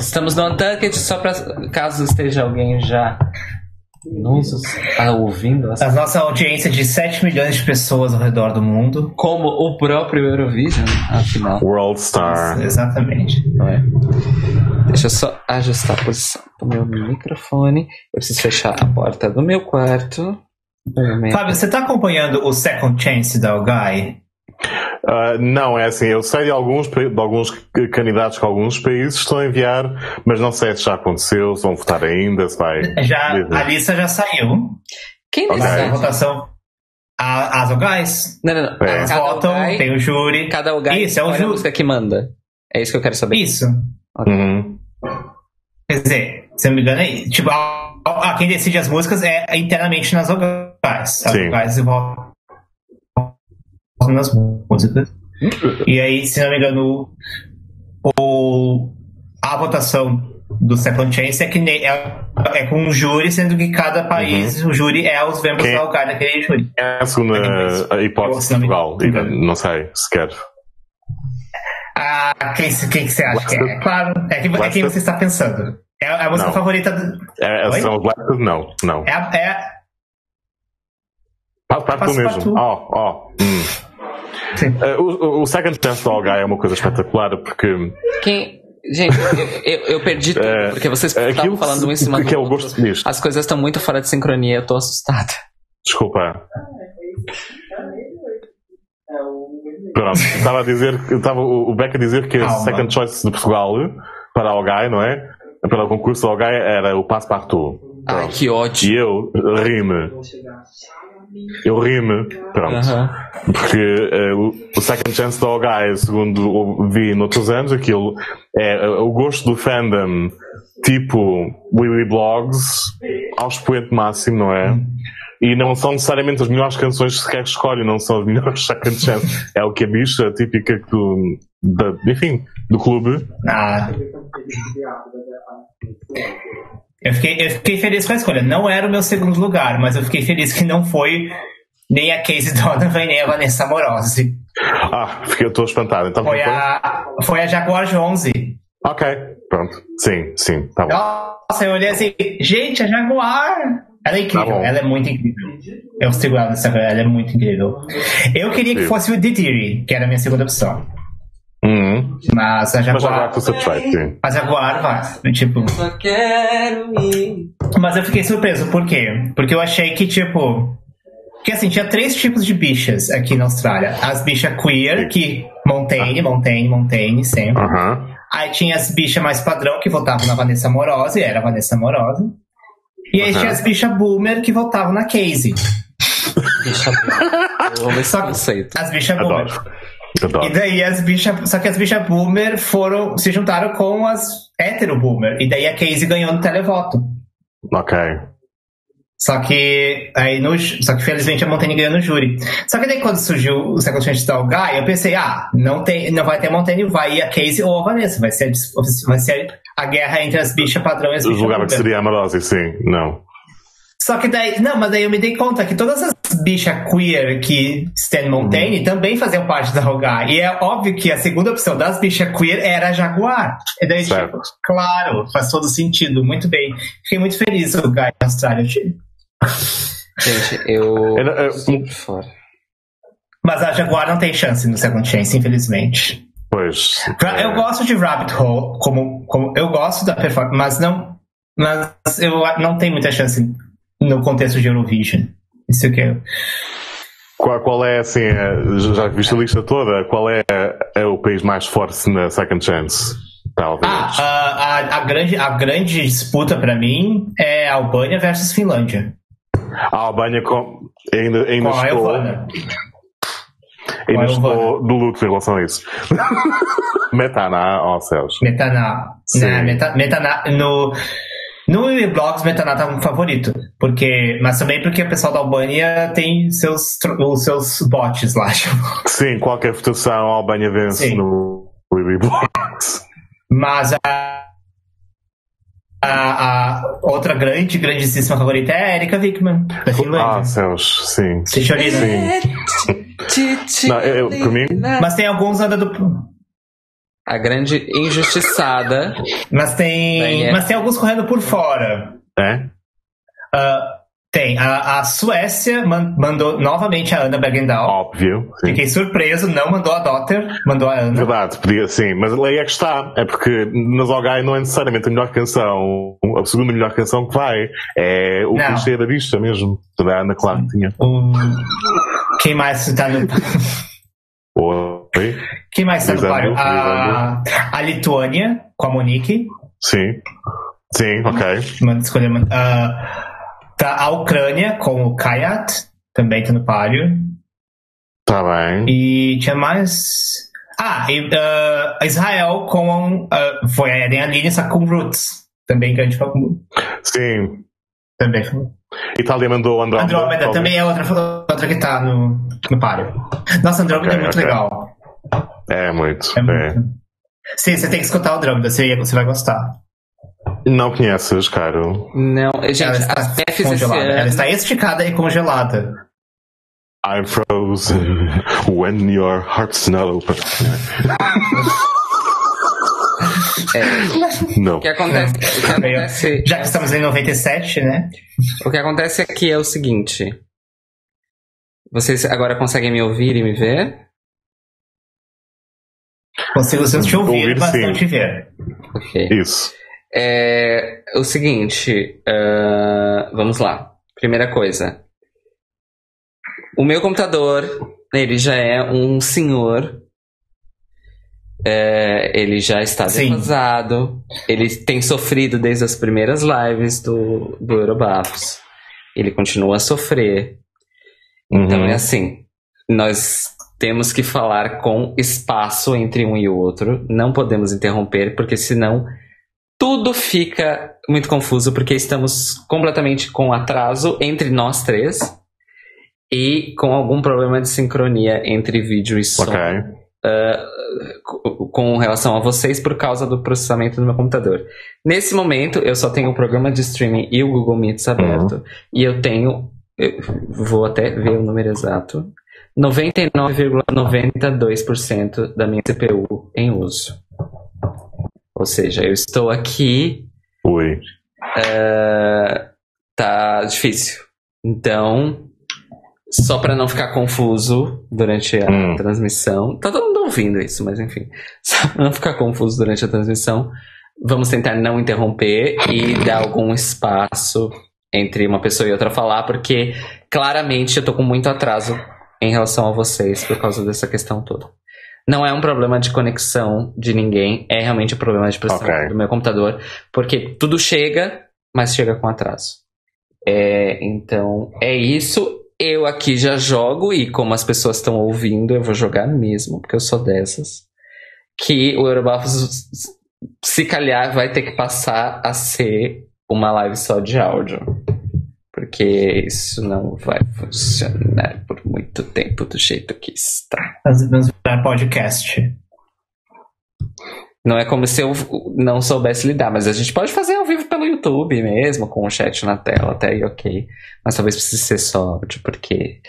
estamos no Untucked, só pra caso esteja alguém já nos ah, ouvindo. A nossa audiência de 7 milhões de pessoas ao redor do mundo. Como o próprio Eurovision, afinal. World Star. Exatamente. É. Deixa eu só ajustar a posição do meu microfone. Eu preciso fechar a porta do meu quarto. Fábio, você está acompanhando o Second Chance da Guy? Uh, não, é assim, eu sei de alguns, de alguns candidatos que alguns países estão a enviar, mas não sei se já aconteceu, se vão votar ainda, se vai. Já, a lista já saiu. Quem okay. A votação. A, as OGAIs. Não, não, não. É. Elas votam, tem o júri. Cada OGAI isso, é o júri. a música que manda. É isso que eu quero saber. Isso. Okay. Uhum. Quer dizer, se eu não me engano, é, tipo, a, a, quem decide as músicas é internamente nas OGAIs. As OGAIs votam nas músicas. E aí, se não me engano, o, a votação do Second Chance é que é, é com um júri, sendo que cada país, uhum. o júri é os membros Quem da daquele júri. É a segunda é hipótese de Portugal, não, não sei sequer. Ah, quem, quem que você acha que é? Claro, é, que, é quem você está pensando. É, é a música não. favorita do. É, são os Blasted? Não, não. É, é... Para, para tu mesmo. Ó, ó. Oh, oh. hum. Uh, o, o Second Chance do Algai é uma coisa espetacular porque. Quem. Gente, eu, eu, perdi tudo, uh, porque vocês estavam falando um em cima que do é o gosto disto. As coisas estão muito fora de sincronia, eu tô assustada. Desculpa. Pronto, estava a dizer, estava o Beck a dizer que a second choice de Portugal para Algai, não é? Para o concurso do Algai era o Passepartout. Ai, que ótimo. E eu rime. Eu rime, pronto. Porque uh, o, Second Chance Dog Eye, segundo vi noutros anos, aquilo é uh, o gosto do fandom, tipo Willy Blogs, ao expoente máximo, não é? E não são necessariamente as melhores canções que escolhe, não são as melhores Second Chance. É o que a bicha típica do, da, enfim, do clube. Ah. Eu fiquei, eu fiquei feliz com a escolha. Não era o meu segundo lugar, mas eu fiquei feliz que não foi nem a Casey Donovan nem a Vanessa Morose. Ah, fiquei, eu estou espantado. Então, foi, a, foi a Jaguar 11. Ok, pronto. Sim, sim, tá bom. Nossa, eu olhei assim, gente, a Jaguar! Ela é incrível, tá ela é muito incrível. Eu segurava nessa ela é muito incrível. Eu queria que fosse o Didiri, que era a minha segunda opção. Uhum. Mas a Jaguar. Mas a Jaguar, sim. A Jaguar vai. Tipo. Só quero ir. Mas eu fiquei surpreso, por quê? Porque eu achei que, tipo. Que assim, tinha três tipos de bichas aqui na Austrália. As bichas queer, que Montaigne, Montaigne, Montaigne, sempre. Uhum. Aí tinha as bichas mais padrão, que votavam na Vanessa Morosa, e era a Vanessa Morosa. E aí uhum. tinha as bichas boomer, que votavam na Casey. Bicha boomer. Só, as bichas boomer. E daí as bichas. Só que as bichas boomer foram. se juntaram com as hétero boomer. E daí a Casey ganhou no televoto. Ok. Só que aí no, só que felizmente a Montaigne ganhou no júri. Só que daí quando surgiu o Second Chance do Guy, eu pensei, ah, não tem, não vai ter Montaigne, vai ir a Casey ou a Vanessa, vai ser, vai ser a guerra entre as bichas padrão e as bichas. Julgava que seria amorosa, sim, não. Só que daí, não, mas daí eu me dei conta que todas as bichas queer que Stan Montaigne uhum. também faziam parte da Rogar. E é óbvio que a segunda opção das bichas queer era a Jaguar. E daí, tipo, claro, faz todo sentido. Muito bem. Fiquei muito feliz o Guy na Austrália. Gente, eu. eu, eu mas a Jaguar não tem chance no Second Chance, infelizmente. Pois. Eu é... gosto de Rabbit Hole, como, como eu gosto da performance, mas não. Mas eu não tenho muita chance no contexto de Eurovision. Isso que é. Qual, qual é, assim, já viste a lista toda? Qual é, é o país mais forte na Second Chance? Talvez. Ah, a, a, a grande, a grande disputa para mim é Albânia versus Finlândia. A Albânia com, ainda, ainda estou. É ainda estou do luto em relação a isso. Metaná, ó oh, céus. Metaná. Né, meta, metaná no. No Blogs, Metanato é um favorito, porque, mas também porque o pessoal da Albânia tem seus, os seus bots lá. Tipo. Sim, qualquer votação a Albânia vence Sim. no Blogs. Mas a, a, a, outra grande, grandíssima favorita é a Erika Wickman, da Finlândia. Ah, céus, sim. Sim. Não, eu, eu, mim... Mas tem alguns anda do a grande injustiçada. Mas tem, mas tem alguns correndo por fora. É? Uh, tem. A, a Suécia man, mandou novamente a Ana Bergendahl. Óbvio. Sim. Fiquei surpreso, não mandou a Dotter, mandou a Ana. Verdade, podia sim. Mas aí é que está. É porque nas Ogai não é necessariamente a melhor canção, a segunda melhor canção que vai. É o clichê da vista mesmo. Toda a Ana, claro, tinha. Um, quem mais está no. Oi? Quem mais está no páreo? A, a Lituânia, com a Monique. Sim. Sim, ok. Escolher. Uh, tá a Ucrânia com o Kayat, também tá no páreo. Tá bem. E tinha mais. Ah, e, uh, Israel com. Uh, foi a Eden Aline, só com Roots. Também grande famoso. Sim. Também. Itália mandou Andrômeda. Andrômeda também é outra, outra que tá no, no páreo. Nossa, Andrômeda okay, é muito okay. legal. É muito. É, é. muito. Sim, você tem que escutar o Andrômeda, você, você vai gostar. Não conheces, caro? Não, gente, ela está congelada. Ela está esticada e congelada. I'm frozen when your heart's not open. É. Não. O que acontece, o que acontece Já que estamos em 97, né? O que acontece aqui é o seguinte. Vocês agora conseguem me ouvir e me ver? Consigo te ouvir, ouvir mas sim. não te ver. Ok. Isso. É o seguinte, uh, vamos lá. Primeira coisa. O meu computador, ele já é um senhor. É, ele já está defasado. Ele tem sofrido desde as primeiras lives do, do Eurobafos. Ele continua a sofrer. Então, uhum. Então é assim. Nós temos que falar com espaço entre um e o outro. Não podemos interromper, porque senão tudo fica muito confuso porque estamos completamente com atraso entre nós três e com algum problema de sincronia entre vídeo e som. Okay. Uh, com relação a vocês por causa do processamento do meu computador. Nesse momento, eu só tenho o programa de streaming e o Google Meets aberto. Uhum. E eu tenho. Eu vou até ver o número exato. 99,92% da minha CPU em uso. Ou seja, eu estou aqui. Oi. Uh, tá difícil. Então, só para não ficar confuso durante a hum. transmissão. Tá todo mundo ouvindo isso, mas enfim. Só pra não ficar confuso durante a transmissão, vamos tentar não interromper e dar algum espaço entre uma pessoa e outra falar, porque claramente eu tô com muito atraso em relação a vocês por causa dessa questão toda. Não é um problema de conexão de ninguém, é realmente um problema de pressão okay. do meu computador, porque tudo chega, mas chega com atraso. É, então, é isso. Eu aqui já jogo, e como as pessoas estão ouvindo, eu vou jogar mesmo, porque eu sou dessas. Que o Eurobafos, se calhar, vai ter que passar a ser uma live só de áudio porque isso não vai funcionar por muito tempo do jeito que está. Vamos virar podcast. Não é como se eu não soubesse lidar, mas a gente pode fazer ao vivo pelo YouTube mesmo, com o chat na tela, até aí ok. Mas talvez precise ser só áudio, porque.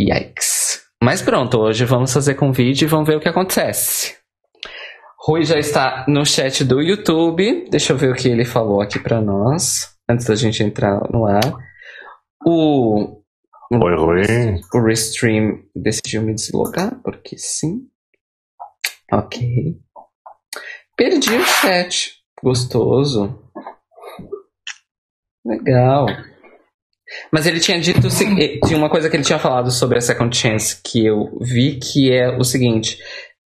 Yikes. Mas pronto, hoje vamos fazer com vídeo e vamos ver o que acontece. Rui já está no chat do YouTube. Deixa eu ver o que ele falou aqui para nós antes da gente entrar no ar. O. Oi, oi. O Restream decidiu me deslocar, porque sim. Ok. Perdi o chat. Gostoso. Legal. Mas ele tinha dito. Tinha uma coisa que ele tinha falado sobre a Second Chance que eu vi, que é o seguinte.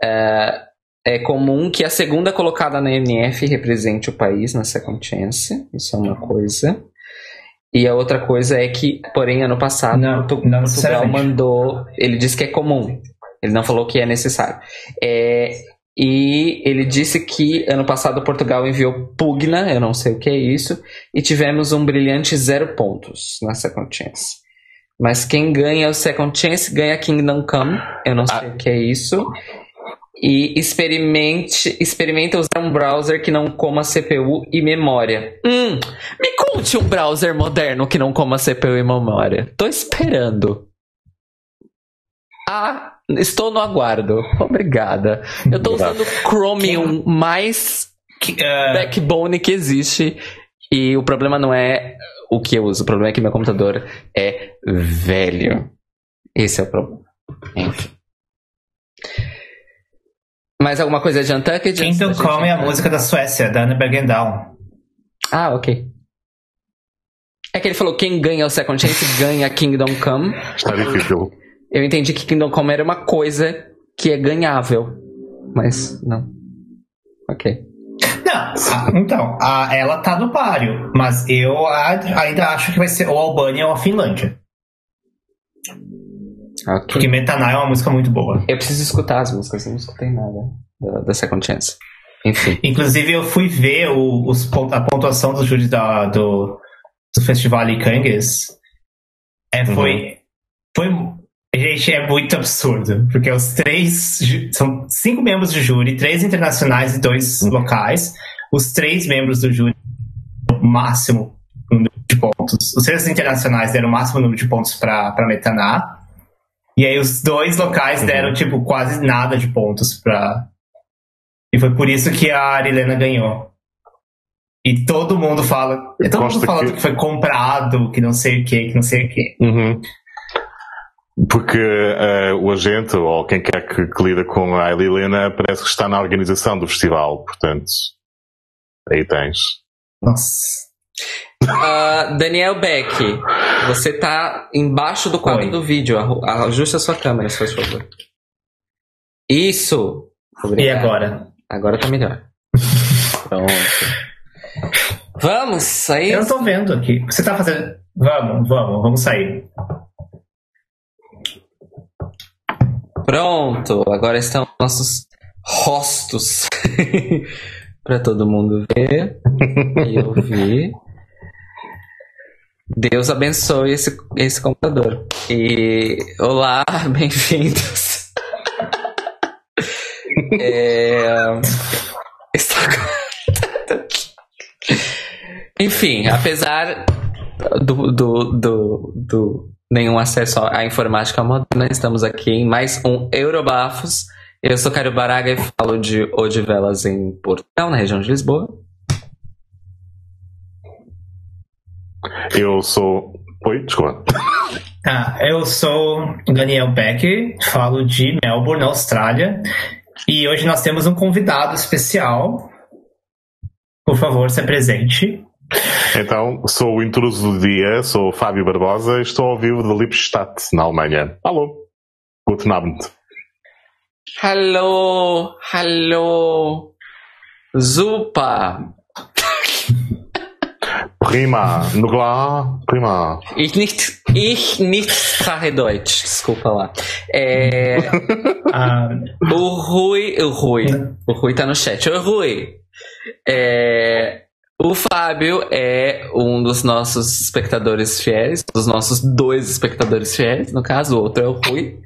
Uh, é comum que a segunda colocada na MF represente o país na Second Chance. Isso é uma coisa. E a outra coisa é que, porém, ano passado, não, não Portugal mandou. Ele disse que é comum. Ele não falou que é necessário. É, e ele disse que ano passado Portugal enviou Pugna, eu não sei o que é isso, e tivemos um brilhante zero pontos na Second Chance. Mas quem ganha o Second Chance ganha Kingdom Come, eu não sei ah. o que é isso e experimente, experimenta usar um browser que não coma CPU e memória. Hum, me conte um browser moderno que não coma CPU e memória. Tô esperando. Ah, estou no aguardo. Obrigada. Eu tô usando o Chromium mais uh... backbone que existe. E o problema não é o que eu uso, o problema é que meu computador é velho. Esse é o problema. Enfim. Mais alguma coisa de Untucked? Kingdom Come é a música da Suécia, da Anna Bergendahl. Ah, ok. É que ele falou quem ganha o Second Chance ganha Kingdom Come. Está difícil. Eu entendi que Kingdom Come era uma coisa que é ganhável. Mas não. Ok. Não, então, a, ela tá no páreo, mas eu ainda acho que vai ser ou a Albânia ou a Finlândia. Okay. Porque Metaná é uma música muito boa. Eu preciso escutar as músicas, eu não escutei nada da, da Second Chance. Enfim. Inclusive, eu fui ver o, os, a pontuação do júri da, do, do Festival Ikangues. É, foi, uhum. foi. Gente, é muito absurdo. Porque os três. São cinco membros do júri, três internacionais e dois uhum. locais. Os três membros do júri, o máximo número de pontos. Os três internacionais deram o máximo número de pontos para Metaná. E aí os dois locais uhum. deram, tipo, quase nada de pontos pra. E foi por isso que a Arilena ganhou. E todo mundo fala. Eu todo mundo falando que... que... foi comprado, que não sei o que, que não sei o que. Uhum. Porque uh, o agente, ou quem quer que, que lida com a Helena, parece que está na organização do festival, portanto. Aí tens. Nossa. Uh, Daniel Beck, você tá embaixo do quadro Oi. do vídeo. Ajuste a sua câmera, se faz favor. Isso! Obrigado. E agora? Agora tá melhor. Pronto. Vamos sair? Eu não tô vendo aqui. Você tá fazendo. Vamos, vamos, vamos sair. Pronto, agora estão nossos rostos para todo mundo ver e ouvir. Deus abençoe esse, esse computador. E olá, bem-vindos. é... Enfim, apesar do, do, do, do, nenhum acesso à informática moderna, estamos aqui em mais um Eurobafos. Eu sou Caio Baraga e falo de Odivelas em Portugal, na região de Lisboa. Eu sou. Oi, desculpa. Ah, eu sou Daniel Beck, falo de Melbourne, Austrália. E hoje nós temos um convidado especial. Por favor, se apresente. Então, sou o intruso do dia, sou Fábio Barbosa e estou ao vivo de Lippstadt, na Alemanha. Alô, guten Abend. Hallo, hallo, super. Prima, no prima. Ich nicht, ich nicht spreche Deutsch, desculpa lá. É, ah, o Rui, o Rui, o Rui tá no chat. O Rui, é, o Fábio é um dos nossos espectadores fiéis, dos nossos dois espectadores fiéis, no caso, o outro é o Rui.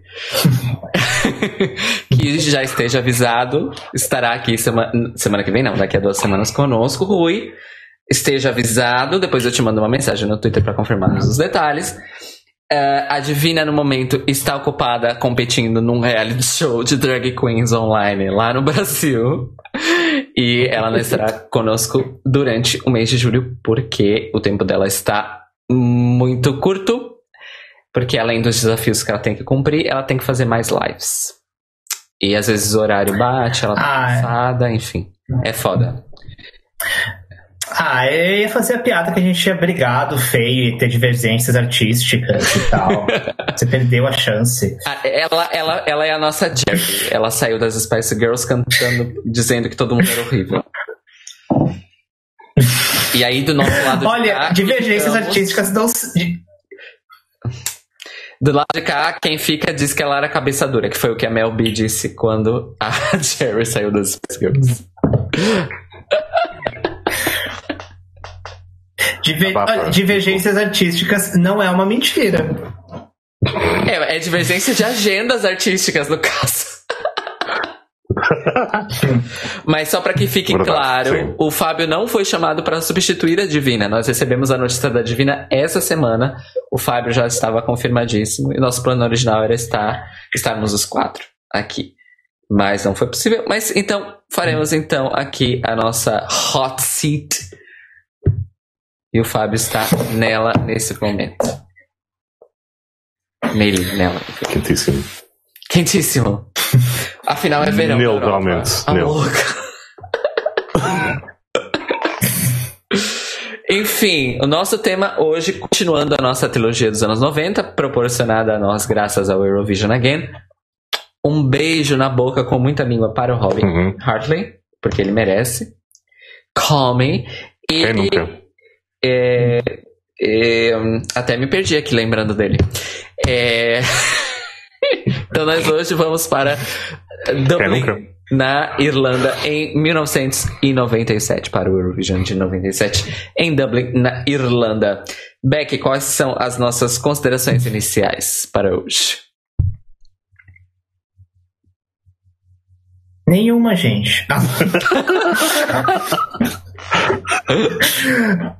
que já esteja avisado, estará aqui semana, semana que vem, não, daqui a duas semanas conosco, Rui esteja avisado. Depois eu te mando uma mensagem no Twitter para confirmar os detalhes. Uh, a Divina, no momento, está ocupada competindo num reality show de drag queens online lá no Brasil. E ela não estará conosco durante o mês de julho, porque o tempo dela está muito curto. Porque além dos desafios que ela tem que cumprir, ela tem que fazer mais lives. E às vezes o horário bate, ela tá ah, é. cansada, enfim. É foda. Ah, eu ia fazer a piada que a gente tinha brigado feio e ter divergências artísticas e tal. Você perdeu a chance. Ah, ela, ela, ela é a nossa Jerry. Ela saiu das Spice Girls cantando, dizendo que todo mundo era horrível. E aí, do nosso lado Olha, cá, divergências artísticas não. Do lado de cá, quem fica diz que ela era cabeça dura, que foi o que a Mel B disse quando a Jerry saiu das Spice Girls. Diver... Divergências artísticas não é uma mentira. É, é divergência de agendas artísticas, no caso. Mas só para que fique Verdade, claro, sim. o Fábio não foi chamado para substituir a Divina. Nós recebemos a notícia da Divina essa semana. O Fábio já estava confirmadíssimo e nosso plano original era estar estarmos os quatro aqui. Mas não foi possível. Mas então faremos então aqui a nossa hot seat. E o Fábio está nela nesse momento. Nele, nela. Quentíssimo. Quentíssimo. Afinal é verão. Nele, realmente. A louca. Enfim, o nosso tema hoje, continuando a nossa trilogia dos anos 90, proporcionada a nós graças ao Eurovision Again. Um beijo na boca com muita língua para o Robin uhum. Hartley, porque ele merece. Call me. E, nunca? É, é, até me perdi aqui lembrando dele. É... então nós hoje vamos para Dublin, na Irlanda, em 1997, para o Eurovision de 97, em Dublin, na Irlanda. Beck, quais são as nossas considerações iniciais para hoje? Nenhuma, gente.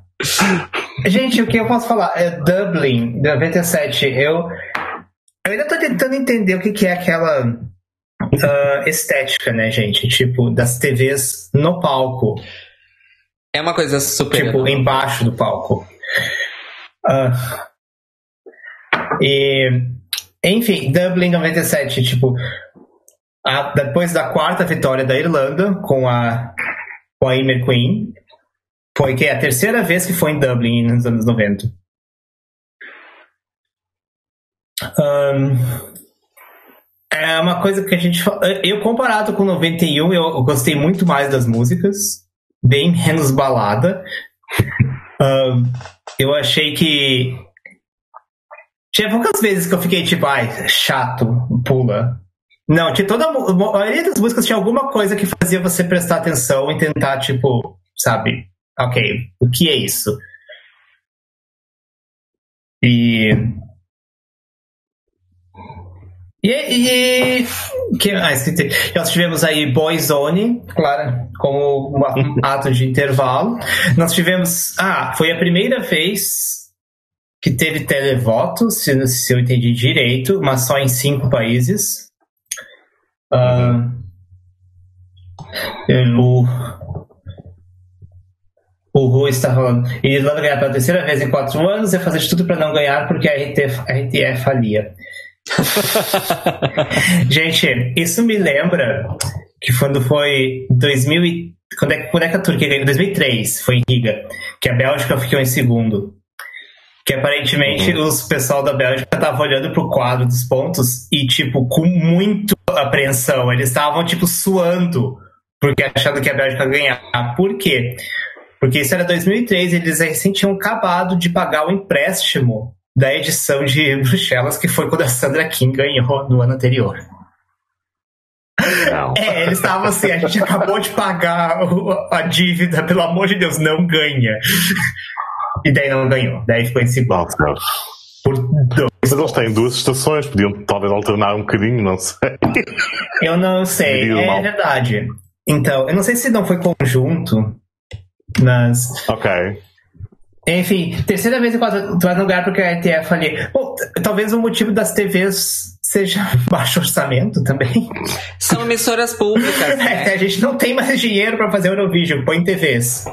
gente, o que eu posso falar? É Dublin, 97. Eu, eu ainda tô tentando entender o que, que é aquela uh, estética, né, gente? Tipo, das TVs no palco. É uma coisa super. Tipo, embaixo do palco. Uh, e, enfim, Dublin 97, tipo, a, depois da quarta vitória da Irlanda com a, com a Emer Queen, foi que é a terceira vez que foi em Dublin nos anos 90. Um, é uma coisa que a gente. Eu, comparado com 91, eu gostei muito mais das músicas, bem menos balada. um, eu achei que. Tinha poucas vezes que eu fiquei tipo, ai, chato, pula. Não, tinha toda. A maioria das músicas tinha alguma coisa que fazia você prestar atenção e tentar, tipo, sabe? Ok, o que é isso? E e, e que mais que Nós tivemos aí Boyzone, claro, como um ato de intervalo. Nós tivemos. Ah, foi a primeira vez que teve televoto, se, se eu entendi direito, mas só em cinco países. Uh, o, o Rui está falando. Irlanda ganhar pela terceira vez em quatro anos é fazer de tudo para não ganhar porque a RT, a RT é falia. Gente, isso me lembra que quando foi 2000 e, quando é, quando é que a Turquia ganhou? 2003, foi em Riga, que a Bélgica ficou em segundo. Que aparentemente uhum. os pessoal da Bélgica estavam olhando pro quadro dos pontos e, tipo, com muito apreensão. Eles estavam, tipo, suando porque achando que a Bélgica ia ganhar. Por quê? Porque isso era 2003, eles recém tinham acabado de pagar o empréstimo da edição de Bruxelas, que foi quando a Sandra King ganhou no ano anterior. Não. É, eles estavam assim, a gente acabou de pagar a dívida, pelo amor de Deus, não ganha. E daí não ganhou, daí ficou em segundo. Por dois. Mas eles têm duas estações, podiam talvez alternar um bocadinho, não sei. Eu não sei, é mal. verdade. Então, eu não sei se não foi conjunto, mas. Ok. Enfim, terceira vez em quatro tu vai no lugar porque a ETF ali. Bom, talvez o motivo das TVs seja baixo orçamento também. São emissoras públicas. Né? É, a gente não tem mais dinheiro para fazer Eurovision, põe TVs.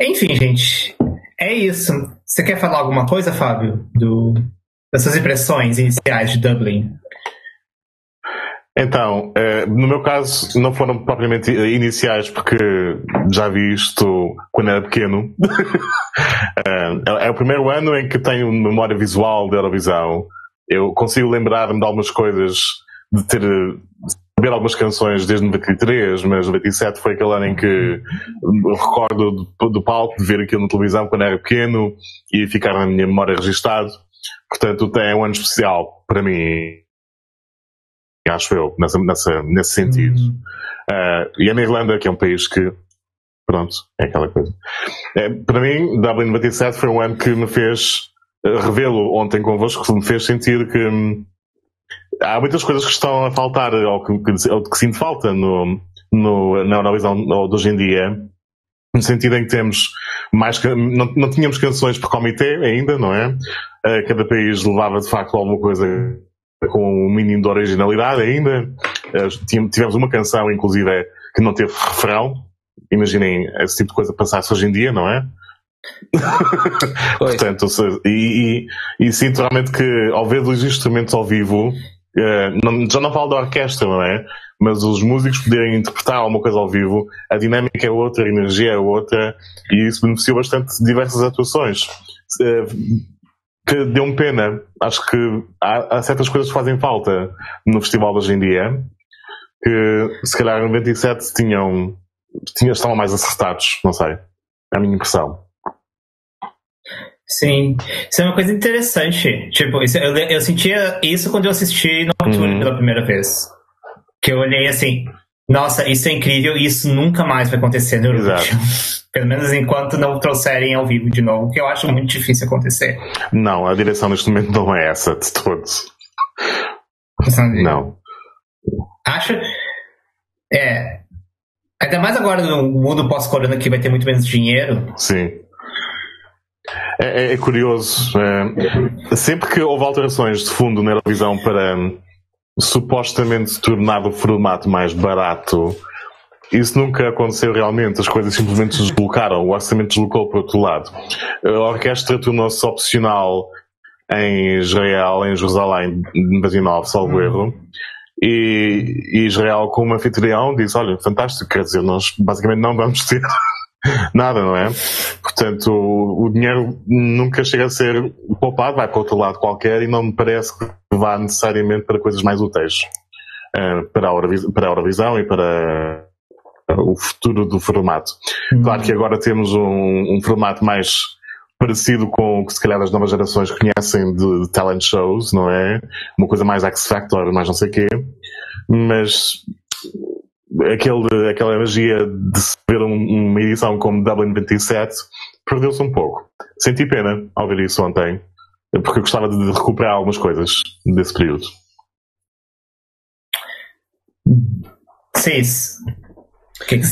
Enfim, gente, é isso. Você quer falar alguma coisa, Fábio, do, das suas impressões iniciais de Dublin? Então, eh, no meu caso, não foram propriamente iniciais, porque já vi isto quando era pequeno. Eh, é, o primeiro ano em que tenho memória visual da Eurovisão. Eu consigo lembrar-me de algumas coisas, de ter saber algumas canções desde 93, mas 97 foi aquele ano em que recordo do, do palco, de ver aquilo na televisão quando era pequeno e ficar na minha memória registado. Portanto, é um ano especial para mim acho eu, nessa, nessa, nesse sentido. Uhum. Uh, e a Irlanda, que é um país que, pronto, é aquela coisa. Uh, para mim, Dublin 97 foi um ano que me fez uh, revê-lo ontem convosco, que me fez sentir que, há muitas coisas que estão a faltar, ou que, que, ou que sinto falta no, no, na Eurovisão de hoje em dia, no sentido em que temos mais, não, não tínhamos canções por comitê ainda, não é? Uh, cada país levava de facto alguma coisa com um mínimo de originalidade ainda. Uh, tivemos uma canção, inclusive, que não teve refrão. Imaginem esse tipo de coisa passar-se hoje em dia, não é? Portanto, e, e, e, sinto realmente que ao ver os instrumentos ao vivo, uh, não, já não falo da orquestra, não é? Mas os músicos poderem interpretar alguma coisa ao vivo, a dinâmica é outra, a energia é outra, e isso beneficiou bastante diversas atuações. Que deu-me pena. Acho que há, há, certas coisas que fazem falta no festival de hoje em dia, que se calhar em 97 tinham, tinham, estavam mais acertados, não sei. É a minha impressão. Sim, isso é uma coisa interessante. Tipo, isso, eu, eu sentia isso quando eu assisti Nocturne uhum. pela primeira vez. Que eu olhei assim, nossa, isso é incrível e isso nunca mais vai acontecer no Eurovision. Pelo menos enquanto não trouxerem ao vivo de novo, que eu acho muito difícil acontecer. Não, a direção neste momento não é essa de todos. Não. Acho. É. Ainda mais agora no mundo pós-corona que vai ter muito menos dinheiro. Sim. É, é, é curioso. É, sempre que houve alterações de fundo na Eurovisão para supostamente tornar o formato mais barato, isso nunca aconteceu realmente. As coisas simplesmente deslocaram. O orçamento deslocou para o outro lado. A orquestra tornou-se opcional em Israel, em Jerusalém, em 99, salvo erro. E, e Israel, como anfitrião, disse: Olha, fantástico, quer dizer, nós basicamente não vamos ter nada, não é? Portanto, o, o, dinheiro nunca chega a ser poupado, vai para outro lado qualquer e não me parece que vá necessariamente para coisas mais úteis uh, para, a Eurovisão, para a Eurovisão e para uh, o futuro do formato. Uhum. Claro que agora temos um, um, formato mais parecido com o que se calhar as novas gerações conhecem de, de talent shows, não é? Uma coisa mais X Factor, mais não sei o quê. Mas aquele, aquela magia de se ver um, uma edição como Dublin 27 perdeu-se um pouco. Senti pena ao ver isso ontem, porque eu gostava de recuperar algumas coisas desse período. Sim. Que que...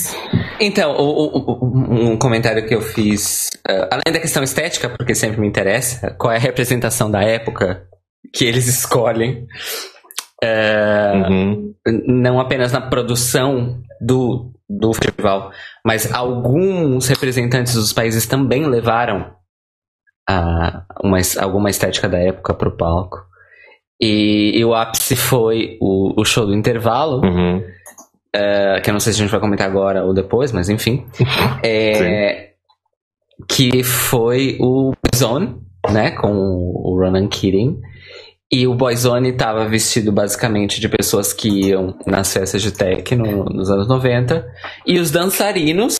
Então, o, o, um comentário que eu fiz, uh, além da questão estética, porque sempre me interessa, qual é a representação da época que eles escolhem é, uhum. Não apenas na produção do, do festival, mas alguns representantes dos países também levaram a, uma, alguma estética da época para o palco. E, e, o ápice foi o, o show do intervalo. Uhum. É, que eu não sei se a gente vai comentar agora ou depois, mas enfim. É, que foi o Zone, né? Com o Ronan Keating. E o Boyzone estava vestido basicamente de pessoas que iam nas festas de techno nos anos 90. E os dançarinos,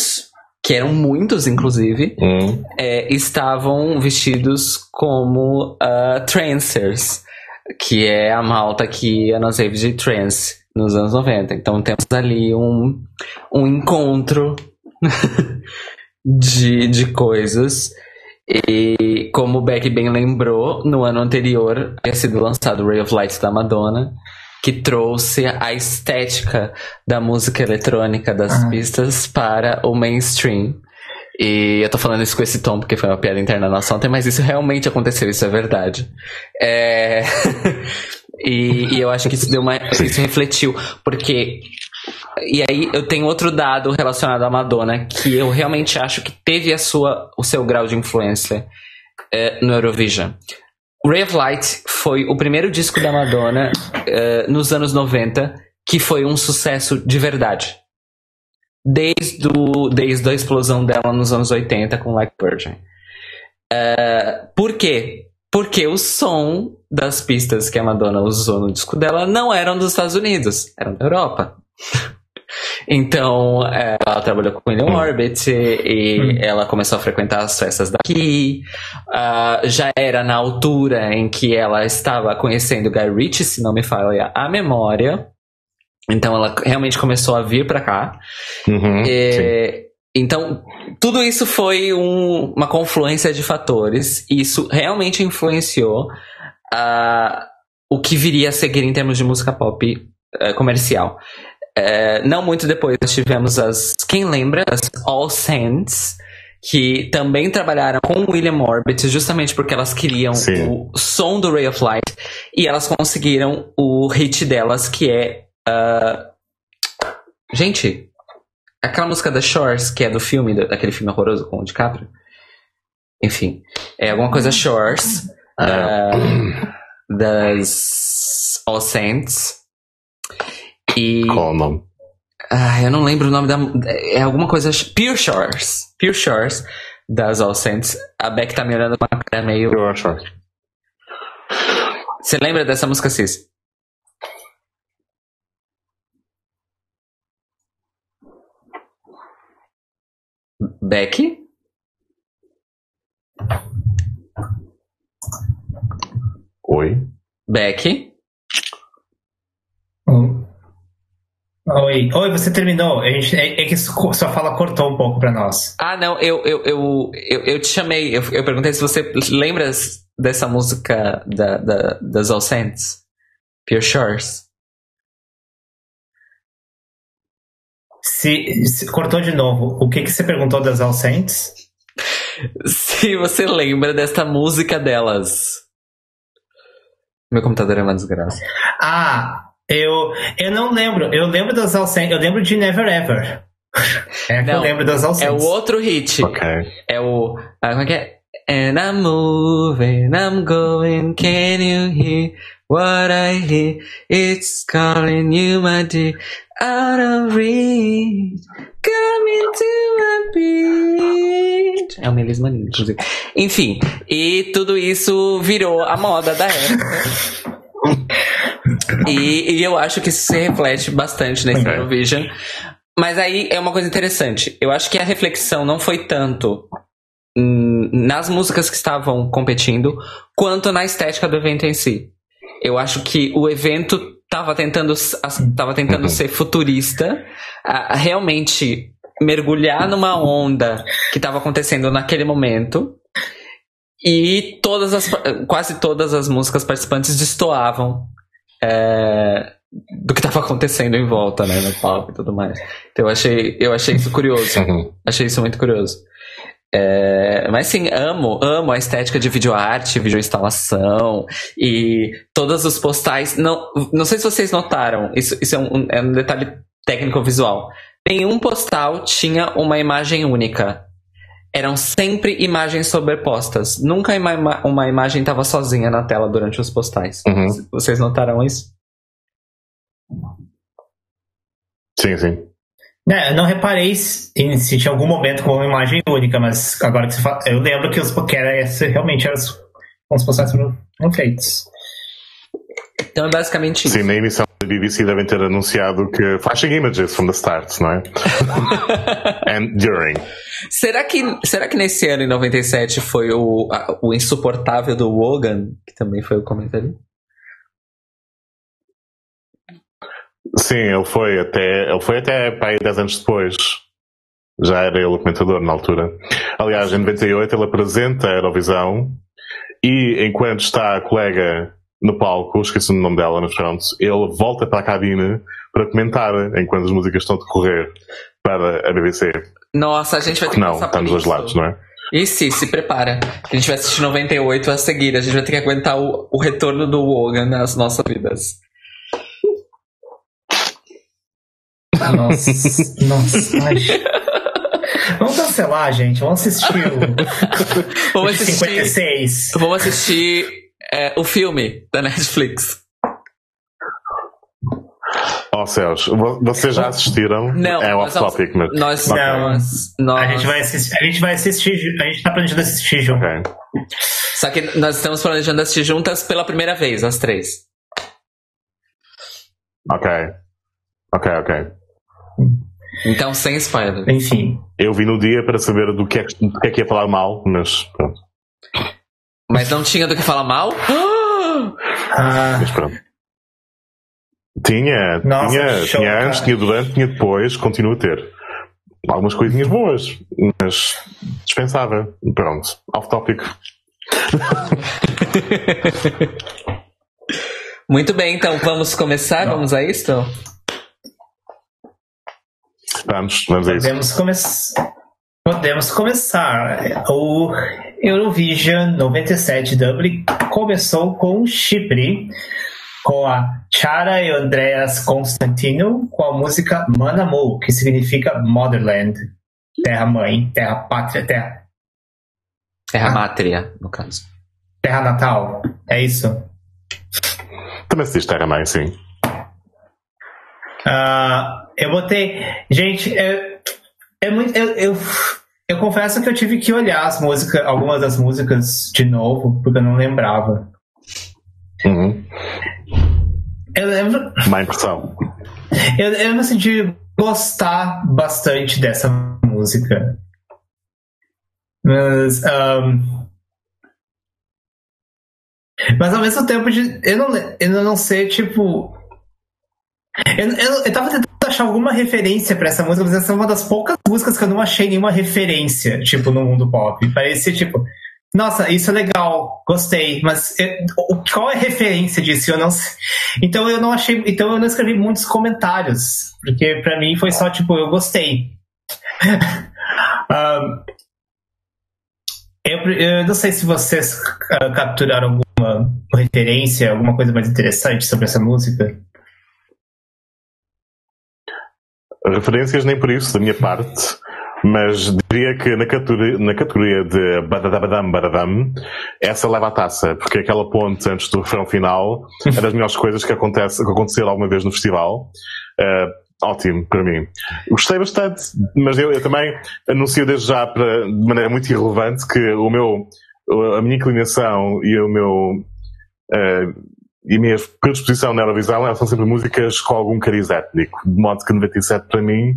que eram muitos inclusive, hum. é, estavam vestidos como uh, trancers, que é a malta que ia nas raves de trance nos anos 90. Então temos ali um, um encontro de, de coisas. E como o Beck bem lembrou, no ano anterior havia sido lançado Ray of Light da Madonna, que trouxe a estética da música eletrônica das pistas para o mainstream. E eu tô falando isso com esse tom porque foi uma piada interna nossa ontem, mas isso realmente aconteceu, isso é verdade. É... e, e, eu acho que isso deu uma. Isso refletiu, porque e aí eu tenho outro dado relacionado à Madonna que eu realmente acho que teve a sua, o seu grau de influência é, no Eurovision. Ray of Light foi o primeiro disco da Madonna é, nos anos 90 que foi um sucesso de verdade. Desde, o, desde a explosão dela nos anos 80 com Like Virgin. É, por quê? Porque o som das pistas que a Madonna usou no disco dela não eram dos Estados Unidos, eram da Europa. Então, é, ela trabalhou com William Orbit e hum. ela começou a frequentar as festas daqui. Uh, já era na altura em que ela estava conhecendo Guy Ritchie, se não me falha a memória. Então, ela realmente começou a vir para cá. Uhum, e, então, tudo isso foi um, uma confluência de fatores. E isso realmente influenciou a o que viria a seguir em termos de música pop uh, comercial. Uh, não muito depois nós tivemos as. Quem lembra? As All Saints, que também trabalharam com William Orbit, justamente porque elas queriam Sim. o som do Ray of Light, e elas conseguiram o hit delas, que é. Uh... Gente, aquela música da Shores, que é do filme, daquele filme horroroso com o DiCaprio. Enfim, é alguma coisa Shores. Uh, das All Saints. E. Ah, eu não lembro o nome da. É alguma coisa. Pure Shores. Pure Shores das All Saints. A Beck tá me olhando com uma cara meio. Pure Shores. Você lembra dessa música, Cis? Beck? Oi. Beck. Oi. Oi, você terminou. A gente, é, é que sua fala cortou um pouco para nós. Ah, não, eu, eu, eu, eu, eu te chamei, eu, eu perguntei se você lembra dessa música da, da, das All Saints? Pure Shores. Se, se, cortou de novo. O que, que você perguntou das All Saints? Se você lembra desta música delas. Meu computador é uma desgraça. Ah, eu, eu não lembro. Eu lembro das Alcentes. Eu lembro de Never Ever. É que não, eu lembro das Alcentes. É o outro hit. Ok. É o. Ah, como é que é? And I'm moving, I'm going, can you hear what I hear? It's calling you, my dear, out of reach, coming to my beat. É o Melisma Lima, inclusive. Enfim, e tudo isso virou a moda da época. e, e, eu acho que isso se reflete bastante nesse okay. Eurovision. Mas aí é uma coisa interessante. Eu acho que a reflexão não foi tanto nas músicas que estavam competindo, quanto na estética do evento em si. Eu acho que o evento estava tentando, tava tentando uhum. ser futurista, realmente mergulhar numa onda que estava acontecendo naquele momento. E todas as, quase todas as músicas participantes destoavam é, do que estava acontecendo em volta, né, no palco e tudo mais. Então eu achei, eu achei isso curioso. Achei isso muito curioso. É, mas sim, amo, amo a estética de videoarte, videoinstalação e todos os postais. Não, não sei se vocês notaram, isso, isso é, um, é um detalhe técnico-visual. Nenhum postal tinha uma imagem única. Eram sempre imagens sobrepostas. Nunca uma, uma imagem estava sozinha na tela durante os postais. Uhum. Vocês notaram isso? Sim, sim. É, eu não reparei se, se tinha algum momento com uma imagem única, mas agora que você fala, eu lembro que os que era esse, realmente eram os, os postais foram feitos. Então é basicamente isso. Sim, na emissão da BBC devem ter anunciado que flashing images from the start, não é? And during. Será que, será que nesse ano, em 97, foi o, a, o insuportável do Wogan, que também foi o comentário? Sim, ele foi até, ele foi até para aí 10 anos depois. Já era ele o comentador na altura. Aliás, em 98 ele apresenta a Eurovisão e enquanto está a colega no palco, esqueci o nome dela no front, ele volta para a cabine para comentar enquanto as músicas estão a decorrer para a BBC. Nossa, a gente vai ter que Não, está nos dois lados, não é? E se, se prepara. A gente vai assistir 98 a seguir. A gente vai ter que aguentar o, o retorno do Wogan nas nossas vidas. Nossa, nossa. Ai. Vamos cancelar, gente. Vamos assistir o. Vamos assistir. 56. Vamos assistir é, o filme da Netflix. Oh céus, vocês já assistiram? Não. É off-topic, mas. Nós, nós, nós, A gente vai assistir. A gente vai assistir. A gente tá planejando assistir junto. Okay. Só que nós estamos planejando assistir juntas pela primeira vez, as três. Ok. Ok, ok. Então, sem spoiler. Enfim. Eu vi no dia para saber do que é, do que, é que ia falar mal, mas pronto. Mas não tinha do que falar mal? Ah. Mas pronto. Tinha, Nossa, tinha, show, tinha antes, tinha durante, tinha depois, continua a ter. Algumas coisinhas boas, mas dispensável. Pronto, off topic. Muito bem, então vamos começar? Não. Vamos a isso? Vamos, vamos a isso. Podemos, come Podemos começar. O Eurovision 97 Dublin começou com Chipre, com a Chara e Andreas Constantino, com a música Manamou, que significa Motherland, terra-mãe, terra-pátria, terra. Terra-mátria, no caso. Terra natal, é isso? Também se diz terra-mãe, sim. Uh, eu botei. Gente, é, é muito. Eu, eu, eu, confesso que eu tive que olhar as músicas, algumas das músicas de novo, porque eu não lembrava. Uhum. Eu lembro. Má impressão. Eu, eu me senti gostar bastante dessa música. Mas. Um, mas ao mesmo tempo, de, eu, não, eu não sei, tipo. Eu, eu, eu tava tentando achar alguma referência para essa música, mas essa é uma das poucas músicas que eu não achei nenhuma referência, tipo, no mundo pop. Parecia, tipo, nossa, isso é legal, gostei, mas eu, qual é a referência disso? Eu não sei. Então eu não achei, então eu não escrevi muitos comentários, porque para mim foi só tipo, eu gostei. um, eu, eu, não sei se vocês uh, capturaram alguma referência, alguma coisa mais interessante sobre essa música. Referências nem por isso, da minha parte, mas diria que na categoria, na categoria de Badadabadam Badadam, essa leva a taça, porque aquela ponte antes do refrão final é das melhores coisas que, acontece, que aconteceram alguma vez no festival. Uh, ótimo para mim. Gostei bastante, mas eu, eu, também anuncio desde já para, de maneira muito irrelevante que o meu, a minha inclinação e o meu uh, e a minha predisposição na Eurovisão são sempre músicas com algum cariz étnico, de modo que 97 para mim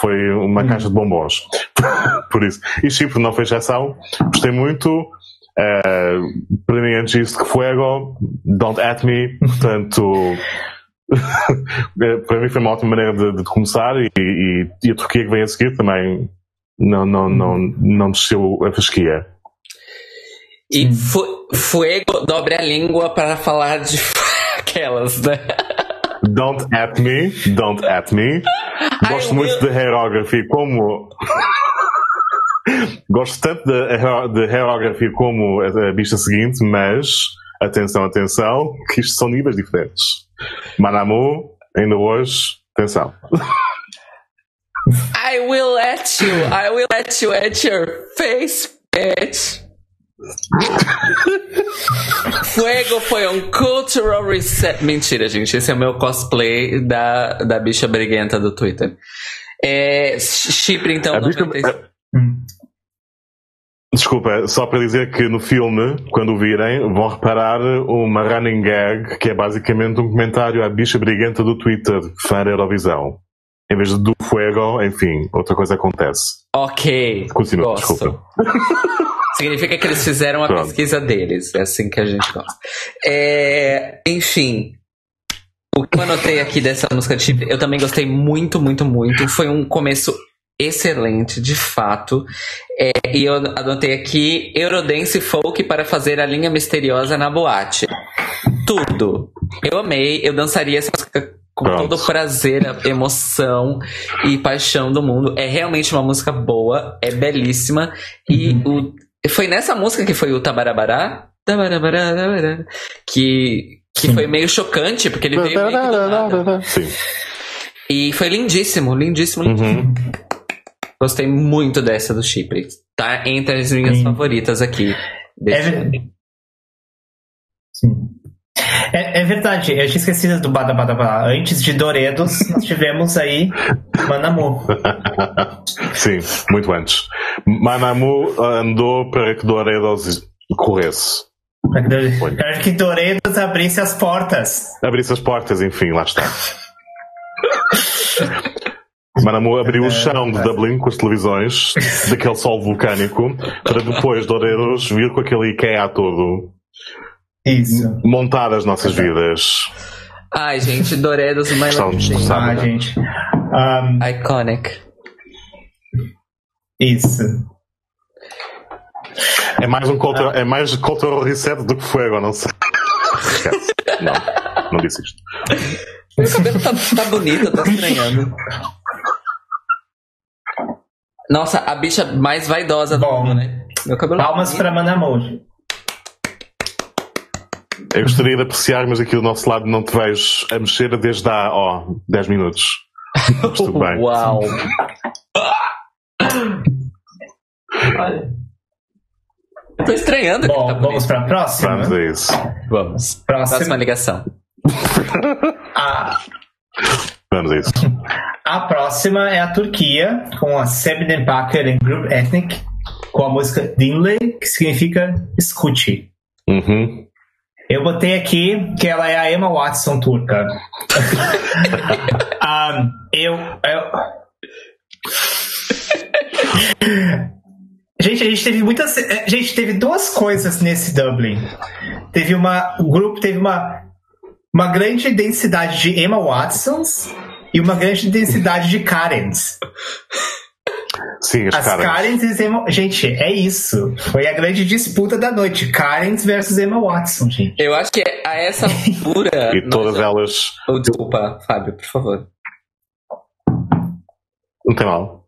foi uma hum. caixa de bombons. Por isso. E Chipre não foi exceção, gostei muito. Uh, para mim, antes disso que Fuego, Don't At Me, portanto. para mim foi uma ótima maneira de, de começar e, e, e, a Turquia que vem a seguir também não, não, não, não desceu a fasquia. E fu fuego dobre a língua para falar de aquelas, né? Don't at me, don't at me. Gosto I muito will... de hierography como. Gosto tanto de, de hierography como a, a bicha seguinte, mas atenção, atenção, que isto são níveis diferentes. Manamu, ainda hoje, atenção. I will let you, I will let you at your face, bitch. Fuego foi um cultural reset. Mentira, gente. Esse é o meu cosplay da, da bicha briguenta do Twitter. É, Chipre, então. A bicha... Desculpa, só para dizer que no filme, quando o virem, vão reparar uma running gag que é basicamente um comentário à bicha briguenta do Twitter, fã da Eurovisão. Em vez de do fuego, enfim, outra coisa acontece. Ok. Continua, desculpa. Significa que eles fizeram a Pronto. pesquisa deles. É assim que a gente gosta. É, enfim. O que eu anotei aqui dessa música eu também gostei muito, muito, muito. Foi um começo excelente, de fato. É, e eu anotei aqui Eurodance Folk para fazer a linha misteriosa na boate. Tudo. Eu amei, eu dançaria essa música com Pronto. todo o prazer, emoção e paixão do mundo. É realmente uma música boa, é belíssima. E uhum. o foi nessa música que foi o Tabarabará, que, que foi meio chocante, porque ele veio meio Sim. E foi lindíssimo, lindíssimo, lindíssimo. Uhum. Gostei muito dessa do Chipre. Tá entre as minhas Sim. favoritas aqui. É, Sim. É, é, verdade, eu tinha esquecido do Bada Bada Bada. Antes de Doredos, nós tivemos aí Manamu. Sim, muito antes. Manamu andou para que Doredos corresse. Para que Doredos abrisse as portas. Abrisse as portas, enfim, lá está. Manamu abriu o chão de Dublin com as televisões daquele sol vulcânico para depois Doredos vir com aquele IKEA todo isso. montar as nossas vidas. Ai, gente, Doredos uma Ah, gente. Um, Iconic. Isso. É mais um cultural, ah. é mais cultural reset do que foi agora, não sei. não, não disse isto. Meu cabelo tá, tá bonito, eu tô estranhando. Nossa, a bicha mais vaidosa do mundo, né? Meu cabelo Palmas tá pra Manamor. Eu gostaria de apreciar, mas aqui do nosso lado não te vejo a mexer desde há, ó, 10 minutos. Mas tudo bem. Uau! Eu tô estranhando Bom, tá vamos pra próxima? Vamos a isso. Vamos. Próxima, próxima ligação. a... Vamos a isso. A próxima é a Turquia, com a Sebnem Packer em Group Ethnic, com a música Dinle, que significa escute. Uhum. Eu botei aqui que ela é a Emma Watson turca. um, eu, eu... Gente, a gente teve muitas. A gente teve duas coisas nesse Dublin. Teve uma. O grupo teve uma, uma grande densidade de Emma Watsons e uma grande densidade de Karens. Sim, as, as Karens. Karens e Emma... Gente, é isso. Foi a grande disputa da noite. Karens versus Emma Watson, gente. Eu acho que a essa altura. e todas elas. Oh, desculpa, Fábio, por favor. Não tem mal.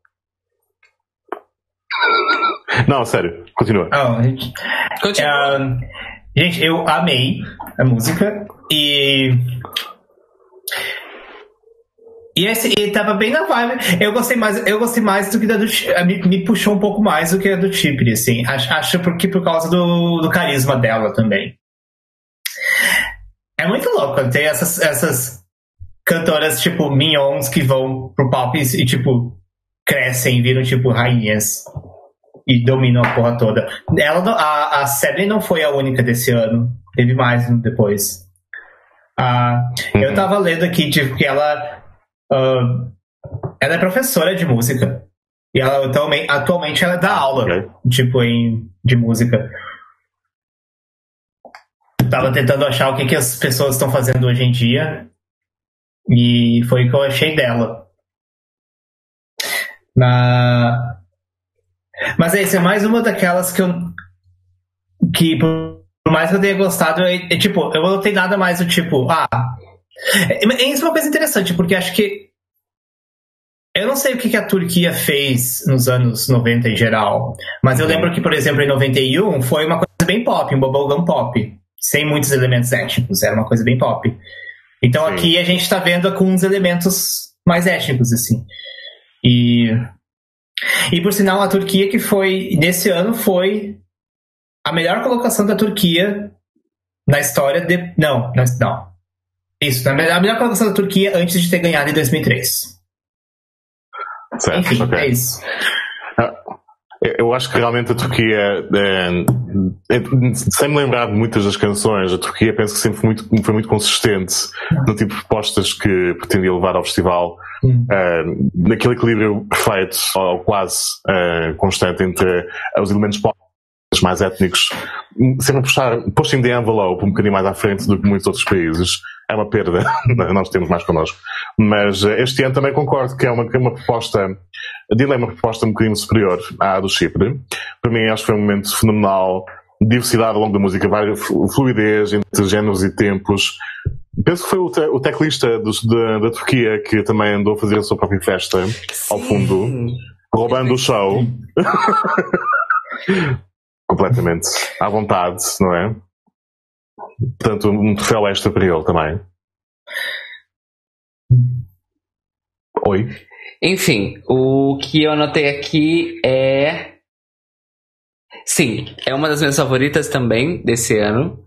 Não, sério, continua. Oh, gente, continua. Uh, gente, eu amei a música e e esse e tava bem na vibe. Eu gostei mais, eu gostei mais do que da do me, me puxou um pouco mais do que a do Chipre, assim. Acho, acho porque por causa do, do carisma dela também. É muito louco ter essas, essas cantoras tipo Mignons que vão pro pop e, e tipo crescem, viram tipo rainhas e dominam a porra toda. Ela, a, a Seven não foi a única desse ano. Teve mais depois. Ah, uhum. Eu tava lendo aqui tipo, que ela Uh, ela é professora de música. E ela atualmente, atualmente ela dá aula, tipo, em, de música. tava tentando achar o que, que as pessoas estão fazendo hoje em dia. E foi o que eu achei dela. Na... Mas é isso, é mais uma daquelas que eu. Que por mais que eu tenha gostado, é, é tipo, eu não tenho nada mais do tipo, ah, é, isso é uma coisa interessante, porque acho que. Eu não sei o que a Turquia fez nos anos 90 em geral, mas eu lembro que, por exemplo, em 91 foi uma coisa bem pop, um bubblegum pop, sem muitos elementos étnicos, era uma coisa bem pop. Então Sim. aqui a gente está vendo com uns elementos mais étnicos, assim. E. E por sinal, a Turquia que foi, nesse ano, foi a melhor colocação da Turquia na história de. Não, não. Isso, a melhor colocação da Turquia antes de ter ganhado em 2003. Certo, Enfim, okay. é isso. Ah, eu acho que realmente a Turquia, é, é, sem me lembrar de muitas das canções, a Turquia penso que sempre foi muito, foi muito consistente no tipo de propostas que pretendia levar ao festival, hum. uh, naquele equilíbrio perfeito, ou quase uh, constante entre os elementos pop mais étnicos, sempre puxar, pushing the envelope um bocadinho mais à frente do que muitos outros países é uma perda, nós temos mais connosco. Mas eh, este ano também concordo que é uma, que é uma proposta, a Dile é uma proposta um bocadinho superior à do Chipre. Para mim acho que foi um momento fenomenal, diversidade ao longo da música, várias fluidez entre géneros e tempos. Penso que foi o, te, o teclista do, da, da, Turquia que também andou a fazer a sua própria festa Sim. ao fundo, roubando o show. Completamente à vontade, não é? Portanto, um troféu extra para ele também. Oi? Enfim, o que eu anotei aqui é. Sim, é uma das minhas favoritas também desse ano.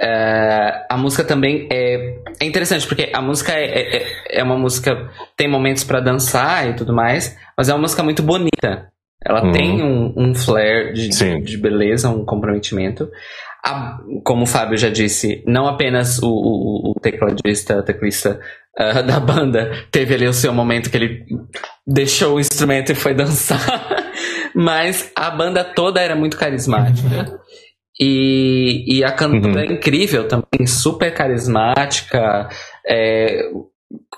É, a música também é, é interessante, porque a música é, é, é uma música. Tem momentos para dançar e tudo mais, mas é uma música muito bonita. Ela uhum. tem um, um flair de, de, beleza, um comprometimento a, como o Fábio já disse, não apenas o, o, o tecladista, teclista uh, da banda teve ali o seu momento que ele deixou o instrumento e foi dançar, mas a banda toda era muito carismática. E, e a cantora uhum. é incrível também, super carismática, é,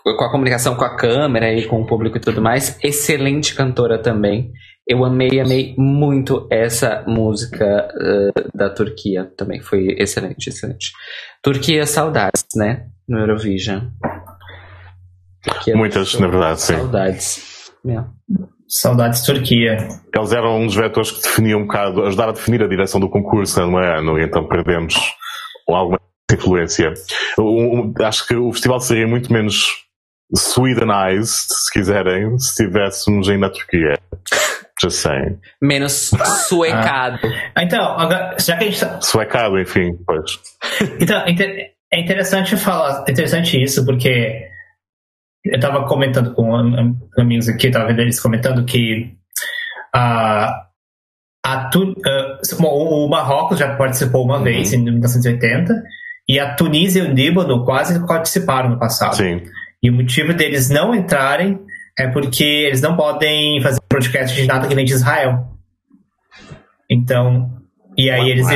com a comunicação com a câmera e com o público e tudo mais. Excelente cantora também. Eu amei, amei muito essa música uh, da Turquia também. Foi excelente, excelente. Turquia, saudades, né? no Eurovision. Muitas, na verdade, sim. Saudades. Saudades Turquia. Eles eram um dos vetores que definiam um bocado, ajudaram a definir a direção do concurso no ano, e então perdemos alguma influência. acho que o festival seria muito menos Swedenized, se quiserem, se estivéssemos ainda na Turquia. Just saying. Menos suecado. Ah. Então, agora, já que a gente tá... Suecado, enfim, pois. Então, é interessante falar, é interessante isso, porque eu estava comentando com amigos aqui, estava vendo eles comentando que a, a uh, o Marrocos já participou uma uhum. vez, em 1980, e a Tunísia e o Líbano quase participaram no passado. Sim. E o motivo deles não entrarem é porque eles não podem fazer podcast de nada que vem de Israel. Então, e aí eles,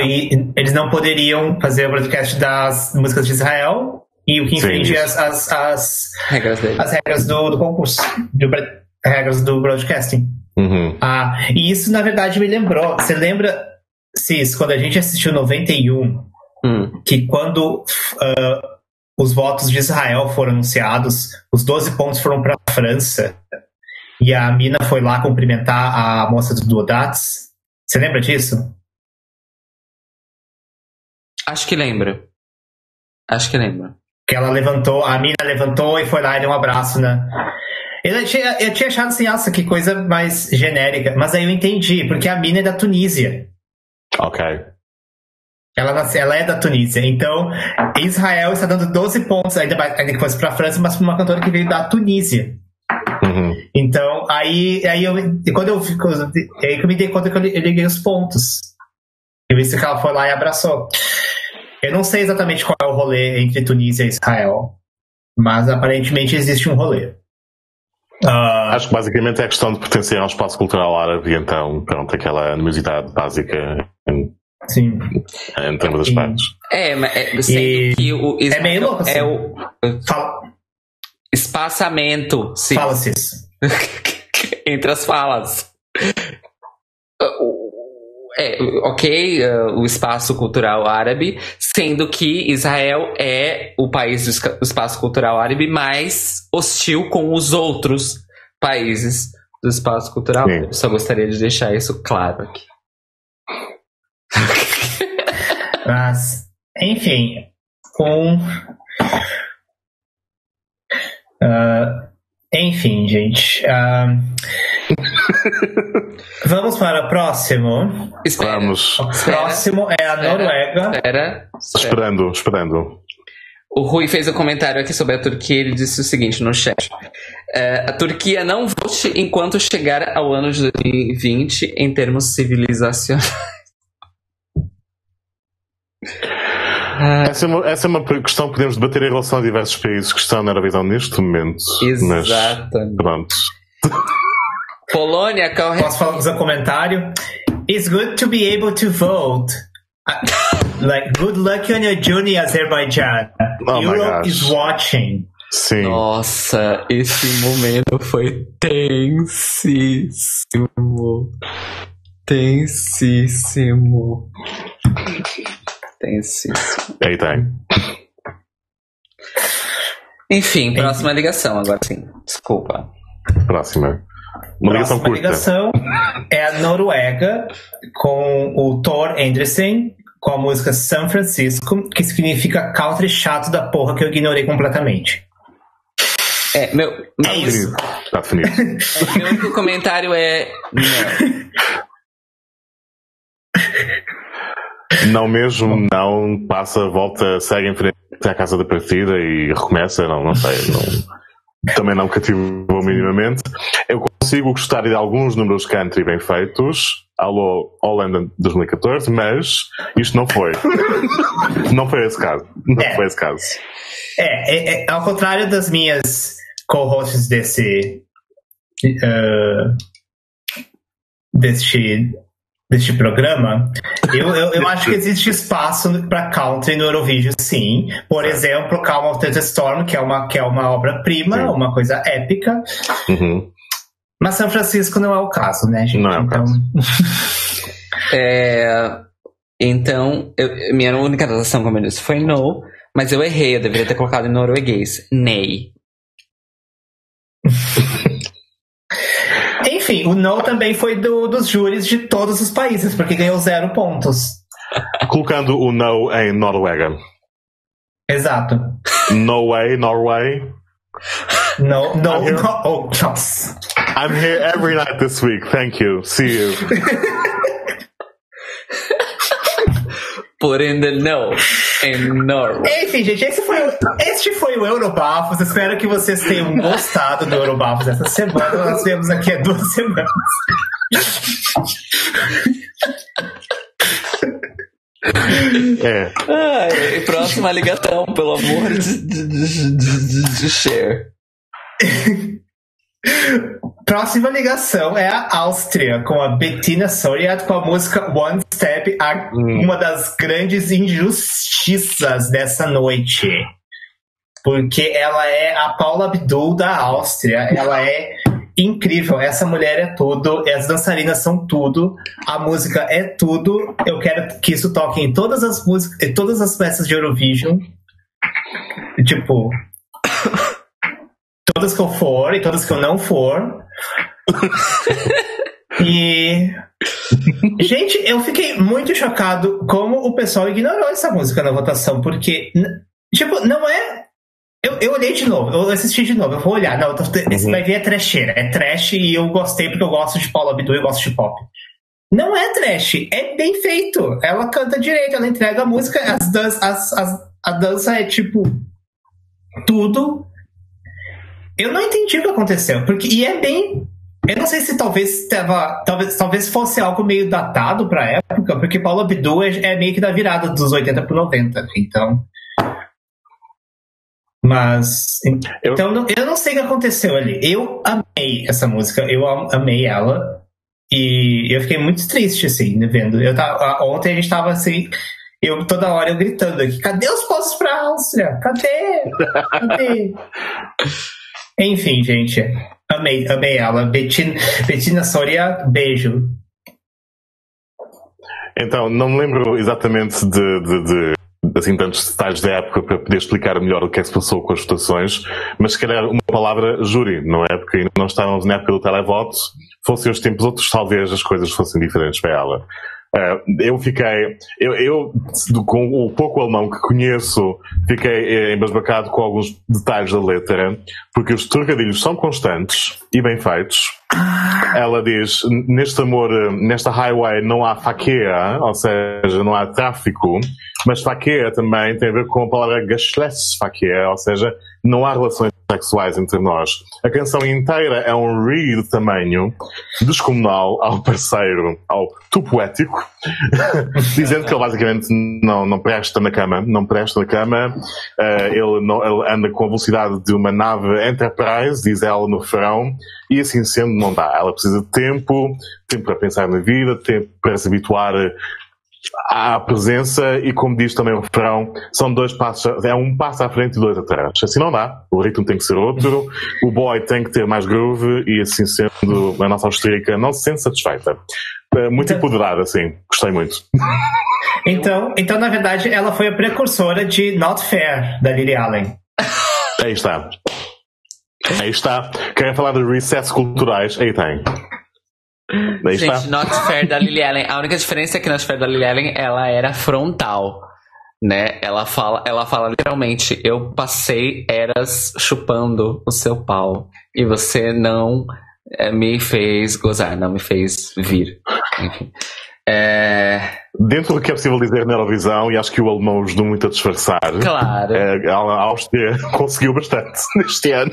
eles não poderiam fazer o broadcast das músicas de Israel e o que infringe as, as, as, regras, dele. as regras do, do concurso, do, regras do broadcasting. Uhum. Ah, e isso, na verdade, me lembrou. Você lembra, Cis, quando a gente assistiu 91, hum. que quando uh, os votos de Israel foram anunciados, os 12 pontos foram para a França, e a mina foi lá cumprimentar a moça do Duodats. Você lembra disso? Acho que lembra. Acho que lembra. Que ela levantou, a mina levantou e foi lá e deu um abraço, né? Eu tinha, eu tinha achado assim, nossa, que coisa mais genérica. Mas aí eu entendi, porque a mina é da Tunísia. Ok. Ela, nasce, ela é da Tunísia. Então, Israel está dando 12 pontos, ainda, ainda que fosse para a França, mas para uma cantora que veio da Tunísia. Uhum. Então, aí, aí eu, quando eu, aí eu me dei conta que eu liguei os pontos. Eu vi se ela foi lá e abraçou. Eu não sei exatamente qual é o rolê entre Tunísia e Israel, mas aparentemente existe um rolê. Uh, Acho que basicamente é a questão de pertencer ao espaço cultural árabe, então, pronto, aquela animosidade básica sim. em termos das partes. É, mas é, e... que o é meio louco, assim. É o Fala. espaçamento, sim. Fala-se isso. entre as falas é, ok, uh, o espaço cultural árabe, sendo que Israel é o país do espaço cultural árabe mais hostil com os outros países do espaço cultural. Sim. Eu só gostaria de deixar isso claro aqui. Mas, enfim, com. Uh, enfim, gente. Uh, Vamos para o próximo. Espera. Vamos. O próximo é a Noruega. Espera, Esperando, esperando. O Rui fez um comentário aqui sobre a Turquia. Ele disse o seguinte no chat: é, A Turquia não vote enquanto chegar ao ano de 2020 em termos civilizacionais. Essa é, uma, essa é uma questão que podemos debater em relação a diversos países que estão na Aravisão neste momento. Exatamente. Mas, pronto. Polônia, corre... Posso fazer um comentário? It's good to be able to vote. like, good luck on your journey, Azerbaijan. Oh Europe is watching. Sim. Nossa, esse momento foi tensíssimo. Tensíssimo. Tensíssimo. Aí tem. Enfim, próxima ligação agora sim. Desculpa. Próxima. Uma ligação curta. ligação é a Noruega com o Thor Andersen com a música San Francisco, que significa country chato da porra que eu ignorei completamente. É, meu. É isso. Tá definido. É, meu único comentário é. Não. Não mesmo, não passa, volta, segue em frente à casa da partida e recomeça, não, não sei, não, também não cativou minimamente. Eu consigo gostar de alguns números country bem feitos. Alô, Holanda 2014, mas isto não foi. não foi esse caso. Não é. foi esse caso. É, é, é, ao contrário das minhas co-hosts desse. Uh, deste, deste programa, eu, eu, eu acho que existe espaço para country no Eurovision, sim. Por exemplo, Calm of the Storm, que é uma, que é uma obra-prima, uma coisa épica. Uhum. Mas São Francisco não é o caso, né, gente? Não é o então... caso. é, então, eu, minha única anotação, como eu disse, foi no. Mas eu errei, eu deveria ter colocado em norueguês. Nei. Enfim, o não também foi do, dos júris de todos os países, porque ganhou zero pontos. Colocando o no em Noruega. Exato. No way, Norway. No, no, no. Oh, nossa. I'm here every night this week. Thank you. See you. Put in the Norway. Enfim, gente, esse foi, este foi o Eurobafos. Espero que vocês tenham gostado do Eurobafos essa semana. Nós vemos aqui há duas semanas. É. Ai, próxima ligação, pelo amor de, de, de, de, de share. Próxima ligação é a Áustria, com a Bettina Soriat com a música One Step, hum. uma das grandes injustiças dessa noite. Porque ela é a Paula Abdul da Áustria, ela é incrível. Essa mulher é tudo, as dançarinas são tudo, a música é tudo. Eu quero que isso toque em todas as músicas, em todas as peças de Eurovision. Tipo, todas que eu for e todas que eu não for. e gente, eu fiquei muito chocado como o pessoal ignorou essa música na votação, porque tipo, não é eu, eu olhei de novo, eu assisti de novo, eu vou olhar. Não, esse uhum. vai ver é trecheira. É trash e eu gostei porque eu gosto de Paula Abdul e eu gosto de pop. Não é trash, é bem feito. Ela canta direito, ela entrega a música, as dan as, as, a dança é tipo tudo. Eu não entendi o que aconteceu, porque e é bem. Eu não sei se talvez tava, talvez, talvez fosse algo meio datado pra época, porque Paula Abdul é, é meio que da virada dos 80 pro 90. Então, mas. Eu... Então, eu não sei o que aconteceu ali. Eu amei essa música, eu amei ela. E eu fiquei muito triste, assim, né, vendo. Eu tava, ontem a gente tava assim. Eu toda hora eu gritando aqui: cadê os postos pra Áustria? Cadê? Cadê? Enfim, gente. Amei, amei ela. Bettina, Bettina Soria, beijo. Então, não me lembro exatamente de, de, de assim tantos detalhes da época para poder explicar melhor o que é que se passou com as votações, mas se calhar uma palavra júri, não é? Porque não estávamos na época do televoto, fossem os tempos outros, talvez as coisas fossem diferentes para ela. Uh, eu fiquei, eu, eu, com o pouco alemão que conheço, fiquei eh, embasbacado com alguns detalhes da letra, porque os trocadilhos são constantes e bem feitos. Ela diz, neste amor, eh, nesta highway não há faqueia, ou seja, não há tráfico, mas faqueia também tem a ver com a palavra Geschlechtsverkehr, ou seja, não há relações sexuais entre nós. A canção inteira é um re de tamanho descomunal ao parceiro, ao tu poético, dizendo que ele basicamente não, não presta na cama, não presta na cama, uh, ele, não, ele anda com a velocidade de uma nave Enterprise, diz ela no verão, e assim sendo não dá. Ela precisa de tempo, tempo para pensar na vida, tempo para se habituar à presença e, como diz também o refrão, são dois passos, é um passo à frente e dois atrás. Assim não dá. O ritmo tem que ser outro, o boy tem que ter mais groove e, assim sendo, a nossa austríaca não se sente satisfeita. É muito então, empoderada, assim. Gostei muito. Então, então, na verdade, ela foi a precursora de Not Fair, da Lily Allen. Aí está. Aí está. Querem falar de recessos culturais? Aí tem. Daí Gente, está. Not Fair da Lily Allen. A única diferença é que Not Fair da Lily Allen, ela era frontal. Né? Ela fala, ela fala literalmente, eu passei eras chupando o seu pau e você não é, me fez gozar, não me fez vir. Enfim. É... Dentro do que é possível dizer na Eurovisão, e acho que o alemão ajudou muito a disfarçar, claro. É, a Áustria conseguiu bastante neste ano.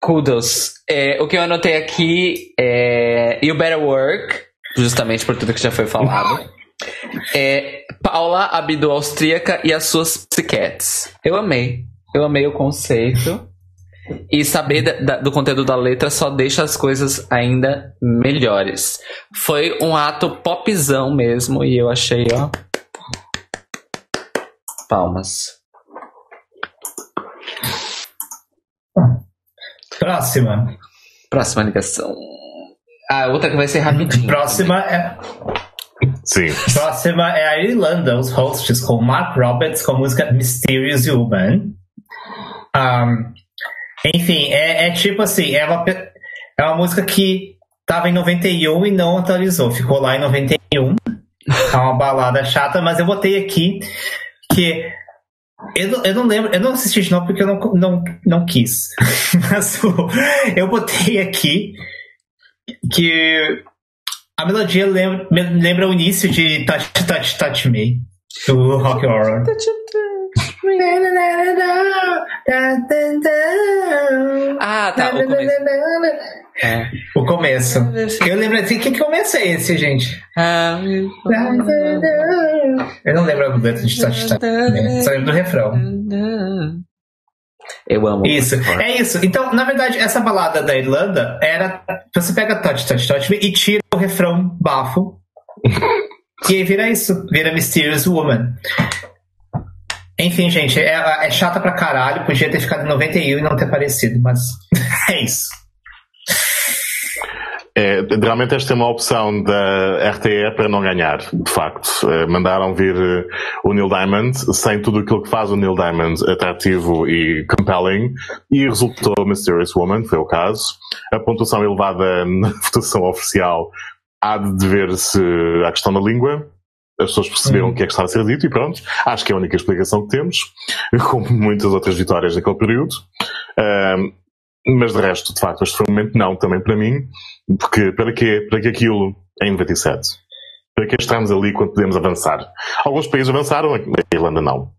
Kudos. É, o que eu anotei aqui é You Better Work, justamente por tudo que já foi falado. É Paula Abdo Austríaca e as suas psiquetes. Eu amei. Eu amei o conceito. E saber da, da, do conteúdo da letra só deixa as coisas ainda melhores. Foi um ato popzão mesmo e eu achei, ó. Palmas. Próxima. Próxima ligação. A outra que vai ser rapidinho. Próxima é. Sim. Próxima é a Irlanda, os hosts com Mark Roberts com a música Mysterious Woman. Um, enfim, é, é, tipo assim, é uma, é uma música que tava em 91 e não atualizou, ficou lá em 91. É uma balada chata, mas eu botei aqui que eu não, eu não lembro, eu não assisti de novo porque eu não, não, não quis. Mas eu botei aqui que a melodia lembra, lembra o início de Touch Touch Touch Me, do Rock Horror. Ah, tá. O começo. É. O começo. Eu lembro assim, que começo é esse, gente? Ah, eu não lembro do letra de Touch Touch, só lembro do refrão. Eu amo. Isso, é isso. Então, na verdade, essa balada da Irlanda era. Você pega Touch Touch Touch e tira o refrão bafo. e aí vira isso, vira Mysterious Woman. Enfim, gente, é, é chata pra caralho. Podia ter ficado em 91 e não ter aparecido, mas é isso. É, realmente esta é uma opção da RTE para não ganhar, de facto. É, mandaram vir eh, o Neil Diamond sem tudo aquilo que faz o Neil Diamond atrativo e compelling e resultou Mysterious Woman, foi o caso. A pontuação elevada na votação oficial há de dever-se à questão da língua, as pessoas perceberam uhum. o que é que estava a ser dito e pronto. Acho que é a única explicação que temos, como muitas outras vitórias daquele período. Mas de resto, de facto, este foi um momento não, também para mim, porque para quê? Para que aquilo em 97? Para que estamos ali quando podemos avançar? Alguns países avançaram, a Irlanda não.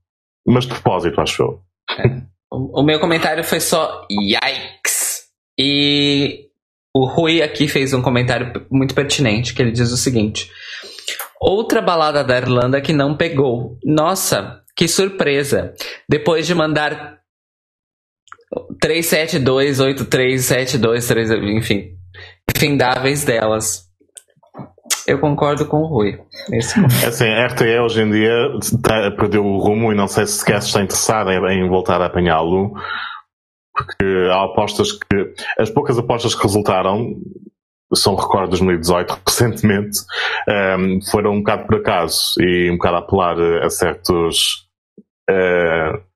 Mas de propósito, acho eu. É. O meu comentário foi só yikes. E o Rui aqui fez um comentário muito pertinente, que ele diz o seguinte: Outra balada da Irlanda que não pegou. Nossa, que surpresa! Depois de mandar 3728372, enfim, findáveis delas. Eu concordo com o Rui. É assim, a RTE hoje em dia tá, perdeu o rumo e não sei se sequer está interessada em, em voltar a apanhá-lo. Porque há apostas que. As poucas apostas que resultaram são recordes de 2018 recentemente, um, ehm, foram um bocado por acaso e um bocado a apelar a certos. Uh,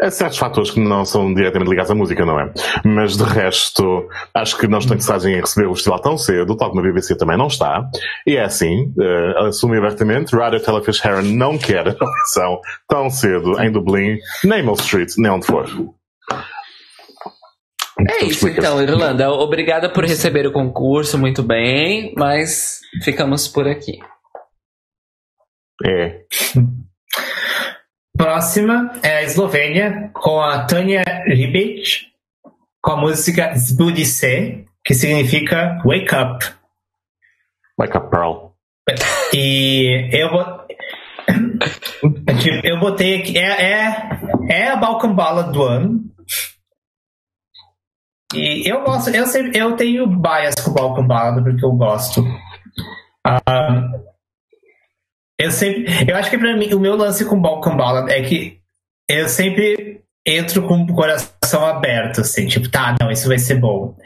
a certos fatores que não são diretamente ligados à música, não é? Mas de resto, acho que não estão interessados em receber o festival tão cedo, tal como a BBC também não está. E é assim, uh, assumo abertamente, Radio Telefish Heron não quer a audição tão cedo em Dublin, nem Mill Street, nem onde for. É isso então, Irlanda. Obrigada por receber o concurso, muito bem, mas ficamos por aqui. É. Próxima é a Eslovênia, com a Tanja Ribic, com a música Zbudice, que significa Wake Up. Wake Up Pearl. E eu vou. eu botei aqui. É, é, é a Balkan Ballad do ano. E eu gosto, eu, sempre, eu tenho bias com o Balkan Ballad porque eu gosto. Um, eu sempre. Eu acho que pra mim, o meu lance com Balkan Ballad é que eu sempre entro com o coração aberto, assim, tipo, tá, não, isso vai ser bom.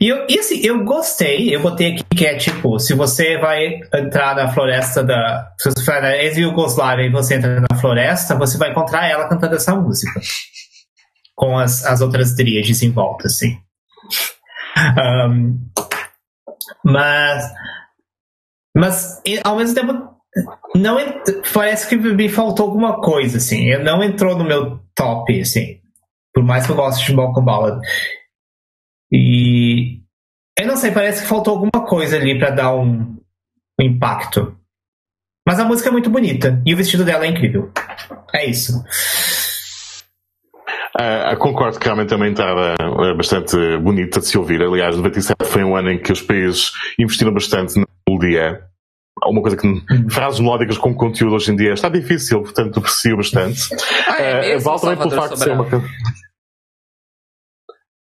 E, eu, e assim, eu gostei, eu botei aqui que é tipo, se você vai entrar na floresta da. Se você vai na ex-Yugoslávia e você entra na floresta, você vai encontrar ela cantando essa música com as, as outras tríades em volta, assim. Um, mas, mas ao mesmo tempo, não parece que me faltou alguma coisa, assim. Não entrou no meu top, assim. Por mais que eu goste de Balkan Ballad. E eu não sei, parece que faltou alguma coisa ali para dar um, um impacto. Mas a música é muito bonita e o vestido dela é incrível. É isso. Uh, concordo que realmente também estava uh, bastante bonita de se ouvir. Aliás, 97 foi um ano em que os países investiram bastante na melodia. Uma coisa que uhum. frases melódicas com conteúdo hoje em dia está difícil, portanto aprecio bastante. ah, é uh, vale também pelo facto de ser uma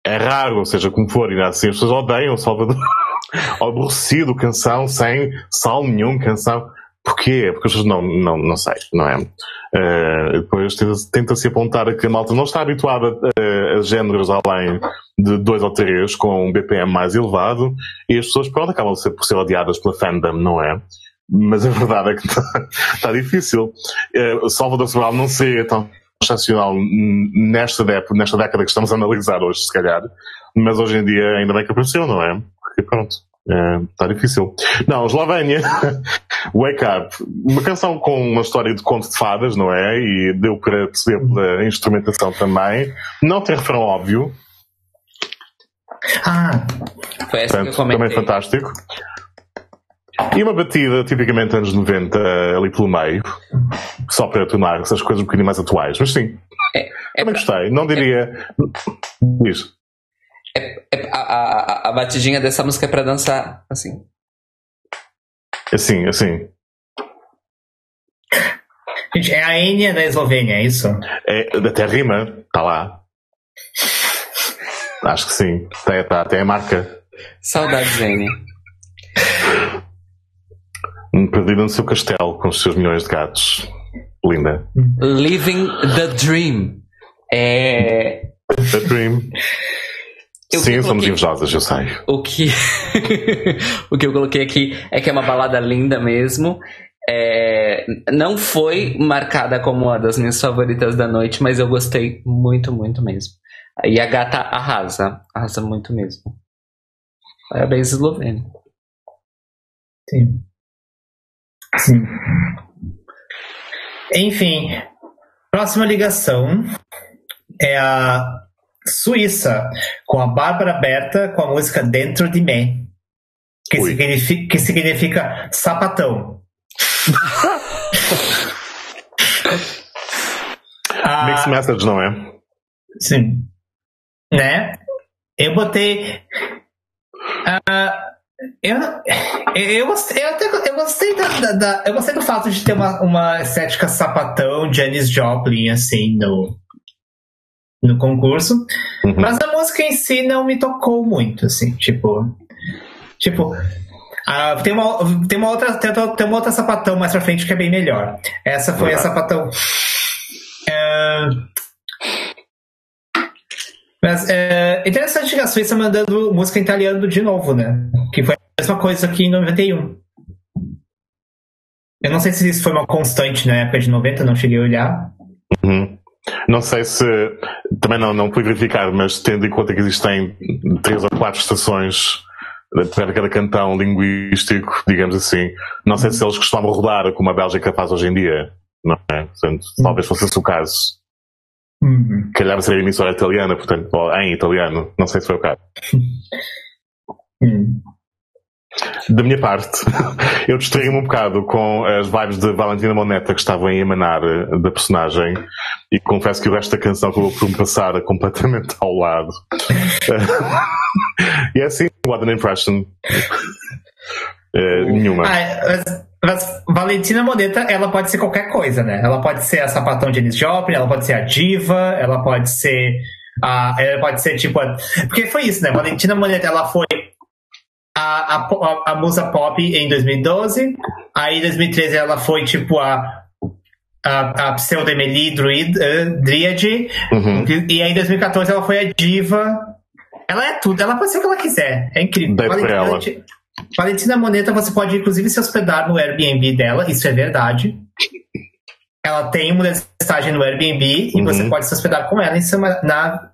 É raro, ou seja, como for, e assim as pessoas odeiam Salvador. Aborrecido, canção sem sal nenhum, canção. Porquê? Porque as pessoas não, não, não sei, não é? Uh, depois tenta-se apontar que a malta não está habituada a, a géneros além de dois ou três com um BPM mais elevado e as pessoas, pronto, acabam por ser odiadas pela fandom, não é? mas a verdade é que está tá difícil. Uh, Salvador Sobral não seria tão excepcional nesta, nesta década que estamos a analisar hoje, se calhar, mas hoje em dia ainda bem que apareceu, não é? Porque pronto. Está é, difícil. Não, Eslovénia, Wake Up, uma canção com uma história de conto de fadas, não é? E deu para perceber pela instrumentação também. Não tem refrão óbvio. Ah, foi essa Portanto, que eu comentei. Também fantástico. E uma batida tipicamente anos 90 ali pelo meio, só para tornar essas coisas um bocadinho mais atuais. Mas sim, é, é também pra... gostei. Não diria. É... Isso. É, é, a, a, a, batidinha dessa música é pra dançar, assim. Assim, assim. Gente, é a Enya da Eslovênia, é isso? É, até rima, tá lá. Acho que sim. Tem, tá, tem a marca. Saudades, Enya. Perdida no seu castelo com os seus milhões de gatos. Linda. Living the Dream. É. The Dream. Eu Sim, somos invejosas, eu sei. O que... o que eu coloquei aqui é que é uma balada linda mesmo. É... Não foi marcada como uma das minhas favoritas da noite, mas eu gostei muito, muito mesmo. E a gata arrasa. Arrasa muito mesmo. Parabéns, Eslovênia. Sim. Sim. Enfim, próxima ligação é a Suíça, com a Bárbara Berta com a música Dentro de Mim, que, significa, que significa sapatão. ah, Mixed message, não é? Sim. Né? Eu botei. Uh, eu, eu, gostei, eu, até, eu gostei da, da, da, eu gostei do fato de ter uma, uma estética sapatão Janis Joplin assim no, no concurso. Uhum. Mas a música em si não me tocou muito, assim, tipo. Tipo. Uh, tem, uma, tem, uma outra, tem, tem uma outra sapatão mais pra frente que é bem melhor. Essa foi uhum. a sapatão. Uh, mas é interessante que a Suíça mandando música italiana de novo, né? Que foi a mesma coisa que em 91. Eu não sei se isso foi uma constante na época de 90, não cheguei a olhar. Uhum. Não sei se. Também não, não fui verificar, mas tendo em conta que existem três ou quatro estações para cada cantão linguístico, digamos assim, não sei se eles costumam rodar como a Bélgica faz hoje em dia. Não é? Portanto, talvez fosse esse o caso. Uhum. Calhar seria emissora italiana, portanto, em italiano. Não sei se foi o caso. Uhum. Da minha parte, eu distraí-me um bocado com as vibes de Valentina Moneta que estavam a emanar eh, da personagem e confesso que o resto da canção acabou por me passar completamente ao lado. e é assim, what an impression. Uh, nenhuma. Ah, mas, mas, Valentina Moneta, ela pode ser qualquer coisa, né? Ela pode ser a sapatão de Janis Joplin, ela pode ser a diva, ela pode ser a, ela pode ser tipo a, porque foi isso, né? Valentina Moneta, ela foi a, a, a, musa pop em 2012. Aí em 2013 ela foi tipo a, a, a pseudo-Emily Dryad. Uhum. E aí em 2014 ela foi a diva. Ela é tudo, ela pode ser o que ela quiser. É incrível. Valentina, Valentina Moneta, você pode inclusive se hospedar no Airbnb dela, isso é verdade. Ela tem uma estagem no Airbnb uhum. e você pode se hospedar com ela em, na,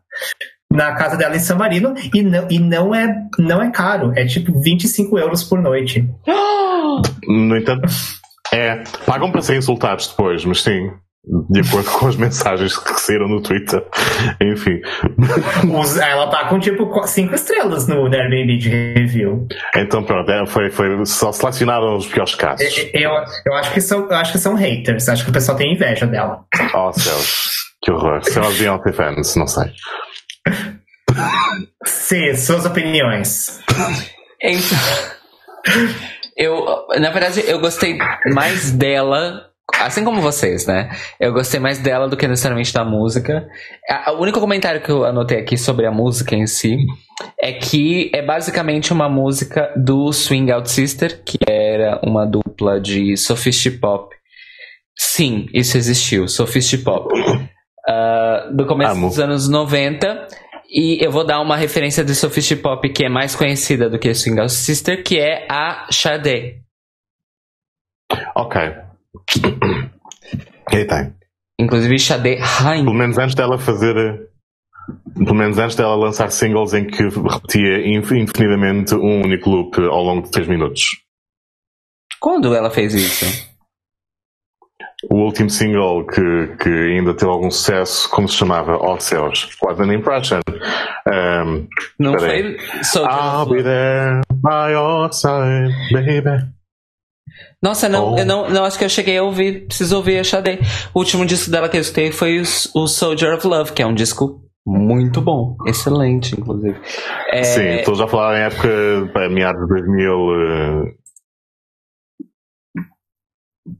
na casa dela em San Marino e não, e não, é, não é caro. É tipo 25 euros por noite. No entanto, é. Pagam para ser insultados depois, mas sim. De acordo com as mensagens que saíram no Twitter. Enfim. Ela tá com tipo 5 estrelas no Airbnb de review. Então pronto, é, foi, foi, só selecionaram os piores casos. Eu, eu, acho que são, acho que são haters. Acho que o pessoal tem inveja dela. Oh céus. Que horror. Se elas iam ter fans, não sei. Sim, suas opiniões. Então, eu, na verdade, eu gostei mais dela, assim como vocês, né? Eu gostei mais dela do que necessariamente da música. O único comentário que eu anotei aqui sobre a música em si é que é basicamente uma música do Swing Out Sister, que era uma dupla de Sophist Pop. Sim, isso existiu, Sophist Pop uh, do começo Amo. dos anos 90. E eu vou dar uma referência de Sophist Pop que é mais conhecida do que Swing Out Sister, que é a Sade. Ok. Aí tem. Inclusive Xadê Rain. Pelo menos antes dela fazer. Pelo menos antes dela lançar singles em que repetia infinitamente um único loop ao longo de 3 minutos. Quando ela fez isso? O último single que, que ainda teve algum sucesso, como se chamava? Oh céus, quase an impression. Um, Não foi Soldier I'll be there by your side, baby. Nossa, não, oh. eu não, não acho que eu cheguei a ouvir. Preciso ouvir a Xadê. O último disco dela que eu escutei foi o, o Soldier of Love, que é um disco muito bom. Excelente, inclusive. É... Sim, estou já a falar em época, meados de 2000.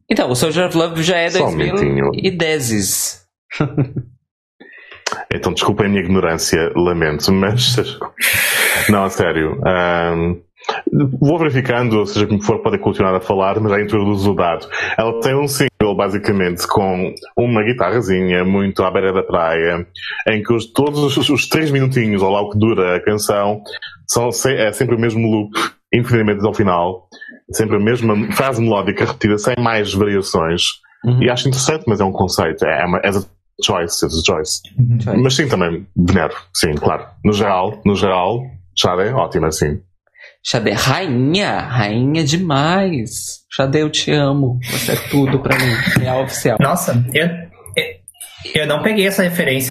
Então, o Soldier of Love já é 2010. então, desculpem a minha ignorância, lamento, mas. Não, a sério. Um, vou verificando, ou seja, como for, podem continuar a falar, mas já introduzo o dado. Ela tem um single, basicamente, com uma guitarrazinha muito à beira da praia, em que os, todos os, os três minutinhos, ou lá o que dura a canção, são, é sempre o mesmo loop, infinitamente ao final sempre a mesma frase melódica repetida sem mais variações. Uhum. E acho interessante, mas é um conceito. É, é uma, as a choice, as a choice. Uhum. Mas sim, também venero. Sim, claro. No geral, no geral, Xade é ótima, sim. Xade, rainha, rainha demais. Xade, eu te amo. Você é tudo pra mim. Real oficial. Nossa, eu, eu não peguei essa referência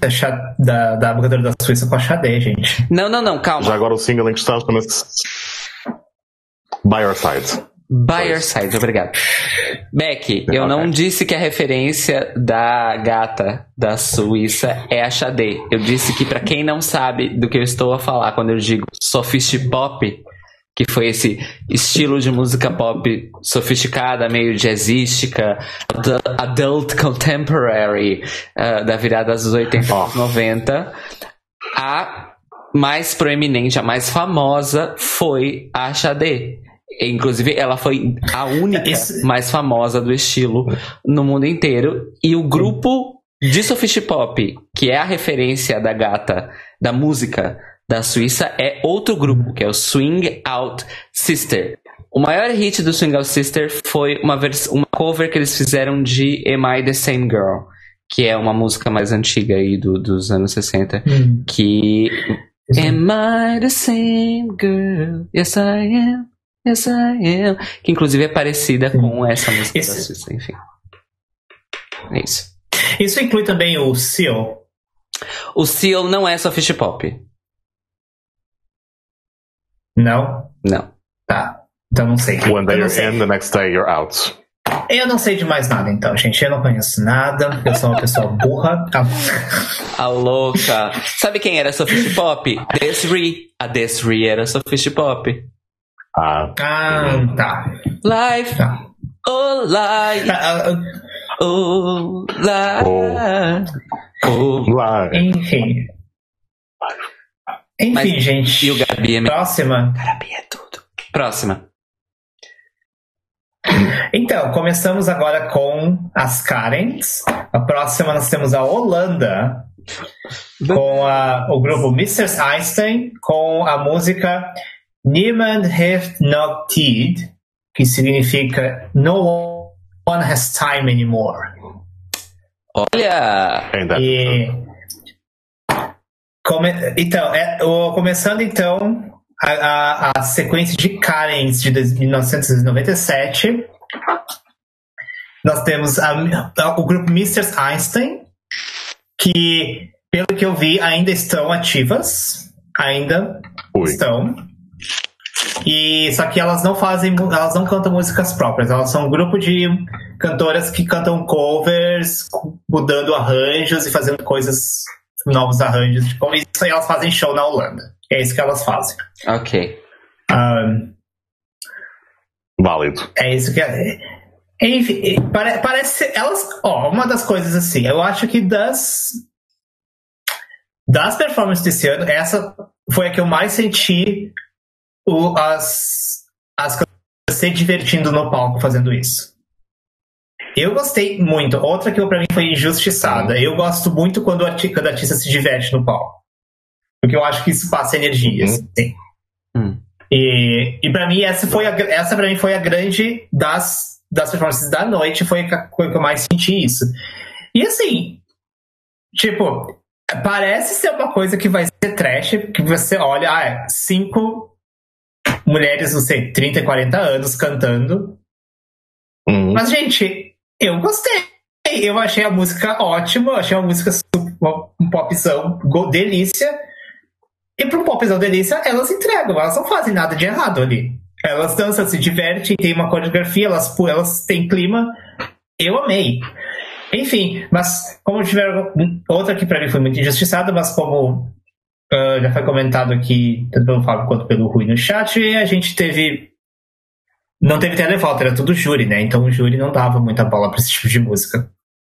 da, da jogadora da Suíça com a Xade, gente. Não, não, não, calma. Já agora o single em questão chama-se By Your Side. By Your Side, obrigado. Beck, eu não disse que a referência da gata da Suíça é a Xadê. Eu disse que para quem não sabe do que eu estou a falar quando eu digo sophist pop, que foi esse estilo de música pop sofisticada, meio jazzística, adult contemporary, uh, da virada dos 80 aos 90, a mais proeminente, a mais famosa foi a Xadê. Inclusive, ela foi a única Esse... mais famosa do estilo no mundo inteiro. E o grupo de Sophist Pop, que é a referência da gata da música da Suíça, é outro grupo, que é o Swing Out Sister. O maior hit do Swing Out Sister foi uma, uma cover que eles fizeram de Am I the Same Girl? Que é uma música mais antiga aí do, dos anos 60. Hum. Que. Am I the same girl? Yes, I am. Yes, I am. Que inclusive é parecida com essa música Esse... da Suíça, enfim. É isso. Isso inclui também o Seal. O Seal não é só fish pop. Não? Não. Tá. Então não sei. One day you're in, the next day you're out. Eu não sei de mais nada, então, gente. Eu não conheço nada. Eu sou uma pessoa burra. A louca. Sabe quem era Sophie Pop? Desiree. A Desiree era Sophie Pop. Ah, ah tá. Life. Tá. Oh, life. Ah, ah, oh, life. Oh, life. Enfim. Enfim, Mas, gente. E o Gabi é Próxima. Gabi é tudo. Próxima. Então, começamos agora com as Karens. A próxima nós temos a Holanda, com a, o grupo Mr. Einstein, com a música Niemand heeft nog tijd, que significa No one has time anymore. Olha! E, come, então, é, o, começando então a, a, a, sequência de Karens de 1997, nós temos a, o grupo Mr. Einstein, que, pelo que eu vi, ainda estão ativas. Ainda Oi. estão. E só que elas não fazem, elas não cantam músicas próprias, elas são um grupo de cantoras que cantam covers, mudando arranjos e fazendo coisas, novos arranjos. Tipo, isso aí elas fazem show na Holanda. É isso que elas fazem. Ok. Um, Válido. É isso que é. Enfim, parece elas. Ó, uma das coisas assim, eu acho que das das performances desse ano, essa foi a que eu mais senti o, as, as se divertindo no palco fazendo isso. Eu gostei muito. Outra que para mim foi injustiçada. Eu gosto muito quando o, artista, quando o artista se diverte no palco. Porque eu acho que isso passa energia. Uhum. Assim. Hum. E, e para mim essa foi a, essa para mim foi a grande das das performances da noite foi que eu mais senti isso. E assim, tipo, parece ser uma coisa que vai ser trash, que você olha, ah, é cinco mulheres, não sei, 30, 40 anos cantando. Uhum. Mas, gente, eu gostei. Eu achei a música ótima, achei a música um popzão delícia. E para um popzão delícia, elas entregam, elas não fazem nada de errado ali. Elas dançam, se divertem, tem uma coreografia, elas, elas têm clima. Eu amei. Enfim, mas como tiveram. Outra que para mim foi muito injustiçada, mas como uh, já foi comentado aqui, tanto pelo Fábio quanto pelo Rui no chat, a gente teve. Não teve televolta, era tudo júri, né? Então o júri não dava muita bola para esse tipo de música.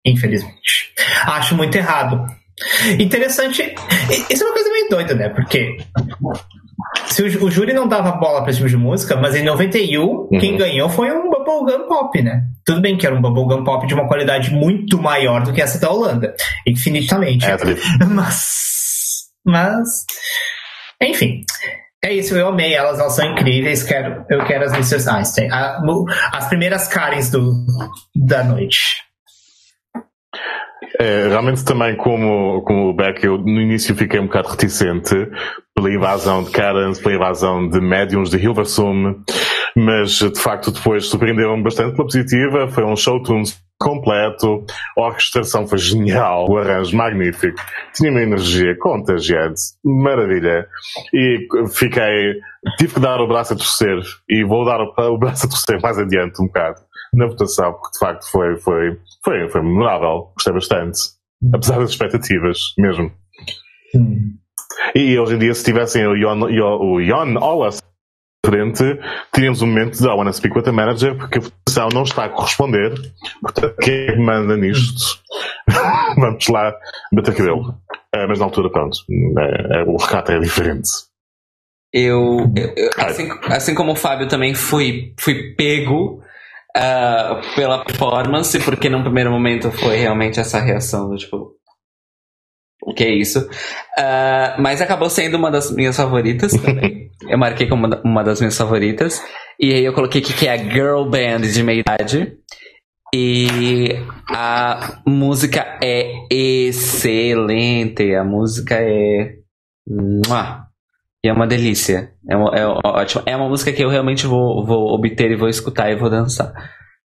Infelizmente. Acho muito errado. Interessante. Isso é uma coisa meio doida, né? Porque se o, o júri não dava bola para esse tipo de música, mas em 91 uhum. quem ganhou foi um bubblegum pop, né? Tudo bem que era um bubblegum pop de uma qualidade muito maior do que essa da Holanda, infinitamente. É, mas, mas, enfim. É isso, eu amei elas, elas são incríveis. Quero, eu quero as Mrs. Einstein. A, as primeiras Karens do, da noite. É, realmente também como, como o Beck, eu no início fiquei um bocado reticente pela invasão de Karens, pela invasão de médiums de Hilversum, mas de facto depois surpreendeu-me bastante pela positiva, foi um show tunes completo, a orquestração foi genial, o arranjo magnífico, tinha uma energia contagiante, maravilha, e fiquei, tive que dar o braço a torcer, e vou dar o braço a torcer mais adiante um bocado, na votação, porque de facto foi, foi, foi, foi memorável, gostei bastante, apesar das expectativas, mesmo. Hum. E hoje em dia, se tivessem o Jon Olas frente, teríamos um momento de I wanna speak with a manager, porque a votação não está a corresponder. Portanto, quem é manda nisto? Vamos lá bater cabelo. É, mas na altura, pronto, é, o recato é diferente. Eu, eu assim, assim, como o Fábio também fui, fui pego uh, pela performance, porque num primeiro momento foi realmente essa reação do tipo, o que é isso. Uh, mas acabou sendo uma das minhas favoritas também. eu marquei como uma das minhas favoritas. E aí eu coloquei aqui que é a Girl Band de meia idade. E a música é excelente. A música é. E é uma delícia. É, uma, é ótimo. É uma música que eu realmente vou, vou obter e vou escutar e vou dançar.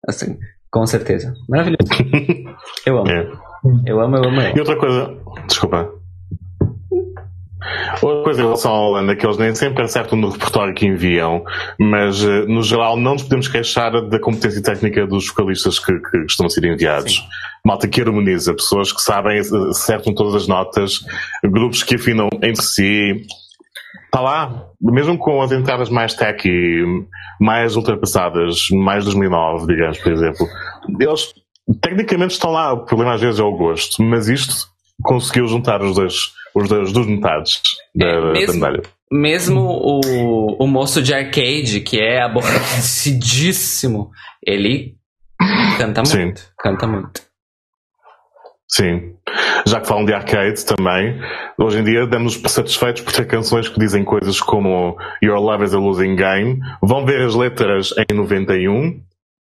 Assim, com certeza. Maravilhoso. Eu amo. É. Eu amo, eu amo. E outra coisa, desculpa. Outra coisa em relação à Holanda, que eles nem sempre acertam no repertório que enviam, mas eh, no geral não nos podemos queixar da competência técnica dos vocalistas que, que estão a ser enviados. Sim. Malta que harmoniza, pessoas que sabem, eh, acertam todas as notas, grupos que afinam entre si. Está lá, mesmo com as entradas mais tech mais ultrapassadas, mais 2009, digamos, por exemplo, eles Tecnicamente estão lá, o problema às vezes é o gosto, mas isto conseguiu juntar os dois, os dois, duas metades da, é, mesmo, da medalha. Mesmo o, o moço de arcade, que é aborrecidíssimo, ele canta muito. Sim. Canta muito. Sim. Já que falam de arcade também, hoje em dia damos satisfeitos por ter canções que dizem coisas como Your Love is a Losing Game. Vão ver as letras em 91,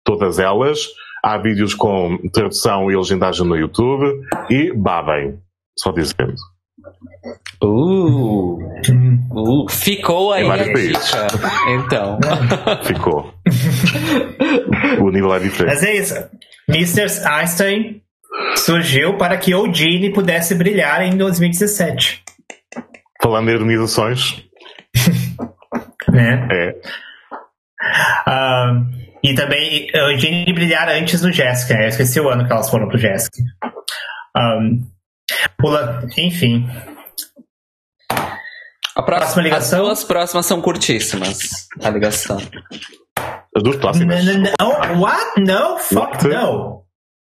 todas elas. Há vídeos com tradução e legendagem no YouTube e babem. Só dizendo. Uh, uh, ficou aí a dica. Então. Ficou. o nível é diferente. Mas é isso. Mr. Einstein surgiu para que Eugene pudesse brilhar em 2017. Falando em ironizações. né? É. Um, e também Eugênio brilhar antes do Jessica. Eu esqueci o ano que elas foram pro Jessica. Um, pula, enfim. A próxima, ligação. As duas próximas são curtíssimas. A ligação. As duas próximas. Não, what? No, fuck what? no.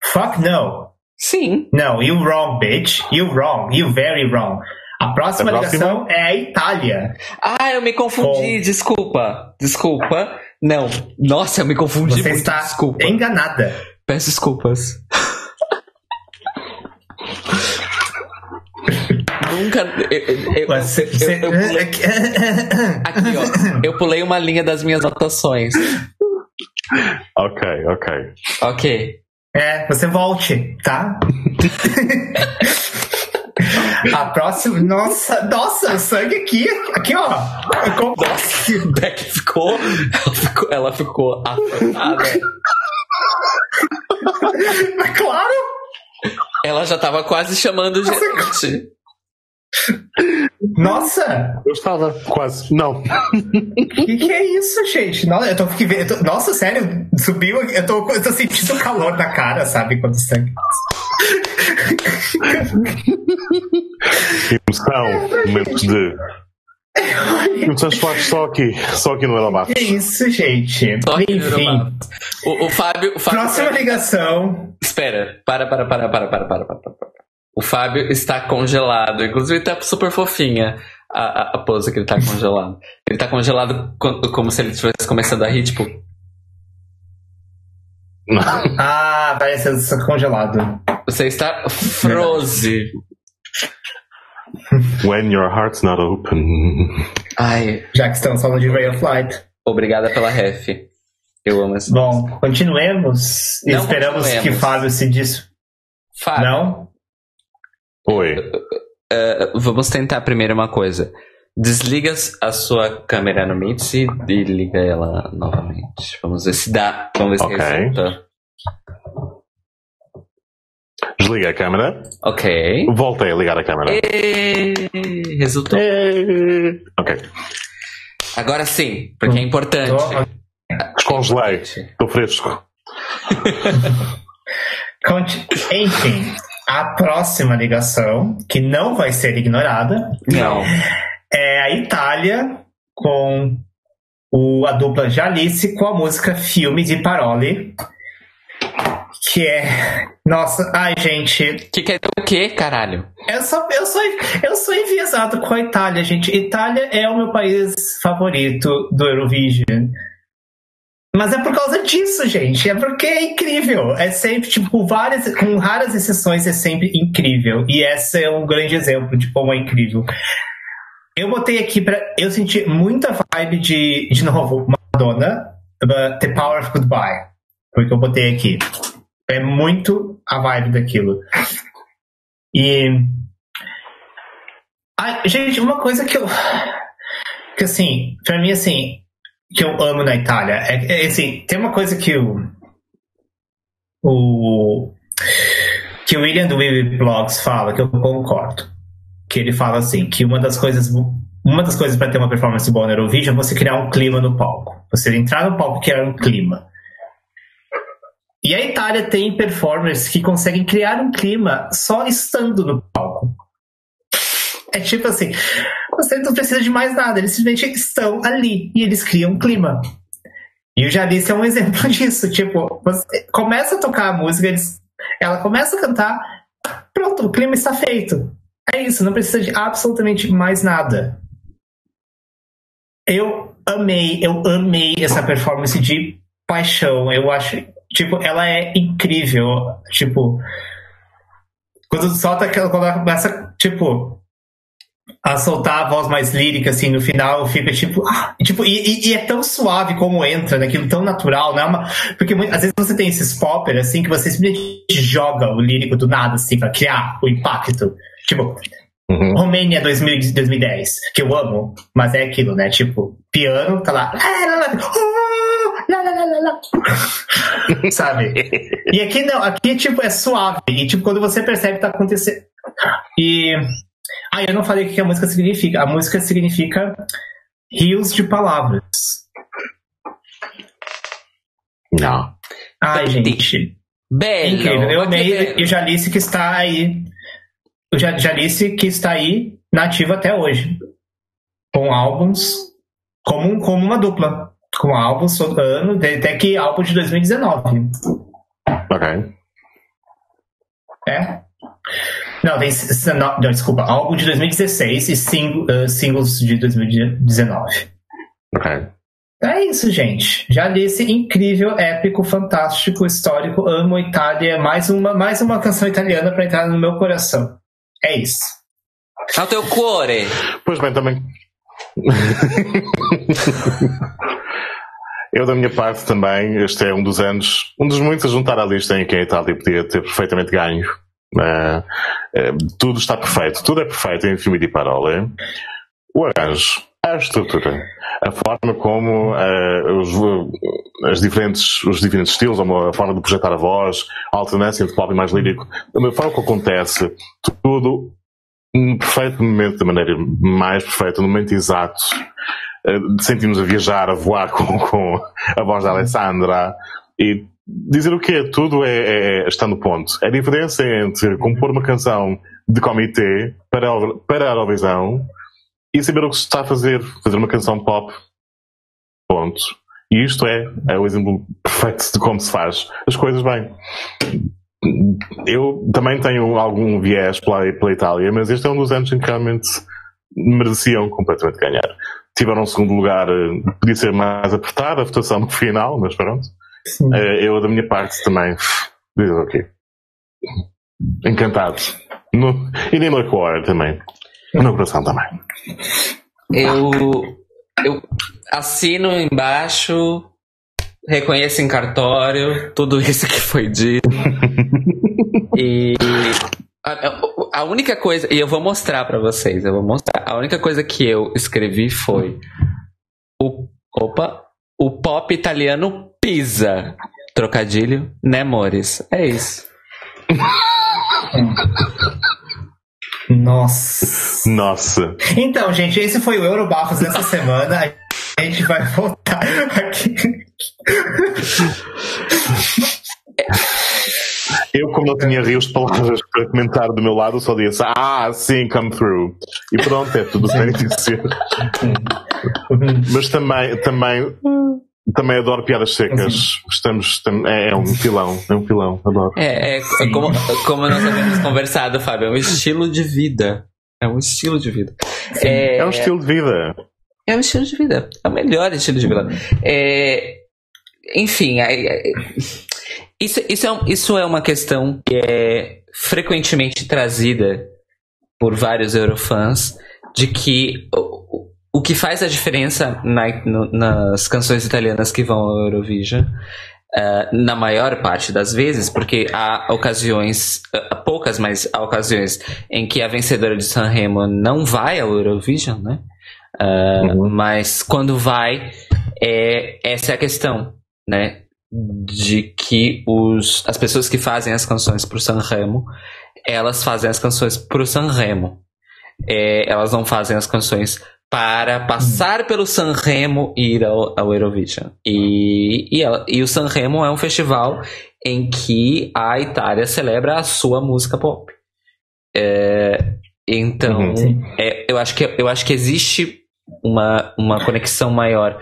Fuck no. Sim. No, you wrong, bitch. You wrong. You very wrong. A próxima, a próxima ligação é a Itália. Ah, eu me confundi. Com... Desculpa. Desculpa. Não. Nossa, eu me confundi Você muito. está Desculpa. enganada. Peço desculpas. Nunca. Eu, eu, você. Eu, pulei, aqui, ó. Eu pulei uma linha das minhas anotações. ok, ok. Ok. É, você volte, tá? A próxima. Nossa, nossa, sangue aqui. Aqui, ó. Nossa, Beck ficou. Ela ficou, ela ficou afetada. Mas claro! Ela já tava quase chamando gente. Nossa! Eu estava, quase. Não. O que, que, é isso, gente? Nossa, eu tô, eu tô, nossa, sério, subiu. Eu tô, eu tô sentindo calor na cara, sabe? Quando o sangue Emoção, é, momentos de. Emoções só aqui, só aqui no Elabato. Que isso, gente. Só aqui Enfim. O, o Fábio. O Fábio Próxima ligação. Espera, para, para, para, para, para, para, para. para. O Fábio está congelado. Inclusive, tá super fofinha a, a, a pose que ele tá congelado. Ele tá congelado como se ele estivesse começando a rir, tipo. ah, parece tá congelado. Você está froze. When your heart's not open. Ai. Já que estamos falando de Ray of Light. Obrigada pela ref. Eu amo essa Bom, continuemos. Não Esperamos continuemos. que Fábio se diz. Fábio. Não? Oi. Uh, vamos tentar primeiro uma coisa. Desliga a sua câmera no Meet e liga ela novamente. Vamos ver se dá. Vamos ver se okay. resulta. Desliga a câmera. Ok. Voltei a ligar a câmera. E... Resultou. E... Ok. Agora sim, porque é importante. Descongelei. Estou fresco. Enfim, a próxima ligação, que não vai ser ignorada, não. é a Itália com o, a dupla Jalice com a música Filme de Parole. Que é. Nossa, ai, gente. Que quer dizer o quê, caralho? Eu sou, eu, sou, eu sou enviesado com a Itália, gente. Itália é o meu país favorito do Eurovision. Mas é por causa disso, gente. É porque é incrível. É sempre, tipo, várias, com raras exceções, é sempre incrível. E esse é um grande exemplo de como é incrível. Eu botei aqui pra. Eu senti muita vibe de, de novo, Madonna, The Power of Goodbye. Foi o que eu botei aqui. É muito a vibe daquilo. E. Ai, gente, uma coisa que eu. Que assim, pra mim, assim, que eu amo na Itália. É, é assim, tem uma coisa que o. O. Que o William do Vivi Blogs fala, que eu concordo. Que ele fala assim, que uma das coisas. Uma das coisas para ter uma performance boa no Eurovision é você criar um clima no palco. Você entrar no palco e criar um clima. E a Itália tem performers que conseguem criar um clima só estando no palco. É tipo assim, você não precisa de mais nada, eles simplesmente estão ali e eles criam um clima. E o Jalice é um exemplo disso. Tipo, você começa a tocar a música, eles, ela começa a cantar, pronto, o clima está feito. É isso, não precisa de absolutamente mais nada. Eu amei, eu amei essa performance de paixão. Eu acho, tipo, ela é incrível. Tipo, quando solta aquela, quando ela começa, tipo, a soltar a voz mais lírica, assim, no final, fica tipo. Ah, tipo e, e, é tão suave como entra, naquilo tão natural, não é uma. Porque às vezes você tem esses popper, assim, que você simplesmente joga o lírico do nada, assim, pra criar o impacto. Tipo, uhum. Romênia 2000, 2010, que eu amo, mas é aquilo, né? Tipo, piano, tá lá. Sabe? E aqui não, aqui tipo é suave. E tipo, quando você percebe que tá acontecendo. E ah, eu não falei o que a música significa. A música significa rios de palavras. Não. Ai, gente. Belo. Incrível. Eu amei. Eu já disse que está aí. Eu já, já disse que está aí nativa até hoje. Com álbuns como, como uma dupla. Com álbuns todo ano, até que álbum de 2019. Ok. É. Não, tem. Não, não, desculpa. Álbum de 2016 e sing, uh, singles de 2019. Ok. É isso, gente. Já disse incrível, épico, fantástico, histórico. Amo Itália. Mais uma, mais uma canção italiana para entrar no meu coração. É isso. Ao teu cuore. Pois bem, também. Eu, da minha parte, também, este é um dos anos, um dos muitos a juntar à lista em que a Itália podia ter perfeitamente ganho. Uh, uh, tudo está perfeito, tudo é perfeito em filme de parola. O arranjo, a estrutura, a forma como uh, os, as diferentes, os diferentes estilos, a forma de projetar a voz, a alternância entre pop e mais lírico, a forma que acontece, tudo no perfeito momento, da maneira mais perfeita, no momento exato. Uh, sentimos a viajar, a voar com, com a voz da Alessandra e dizer o quê? Tudo é, é, é, está no ponto. A diferença entre compor uma canção de comitê para, para a Eurovisão e saber o que se está a fazer, fazer uma canção pop. Ponto. E isto é, é o exemplo perfeito de como se faz as coisas bem. Eu também tenho algum viés pela, pela Itália, mas este é um dos anos em que realmente mereciam completamente ganhar. Tiveram um segundo lugar, eh, podia ser mais apertada a votação final, mas pronto. Uh, eu, da minha parte, também. Diz ok. Encantado. No, e nem Core também. No coração também. Eu, eu assino embaixo, reconheço em cartório tudo isso que foi dito. e a, a, única coisa, e eu vou mostrar para vocês, eu vou mostrar. A única coisa que eu escrevi foi o, opa, o pop italiano pisa. Trocadilho, né, Mores? É isso. Nossa. Nossa. Então, gente, esse foi o Eurobarros dessa semana. A gente vai voltar aqui. Eu, como não tinha rios de palavras para comentar do meu lado, só disse, ah, sim, come through. E pronto, é tudo sem dizer. Mas também, também também adoro piadas secas. Estamos, é, é, um pilão, é um pilão, adoro. É, é, é como, como nós havíamos conversado, Fábio, é um estilo de vida. É um estilo de vida. É, é, um estilo de vida. É um estilo de vida. É o melhor estilo de vida. É, enfim, isso, isso, é, isso é uma questão que é frequentemente trazida por vários eurofãs de que o que faz a diferença na, no, nas canções italianas que vão ao Eurovision, uh, na maior parte das vezes, porque há ocasiões, uh, poucas, mas há ocasiões em que a vencedora de Sanremo não vai ao Eurovision, né? Uh, uhum. Mas quando vai, é, essa é a questão, né? De que os, as pessoas que fazem as canções para o Sanremo, elas fazem as canções para o Sanremo. É, elas não fazem as canções para passar hum. pelo Sanremo e ir ao, ao Eurovision. E, e, ela, e o Sanremo é um festival em que a Itália celebra a sua música pop. É, então, uhum, é, eu, acho que, eu acho que existe uma, uma conexão maior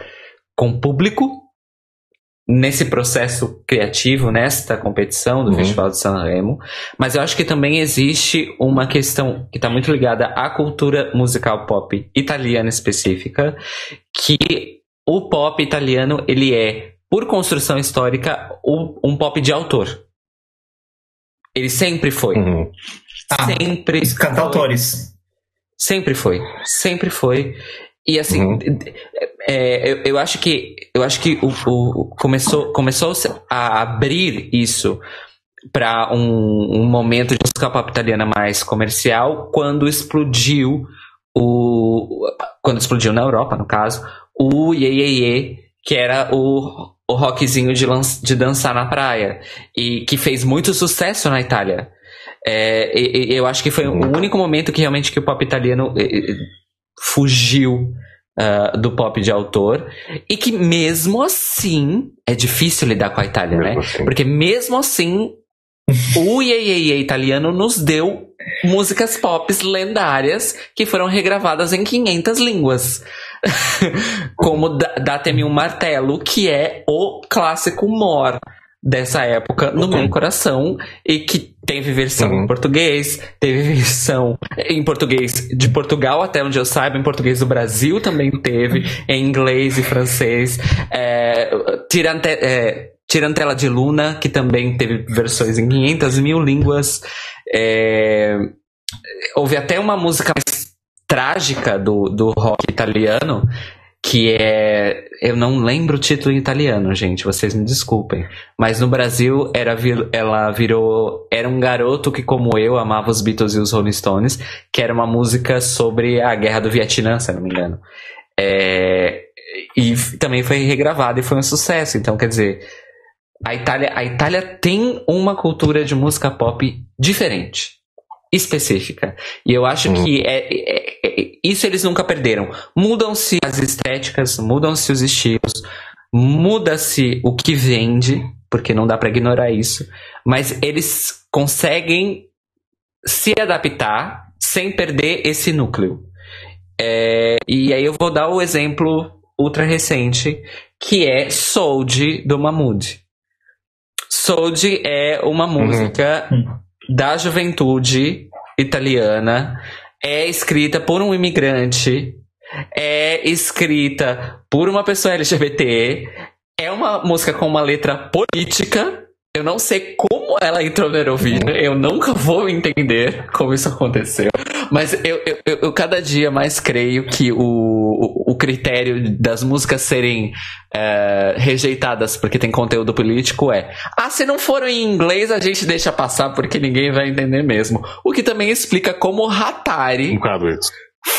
com o público nesse processo criativo, nesta competição do uhum. Festival de San Remo, mas eu acho que também existe uma questão que está muito ligada à cultura musical pop italiana específica, que o pop italiano ele é, por construção histórica, um pop de autor. Ele sempre foi. Uhum. Ah, sempre. Cantautores. Sempre foi. Sempre foi. E assim, uhum. é, eu, eu, acho que eu acho que o, o, começou, começou a abrir isso para um, um, momento de música pop italiana mais comercial quando explodiu o quando explodiu na Europa, no caso, o Ye Ye Ye, que era o, o rockzinho de, de dançar na praia e que fez muito sucesso na Itália. É, e, e eu acho que foi o uhum. único momento que realmente que o pop italiano fugiu uh, do pop de autor e que mesmo assim é difícil lidar com a Itália, mesmo né? Assim. Porque mesmo assim o Iê italiano nos deu músicas pop lendárias que foram regravadas em 500 línguas. Como Dá-te-me um martelo, que é o clássico mor dessa época no meu coração e que teve versão uhum. em português, teve versão em português de Portugal, até onde eu saiba, em português do Brasil também teve, em inglês e francês. É, Tirante, é, Tirantela de Luna, que também teve versões em 500 mil línguas. É, houve até uma música mais trágica do, do rock italiano que é. Eu não lembro o título em italiano, gente, vocês me desculpem. Mas no Brasil era, ela virou. Era um garoto que, como eu, amava os Beatles e os Rolling Stones, que era uma música sobre a guerra do Vietnã, se eu não me engano. É, e também foi regravada e foi um sucesso. Então, quer dizer, a Itália, a Itália tem uma cultura de música pop diferente, específica. E eu acho uhum. que é, é, é, isso eles nunca perderam. Mudam-se as estéticas, mudam-se os estilos, muda-se o que vende, porque não dá para ignorar isso. Mas eles conseguem se adaptar sem perder esse núcleo. É, e aí eu vou dar o exemplo ultra recente, que é Sold do Mahmood. Sold é uma uhum. música uhum. Da juventude italiana, é escrita por um imigrante, é escrita por uma pessoa LGBT, é uma música com uma letra política. Eu não sei como ela entrou no Eurovision, eu nunca vou entender como isso aconteceu. Mas eu, eu, eu, cada dia mais creio que o, o, o critério das músicas serem é, rejeitadas porque tem conteúdo político é: ah, se não for em inglês, a gente deixa passar porque ninguém vai entender mesmo. O que também explica como Hatari. Um.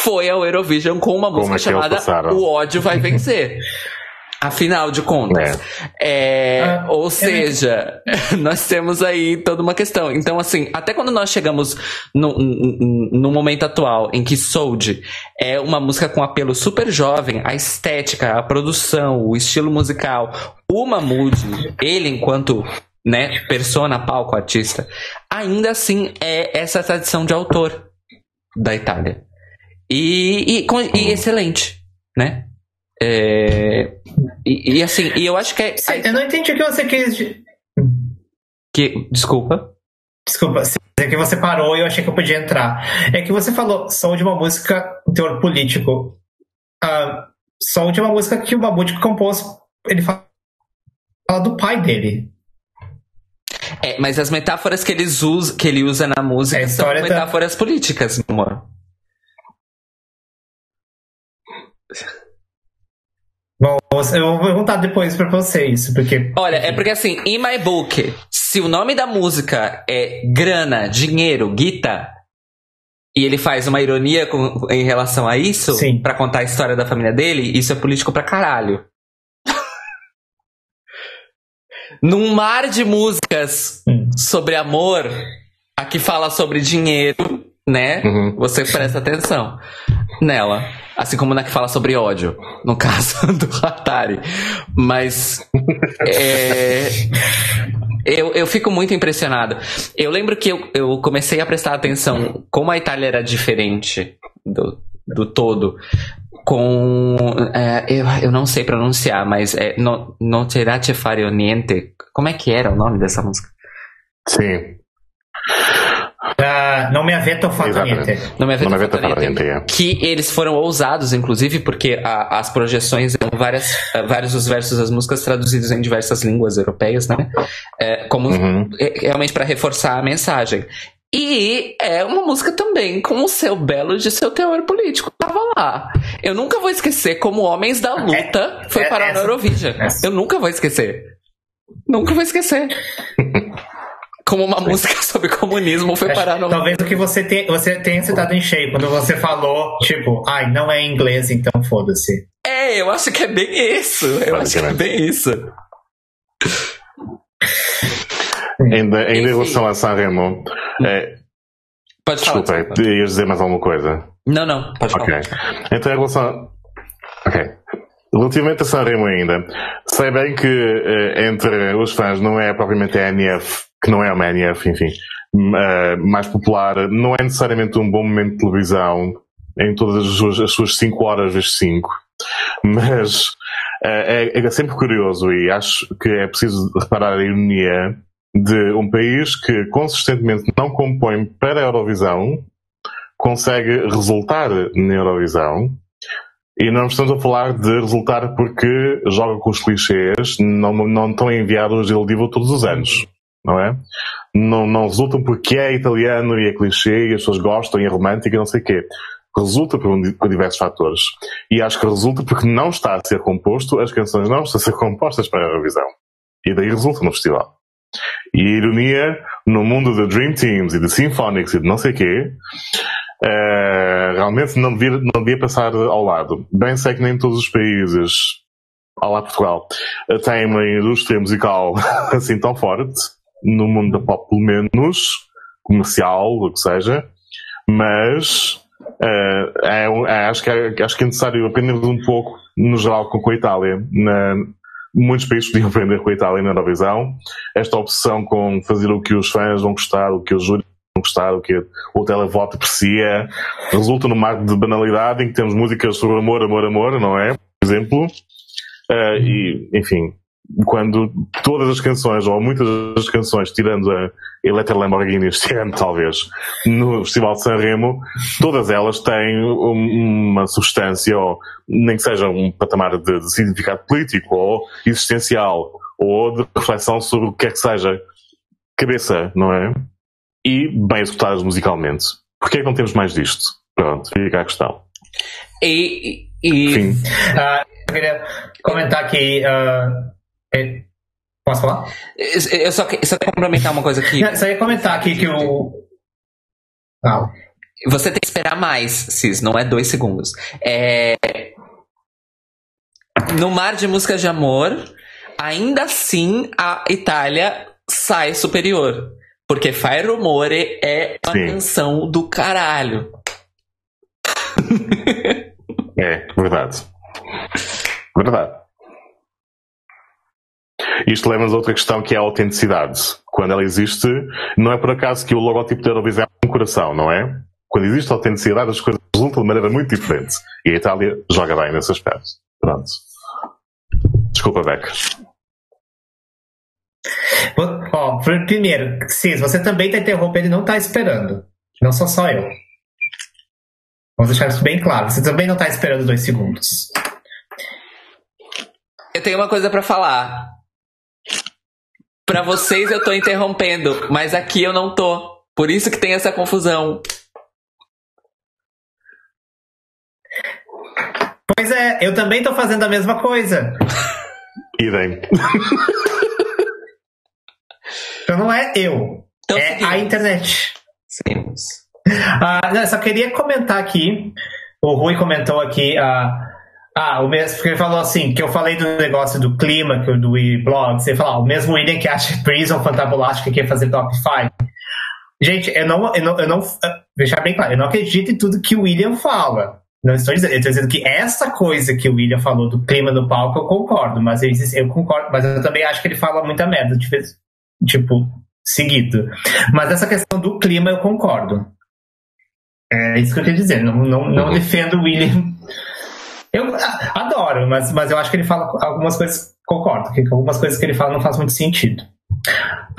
Foi ao Eurovision com uma música é chamada O ódio vai vencer. Afinal de contas. É. É, ah, ou seja, nós temos aí toda uma questão. Então, assim, até quando nós chegamos no, no momento atual em que Sold é uma música com apelo super jovem, a estética, a produção, o estilo musical, o Mahmood, ele enquanto né, persona, palco, artista, ainda assim é essa tradição de autor da Itália. E, e, e excelente, né? É, e, e, assim, e eu acho que é. Sim, eu não entendi o que você quis. Que, desculpa. Desculpa, é que você parou e eu achei que eu podia entrar. É que você falou som de uma música com teor político. Uh, som de uma música que o Babute compôs. Ele fala do pai dele. É, mas as metáforas que, eles usa, que ele usa na música é, são metáforas tá... políticas, meu amor. Bom, eu vou perguntar depois pra você isso, porque. Olha, é porque assim, in my book, se o nome da música é grana, dinheiro, guita, e ele faz uma ironia com, em relação a isso, para contar a história da família dele, isso é político pra caralho. Num mar de músicas hum. sobre amor, aqui fala sobre dinheiro, né? Uhum. Você presta atenção nela. Assim como na que fala sobre ódio, no caso do Atari. Mas. É, eu, eu fico muito impressionado. Eu lembro que eu, eu comecei a prestar atenção como a Itália era diferente do, do todo. Com. É, eu, eu não sei pronunciar, mas é no, Noterate Fare Niente. Como é que era o nome dessa música? Sim. Uh, não me avento fatto niente. Não me avento fatto niente. É. Que eles foram ousados, inclusive, porque a, as projeções eram várias, uh, vários dos versos das músicas traduzidos em diversas línguas europeias, né? É, como uhum. é, realmente para reforçar a mensagem. E é uma música também com o seu belo de seu teor político. Tava lá. Eu nunca vou esquecer como Homens da Luta é, foi é, para a Eurovision. Eu nunca vou esquecer. Nunca vou esquecer. como uma música sobre comunismo foi parar no. Talvez o que você, te, você tenha citado em cheio, quando você falou, tipo, ai, não é inglês, então foda-se. É, eu acho que é bem isso. Eu acho que é bem isso. Ainda, em relação a Sanremo, é, pode desculpa, falar. Desculpa, ias dizer mais alguma coisa? Não, não, pode okay. falar. Então, em relação. Ok. Relativamente a Sanremo ainda, sei bem que uh, entre os fãs não é propriamente a NF que não é uma NF, enfim, uh, mais popular, não é necessariamente um bom momento de televisão em todas as suas, as suas 5 horas vezes 5, mas uh, é, é, sempre curioso e acho que é preciso reparar a ironia de um país que consistentemente não compõe para a Eurovisão, consegue resultar na Eurovisão, e não estamos a falar de resultar porque joga com os clichês, não, não estão enviados de Ildivo todos os anos não é? Não, não resultam porque é italiano e é clichê e as pessoas gostam e é romântico e não sei o quê. Resulta por, por, diversos fatores. E acho que resulta porque não está a ser composto, as canções não estão a ser compostas para a Eurovisão. E daí resulta no festival. E a ironia, no mundo de Dream Teams e de Symphonics e de não sei quê, uh, realmente não devia, não devia passar ao lado. Bem sei que nem todos os países, ao lá Portugal, têm uma indústria musical assim tão forte, no mundo da pop pelo menos, comercial, o que seja, mas uh, é, é, acho, que é, acho que é necessário aprender um pouco, no geral, com a Itália, na, muitos países podiam aprender com a Itália na Eurovisão. Esta obsessão com fazer o que os fãs vão gostar, o que os júris vão gostar, o que o televoto aprecia, resulta num mar de banalidade em que temos músicas sobre amor, amor, amor, não é? Por exemplo. Uh, e, enfim, quando todas as canções, ou muitas das canções, tirando a Electra Lamborghini este ano, talvez, no Festival de Sanremo, todas elas têm uma substância, ou nem que seja um patamar de, de significado político, ou existencial, ou de reflexão sobre o que é que seja cabeça, não é? E bem executadas musicalmente. Porquê é que não temos mais disto? Pronto, fica a questão. E. e... Uh, eu queria comentar aqui. Uh é, posso falar? Eu só, só quero complementar uma coisa aqui. Só ia comentar aqui que o. Ah. Você tem que esperar mais, Cis, não é dois segundos. É... No mar de músicas de amor, ainda assim a Itália sai superior. Porque Fai Rumore é uma Sim. canção do caralho. É, verdade. Verdade. Isto leva-nos a outra questão que é a autenticidade. Quando ela existe, não é por acaso que o logotipo da Eurovisão é um coração, não é? Quando existe autenticidade, as coisas resultam de maneira muito diferente. E a Itália joga bem nesse aspecto. Pronto. Desculpa, Beck. Ó, primeiro, Cis, você também está interrompendo e não está esperando. Não sou só eu. Vamos deixar isso bem claro. Você também não está esperando dois segundos. Eu tenho uma coisa para falar. Para vocês eu tô interrompendo, mas aqui eu não tô. Por isso que tem essa confusão. Pois é, eu também tô fazendo a mesma coisa. Idem. Então não é eu. Então, é seguimos. a internet. Seguimos. Ah, não, só queria comentar aqui. O Rui comentou aqui. Ah, ah, o mesmo, porque ele falou assim, que eu falei do negócio do clima, que do blog, você falou, ah, o mesmo William que acha Prison fantabulástica que quer fazer top 5. Gente, eu não, eu não, eu não, deixar bem claro, eu não acredito em tudo que o William fala. Não estou dizendo, eu estou dizendo que essa coisa que o William falou do clima do palco, eu concordo, mas eu, eu concordo, mas eu também acho que ele fala muita merda, tipo, seguido. Mas essa questão do clima eu concordo. É isso que eu queria dizer, não, não, não uhum. defendo o William eu adoro, mas, mas eu acho que ele fala algumas coisas, concordo, que algumas coisas que ele fala não faz muito sentido.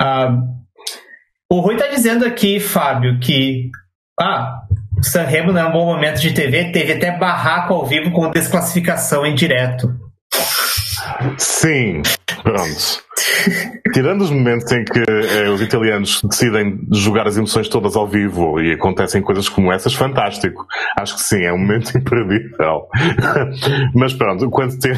Uh, o Rui está dizendo aqui, Fábio, que ah, o Sanremo não é um bom momento de TV, teve até barraco ao vivo com desclassificação em direto. Sim, pronto. Tirando os momentos em que eh, os italianos decidem jogar as emoções todas ao vivo e acontecem coisas como essas, fantástico. Acho que sim, é um momento imperdível. Mas pronto, quando te...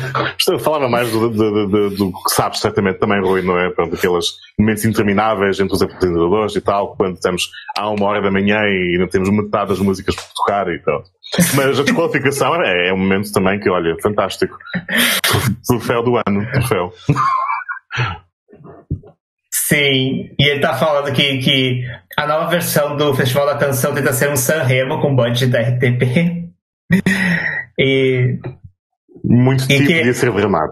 falava mais do, do, do, do, que sabes certamente também, Rui, não é? Pronto, aqueles momentos intermináveis entre os apresentadores e tal, quando estamos à uma hora da manhã e não temos metade das músicas por tocar e pronto. Mas a desqualificação é, é um momento também que, olha, fantástico. Troféu do ano, troféu. Sim, e ele tá falando que, que a nova versão do Festival da Canção tenta ser um Sanremo com budget da RTP. e. Muito tipo que... de ser dramado.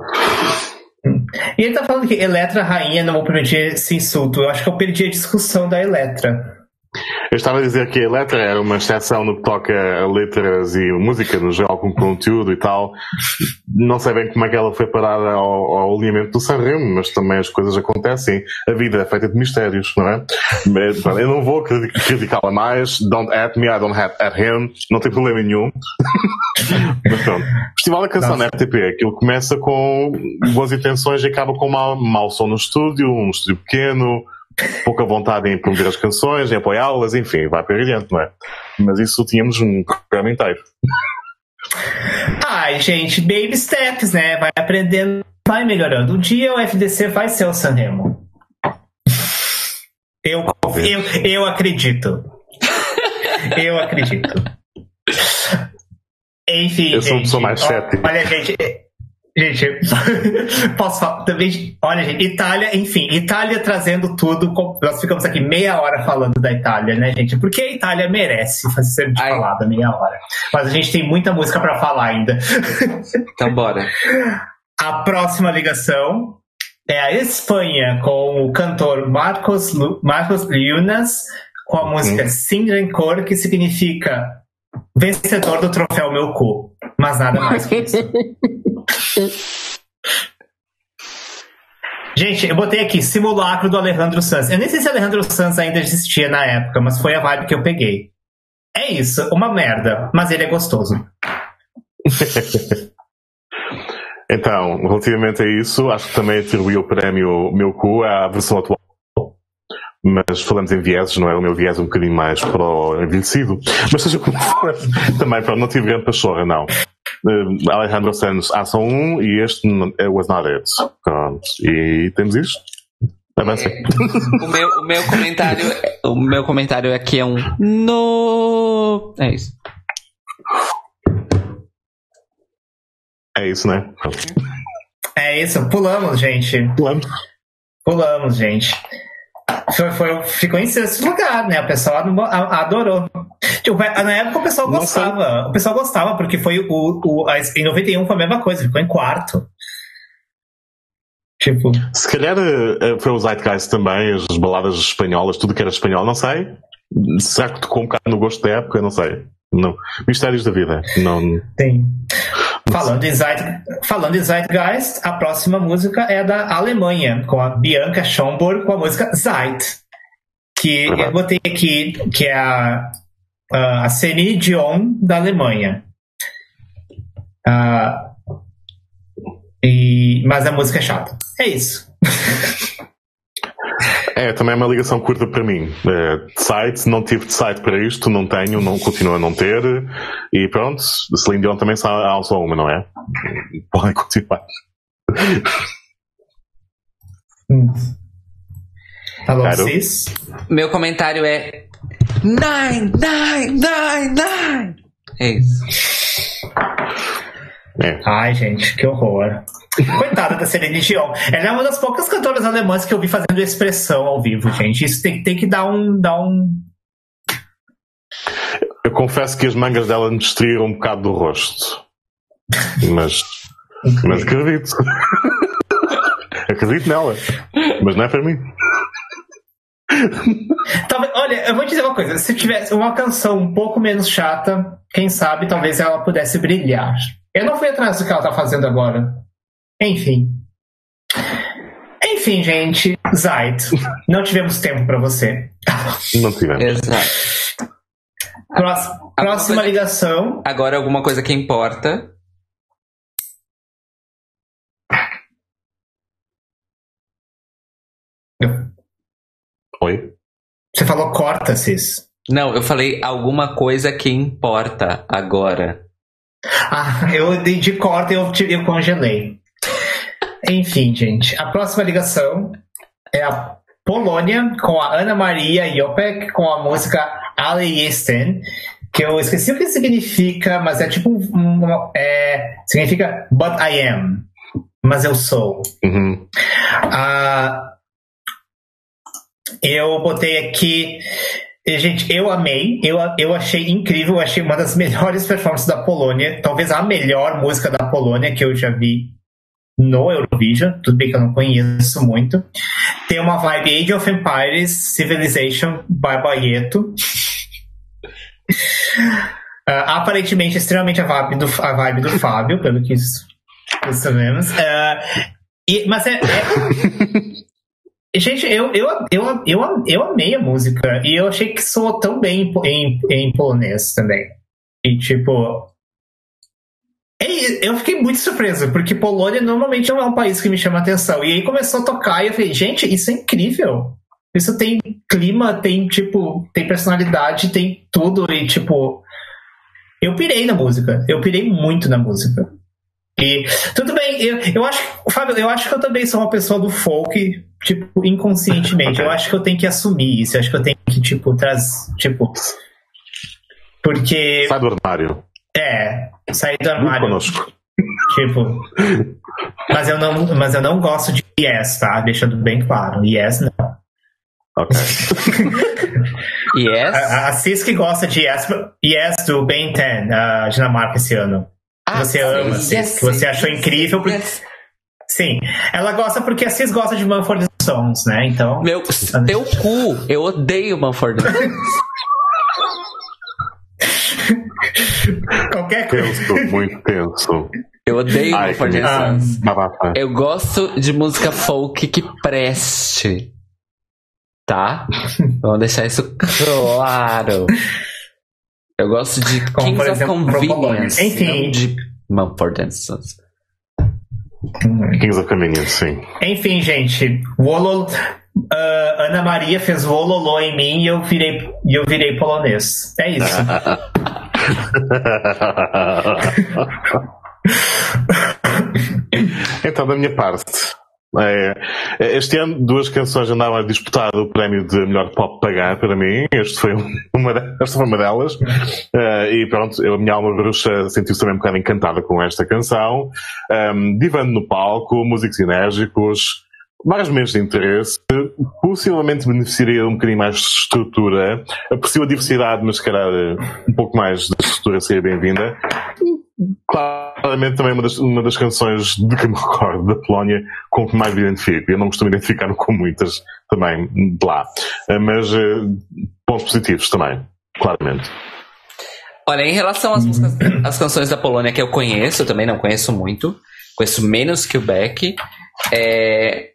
E ele tá falando que Eletra Rainha não vou permitir esse insulto. Eu acho que eu perdi a discussão da Eletra. Eu estava a dizer que a letra era uma exceção no que toca a letras e música no geral com conteúdo e tal. Não sei bem como é que ela foi parada ao, ao alinhamento do Sanremo, mas também as coisas acontecem. A vida é feita de mistérios, não é? Eu não vou criticá-la mais. Don't at me, I don't at, at him. Não tem problema nenhum. mas pronto. Festival da Canção na RTP. Aquilo começa com boas intenções e acaba com mau, mau som no estúdio, um estúdio pequeno, pouca vontade em promover as canções, em apoiá-las, enfim, vai para adiante, não é? Mas isso tínhamos um programa inteiro. Ai, gente, baby steps, né? Vai aprendendo, vai melhorando. Um dia o FDC vai ser o Sanremo. Eu, eu, eu acredito. Eu acredito. Enfim. Eu sou, gente, sou mais cético. Olha, gente, Gente, posso falar também. Olha, gente, Itália, enfim, Itália trazendo tudo. Nós ficamos aqui meia hora falando da Itália, né, gente? Porque a Itália merece ser de falada meia hora. Mas a gente tem muita música para falar ainda. Então, bora. A próxima ligação é a Espanha com o cantor Marcos, Marcos Lunas com a música hum. Sin Rencor, que significa vencedor do troféu Meu Cu. Mas nada mais que isso. Gente, eu botei aqui simulacro do Alejandro Sanz. Eu nem sei se Alejandro Sanz ainda existia na época, mas foi a vibe que eu peguei. É isso, uma merda, mas ele é gostoso. então, relativamente a isso, acho que também atribuí o prémio Meu Cu à versão atual. Mas falamos em vieses, não é? O meu viés é um bocadinho mais para o envelhecido. Mas seja como for, também para não tive grande pachorra, não uh, Alejandro Sanz Ação 1 e este Was Not It. Pronto. E temos isto. Avança. o, meu, o meu comentário o meu comentário aqui é um no é isso é isso né é isso pulamos gente pulamos pulamos gente foi, foi, ficou em sexto lugar, né? O pessoal adorou. Tipo, na época o pessoal gostava. O pessoal gostava, porque foi o, o. Em 91 foi a mesma coisa, ficou em quarto. Tipo. Se calhar eh, foi o Zeitgeist também, as baladas espanholas, tudo que era espanhol, não sei. Será que tocou um bocado no gosto da época? Não sei. Não. Mistérios da vida. Não. Tem. Falando em, Zeit, falando em Zeitgeist, a próxima música é da Alemanha, com a Bianca Schomburg com a música Zeit. Que eu botei aqui, que é a, a Celine Dion da Alemanha. Uh, e, mas a música é chata. É isso. É, também é uma ligação curta para mim. É, site, não tive de site para isto, não tenho, não continuo a não ter. E pronto, Celine Dion também há só uma, não é? Podem continuar. Hum. Alô, Cis? Meu comentário é Nine, nine, nine, nine. É isso. É. Ai, gente, que horror. Coitada da Celine Dion. Ela é uma das poucas cantoras alemãs que eu vi fazendo expressão ao vivo, gente. Isso tem, tem que dar um, dar um. Eu confesso que as mangas dela me destruíram um bocado do rosto. Mas. mas acredito. acredito nela. Mas não é para mim. Talvez, olha, eu vou dizer uma coisa: se tivesse uma canção um pouco menos chata, quem sabe talvez ela pudesse brilhar. Eu não fui atrás do que ela tá fazendo agora. Enfim. Enfim, gente, Zait, não tivemos tempo para você. Não tivemos. Exato. Próxima, próxima coisa, ligação. Agora alguma coisa que importa. Oi? Você falou corta, Cis. Não, eu falei alguma coisa que importa agora. Ah, eu de corta eu, eu congelei. Enfim, gente, a próxima ligação é a Polônia com a Ana Maria Jopek com a música Ali Esten, que eu esqueci o que significa, mas é tipo um, é, significa But I Am, mas eu sou. Uhum. Uh, eu botei aqui Gente, eu amei, eu, eu achei incrível, achei uma das melhores performances da Polônia, talvez a melhor música da Polônia que eu já vi no Eurovision, tudo bem que eu não conheço muito. Tem uma vibe Age of Empires, Civilization, Barbaieto. uh, aparentemente, extremamente a vibe do, a vibe do Fábio, pelo que sabemos. Uh, e, mas é, é Gente, eu, eu, eu, eu, eu amei a música e eu achei que soou tão bem em, em polonês também. E tipo. É, eu fiquei muito surpreso, porque Polônia normalmente não é um país que me chama atenção. E aí começou a tocar e eu falei, gente, isso é incrível. Isso tem clima, tem, tipo, tem personalidade, tem tudo. E, tipo, eu pirei na música. Eu pirei muito na música. E tudo bem, eu, eu acho, Fábio, eu acho que eu também sou uma pessoa do folk, tipo, inconscientemente. Eu acho que eu tenho que assumir isso. Eu acho que eu tenho que, tipo, trazer. Tipo. Porque. Sai do armário. É, sair do armário. Conosco. Tipo. Mas eu, não, mas eu não gosto de Yes, tá? Deixando bem claro. Yes, não. Ok. yes? A, a Cis que gosta de Yes, yes do Ben 10, a Dinamarca esse ano. Ah, você sim, ama, Cis, yes, que você achou incrível. Porque... Sim, ela gosta porque a Cis gosta de Manford Sons, né? Então. Meu, teu cu, eu odeio Manford Qualquer coisa. Tenso, muito tenso. Eu odeio Ai, Manford Sons. Ah, eu gosto de música folk que preste. Tá? Vamos deixar isso claro. Eu gosto de Como, Kings exemplo, of Convenience. Enfim. de Mumford Sons. Kings of Convenience, sim. Enfim, gente. Wololo, uh, Ana Maria fez Wololô em mim e eu virei, eu virei polonês. É isso. então, da minha parte. É, é, este ano, duas canções andavam a disputar o prémio de melhor pop pagar para mim. Este foi uma, esta foi uma delas. Uh, e pronto, a minha alma bruxa sentiu-se também um bocado encantada com esta canção. Um, divando no palco, músicos enérgicos, vários momentos de interesse, possivelmente beneficiaria um bocadinho mais de estrutura. Aprecio a diversidade, mas se calhar um pouco mais de estrutura seria bem-vinda. Claramente também uma das, uma das canções de que me recordo da Polónia com que mais me identifico. Eu não costumo identificar com muitas também de lá. Eh, mas uh, pontos positivos também, claramente. Olha, em relação às músicas, às canções da Polônia que eu conheço, eu também não conheço muito, conheço menos que o Beck. É,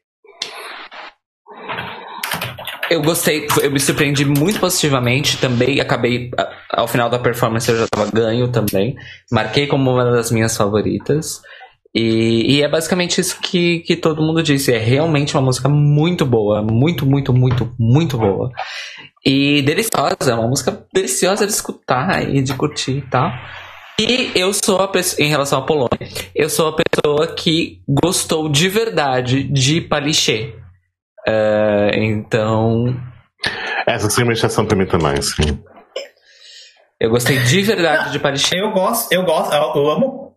eu gostei, eu me surpreendi muito positivamente. Também acabei, ao final da performance, eu já estava ganho também. Marquei como uma das minhas favoritas. E, e, é basicamente isso que, que todo mundo disse. É realmente uma música muito boa. Muito, muito, muito, muito boa. E deliciosa. Uma música deliciosa de escutar e de curtir e tal. E eu sou a pessoa, em relação à Polônia, eu sou a pessoa que gostou de verdade de Paliché. Uh, então. Essa seria uma exceção para mim também, sim. Eu gostei de verdade de Palichê. Eu gosto, eu gosto, eu, eu amo.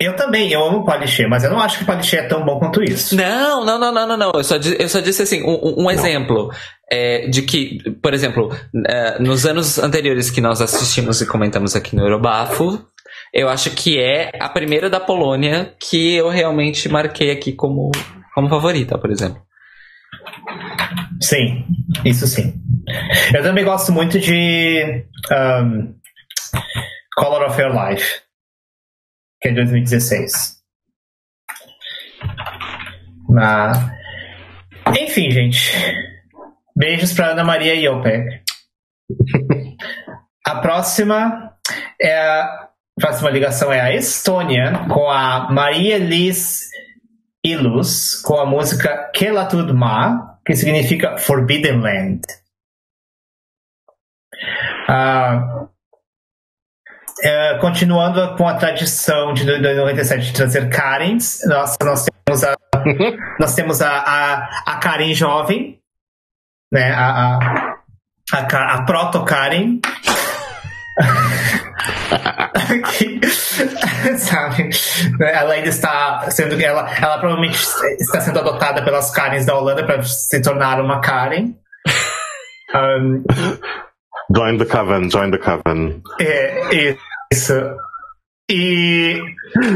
Eu também, eu amo Palichê, mas eu não acho que Palichê é tão bom quanto isso. Não, não, não, não, não, não. Eu só, eu só disse assim, um, um exemplo é, de que, por exemplo, é, nos anos anteriores que nós assistimos e comentamos aqui no Eurobafo, eu acho que é a primeira da Polônia que eu realmente marquei aqui como, como favorita, por exemplo. Sim, isso sim. Eu também gosto muito de um, Color of Your Life, que é de 2016. Mas, enfim, gente. Beijos para Ana Maria Opec. A próxima é a próxima ligação é a Estônia com a Maria Liz Ilus com a música Kelatud Ma, que significa Forbidden Land. Ah, é, continuando com a tradição de 97 de trazer Karens, nós, nós temos a, nós temos a, a, a Karen jovem, né, a, a, a, a proto-Karen. sabe? Ela ainda está sendo ela, ela provavelmente está sendo adotada pelas Karens da Holanda para se tornar uma Karen. Um, join the coven, join the coven. É, isso. E,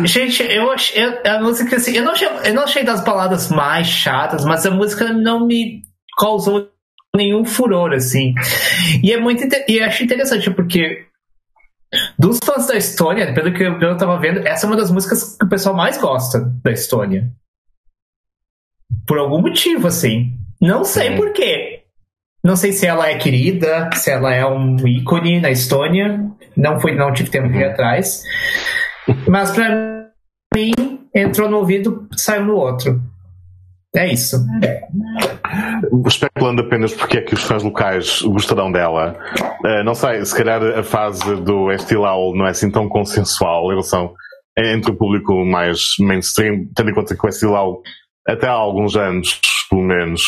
gente, eu achei a música assim, eu não achei, eu não achei das baladas mais chatas, mas a música não me causou nenhum furor, assim. E é muito, e achei interessante porque dos fãs da Estônia, pelo que eu tava vendo, essa é uma das músicas que o pessoal mais gosta da Estônia. Por algum motivo, assim. Não sei por quê. Não sei se ela é querida, se ela é um ícone na Estônia. Não fui, não tive tempo de ir atrás. Mas pra mim, entrou no ouvido, saiu no outro. É isso. Especulando apenas porque é que os fãs locais gostarão dela. Uh, não sei, se calhar a fase do Estilau não é assim tão consensual em relação entre o público mais mainstream, tendo em conta que o Estilau até há alguns anos, pelo menos,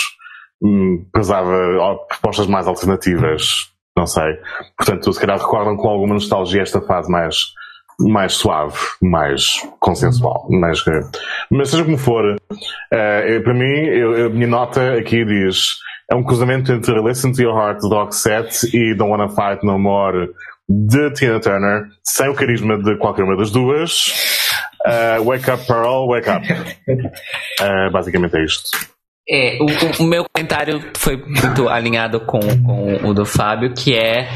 hum, pesava propostas mais alternativas. Não sei. Portanto, se calhar recordam com alguma nostalgia esta fase mais mais suave, mais consensual. Mais, mas seja como for, uh, para mim, eu, a minha nota aqui diz é um cruzamento entre Listen to Your Heart, Dog Set e Don't Wanna Fight No More de Tina Turner, sem o carisma de qualquer uma das duas. Uh, wake Up Pearl, Wake Up. Uh, basicamente é isto. É, o, o, meu comentário foi muito alinhado com, com o do Fábio, que é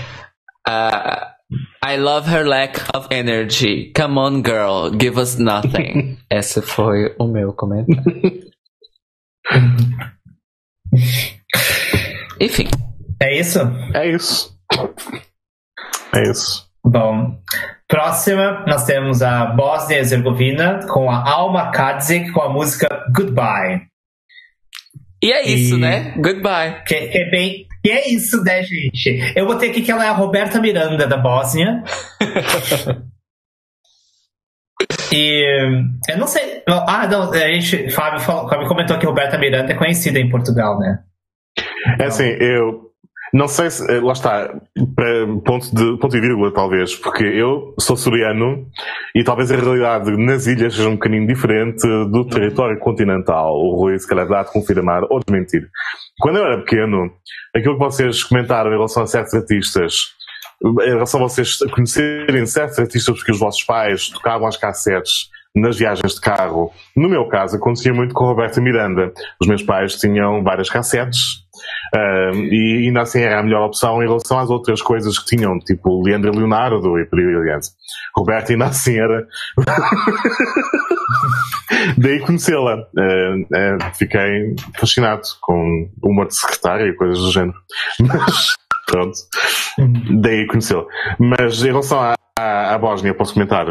uh, I love her lack of energy. Come on, girl, give us nothing. Esse foi o meu comentário. Enfim. É isso? É isso. É isso. Bom, próxima nós temos a Bósnia e Herzegovina com a Alma Kadzik com a música Goodbye. E é isso, e... né? Goodbye. Que, que, é bem, e é isso, né, gente? Eu botei aqui que ela é a Roberta Miranda da Bósnia. e eu não sei. Ah, não, a gente. Fábio, Fábio comentou que Roberta Miranda é conhecida em Portugal, né? É assim, eu não sei se. Eh, lá está. Ponto, de, ponto e vírgula, talvez. Porque eu sou soriano e talvez a realidade nas ilhas seja um bocadinho diferente do território continental. O Rui, se calhar, dá de confirmar ou desmentir. Quando eu era pequeno, aquilo que vocês comentaram em relação a certos artistas, em relação a vocês conhecerem certos artistas porque os vossos pais tocavam as cassetes nas viagens de carro. No meu caso, acontecia muito com Roberta Miranda. Os meus pais tinham várias cassetes uh, e ainda assim era a melhor opção em relação às outras coisas que tinham, tipo Leandro Leonardo e por aí adiante. Roberta ainda assim era. Daí conhecê-la. Uh, uh, fiquei fascinado com o humor de secretária e coisas do género. Mas, pronto. Daí conhecê-la. Mas em relação à, à, à Bósnia, posso comentar?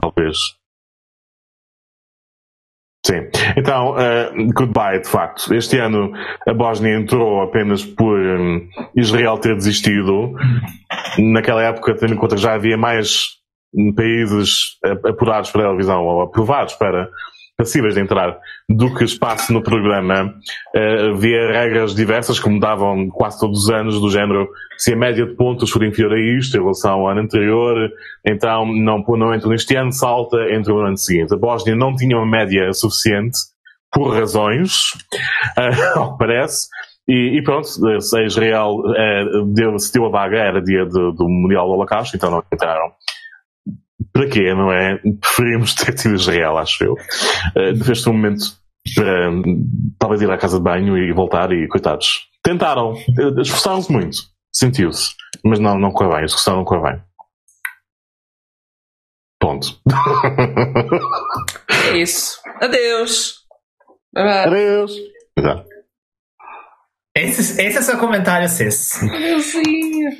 Talvez. Sim. Então, uh, goodbye, de facto. Este ano a Bósnia entrou apenas por um, Israel ter desistido. Naquela época, tendo em conta que já havia mais países apurados para a televisão ou aprovados para passíveis de entrar do que espaço no programa. Uh, havia regras diversas que mudavam quase todos os anos, do género, se a média de pontos for inferior a isto em relação ao ano anterior, então não, não entra neste ano, salta, entra no ano seguinte. A Bósnia não tinha uma média suficiente, por razões, uh, ao que parece, e, e, pronto, se Israel uh, deu, se deu a vaga, era dia do, do Mundial do Holocausto, então não entraram para quê, não é? Preferimos ter tido Israel, acho eu. Uh, neste momento, para talvez ir à casa de banho e voltar e, coitados, tentaram, eh, esforçaram-se muito, sentiu-se, mas não, não correu bem, a execução não correu bem. Ponto. É isso. Adeus. Adeus. Exato. Esse, esse é seu comentário, Cis. Adeusinho.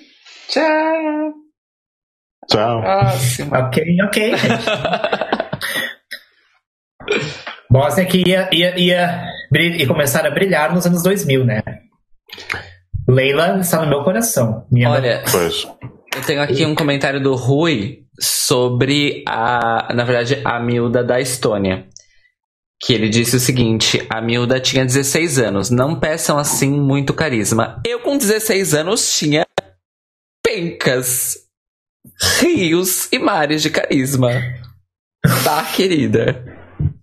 Tchau. Tchau. Ok, ok. Bósnia que ia, ia, ia, ia começar a brilhar nos anos 2000, né? Leila está no meu coração. Minha Olha, pois. eu tenho aqui um comentário do Rui sobre a, na verdade, a miúda da Estônia. Que ele disse o seguinte: a miúda tinha 16 anos, não peçam assim muito carisma. Eu, com 16 anos, tinha pencas rios e mares de carisma. Tá, querida?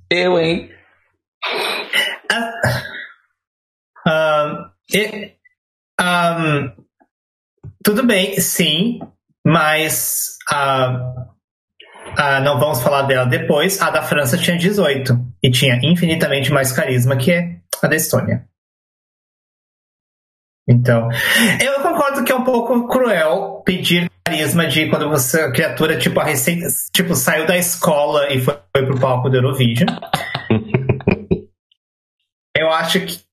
Eu, hein? Uh, um, tudo bem, sim, mas uh, uh, não vamos falar dela depois. A da França tinha 18 e tinha infinitamente mais carisma que a da Estônia. Então, eu concordo que é um pouco cruel pedir carisma de quando você, a criatura, tipo, a recém, tipo, saiu da escola e foi, foi pro palco do Eurovision. eu acho que.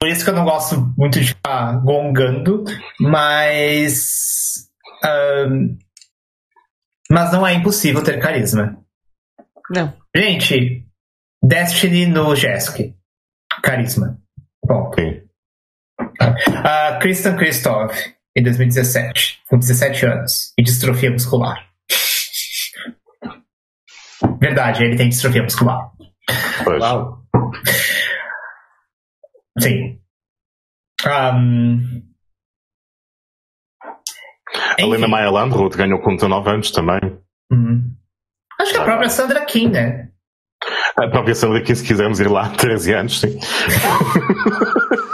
Por isso que eu não gosto muito de ficar gongando, mas. Um, mas não é impossível ter carisma. Não. Gente, Destiny no Jesk. Carisma. Bom. Sim. Uh, Kristen Christoph, em 2017, com 17 anos, e distrofia muscular. Verdade, ele tem distrofia muscular. Pois. Uau. Sim. Um... A Lena Maya Landrut ganhou com 19 anos também. Uhum. Acho que a própria Sandra King, né? A própria Sandra King, se quisermos ir lá, 13 anos, sim.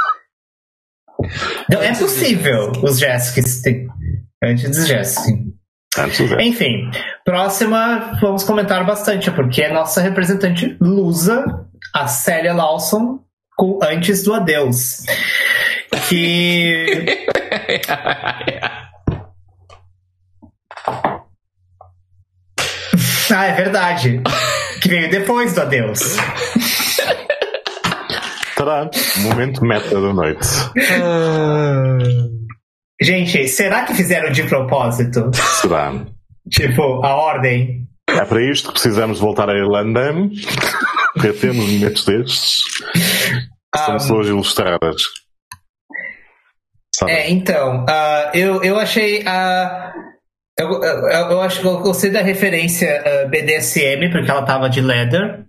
Não, é possível os Jessicas. Antes dos Jessica. Enfim, próxima vamos comentar bastante, porque é nossa representante lusa, a Célia Lawson, com Antes do Adeus. Que. ah, é verdade. Que veio depois do Adeus. Momento meta da noite. Gente, será que fizeram de propósito? Será? Tipo, a ordem. É para isto que precisamos voltar à Irlanda. Porque temos momentos destes. São um, pessoas ilustradas. Sabe? É, então, uh, eu, eu achei a. Uh, eu, eu, eu, acho que eu gostei da referência uh, BDSM, porque ela tava de leather.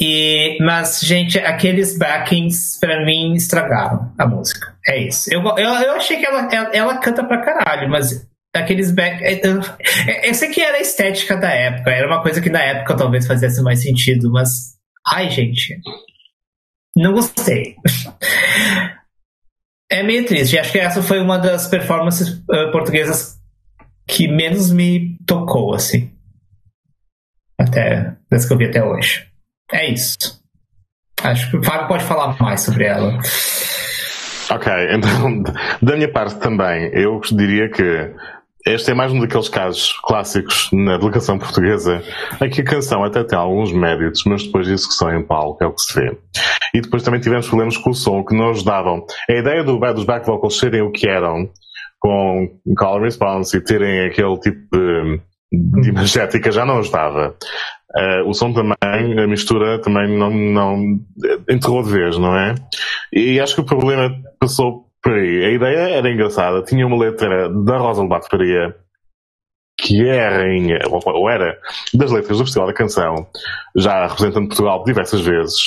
E, mas, gente, aqueles backings pra mim estragaram a música. É isso. Eu, eu, eu achei que ela, ela, ela canta pra caralho, mas aqueles back. É, é, eu sei que era a estética da época, era uma coisa que na época talvez fizesse mais sentido, mas. Ai, gente. Não gostei. É meio triste. Acho que essa foi uma das performances uh, portuguesas que menos me tocou, assim. Até. Das que eu vi até hoje. É isso. Acho que o Fábio pode falar mais sobre ela. Ok, então, da minha parte também, eu diria que este é mais um daqueles casos clássicos na delegação portuguesa em que a canção até tem alguns méritos, mas depois de execução em palco é o que se vê. E depois também tivemos problemas com o som que não ajudavam. A ideia do, dos back vocals serem o que eram, com call response e terem aquele tipo de, de imagética já não ajudava. Uh, o som também, a mistura também não, não enterrou de vez, não é? E acho que o problema passou por aí. A ideia era engraçada, tinha uma letra da Rosa Lobato Faria, que é a rainha, ou era, das letras do Festival da Canção, já representando Portugal diversas vezes,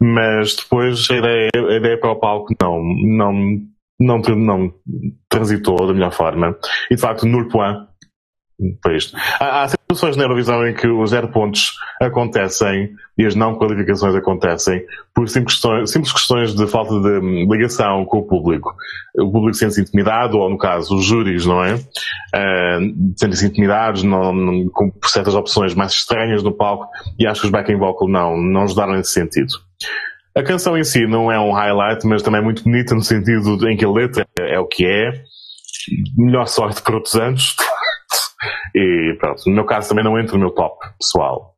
mas depois a ideia, a ideia para o palco não, não, não, não transitou da melhor forma. E de facto, Nurpoint isto. Há, há situações na Eurovisão em que os zero pontos acontecem e as não qualificações acontecem por simples questões, simples questões de falta de ligação com o público. O público sente-se intimidado, ou no caso, os júris, não é? Uh, sentem-se intimidados com certas opções mais estranhas no palco e acho que os backing vocal não, não ajudaram nesse sentido. A canção em si não é um highlight, mas também é muito bonita no sentido em que a letra é o que é. Melhor sorte para outros anos. E pronto, no meu caso também não entra no meu top pessoal.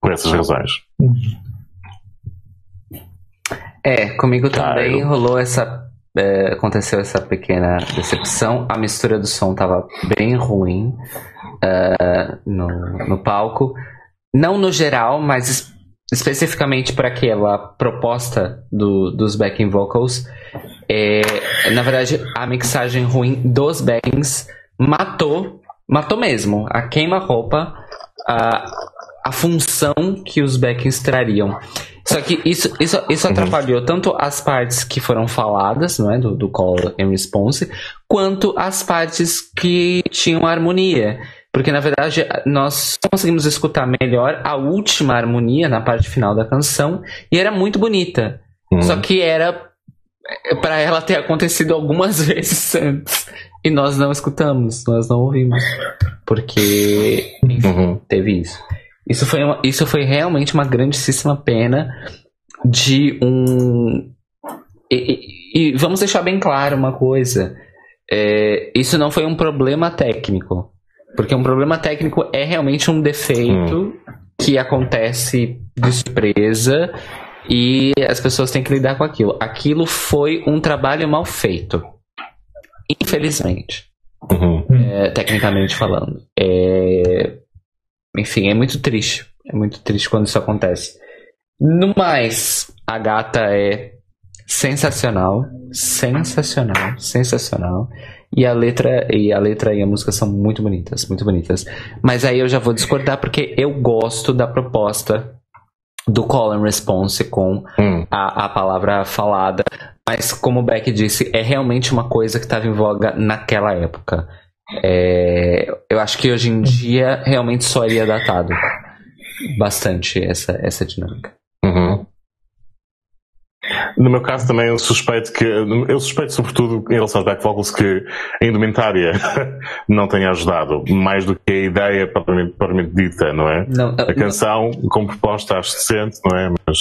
Por essas razões. É, comigo também rolou essa. É, aconteceu essa pequena decepção. A mistura do som tava bem ruim uh, no, no palco. Não no geral, mas especificamente para aquela proposta do, dos backing vocals. É, na verdade, a mixagem ruim dos backings matou matou mesmo. A queima-roupa, a, a função que os backings trariam. Só que isso, isso, isso uhum. atrapalhou tanto as partes que foram faladas, não é? Do, do call and response, quanto as partes que tinham harmonia. Porque, na verdade, nós conseguimos escutar melhor a última harmonia na parte final da canção e era muito bonita. Uhum. Só que era para ela ter acontecido algumas vezes antes. E nós não escutamos, nós não ouvimos. Porque, enfim, uhum. teve isso. Isso foi, uma, isso foi realmente uma grandíssima pena de um. E, e, e vamos deixar bem claro uma coisa: é, isso não foi um problema técnico. Porque um problema técnico é realmente um defeito hum. que acontece de surpresa e as pessoas têm que lidar com aquilo. Aquilo foi um trabalho mal feito. Infelizmente. Uhum. É, tecnicamente falando. É... Enfim, é muito triste. É muito triste quando isso acontece. No mais, a gata é sensacional, sensacional, sensacional. E a letra e a letra e a música são muito bonitas, muito bonitas. Mas aí eu já vou discordar porque eu gosto da proposta do call and response com hum. a, a palavra falada. Mas como o Beck disse, é realmente uma coisa que estava em voga naquela época. É, eu acho que hoje em dia realmente só iria datado bastante essa, essa dinâmica. Uhum. No meu caso também eu suspeito que eu suspeito sobretudo em relação aos back vocals que a indumentária não tenha ajudado mais do que a ideia propriamente, propriamente dita, não é? Não, a canção não. como proposta acho decente, não é? Mas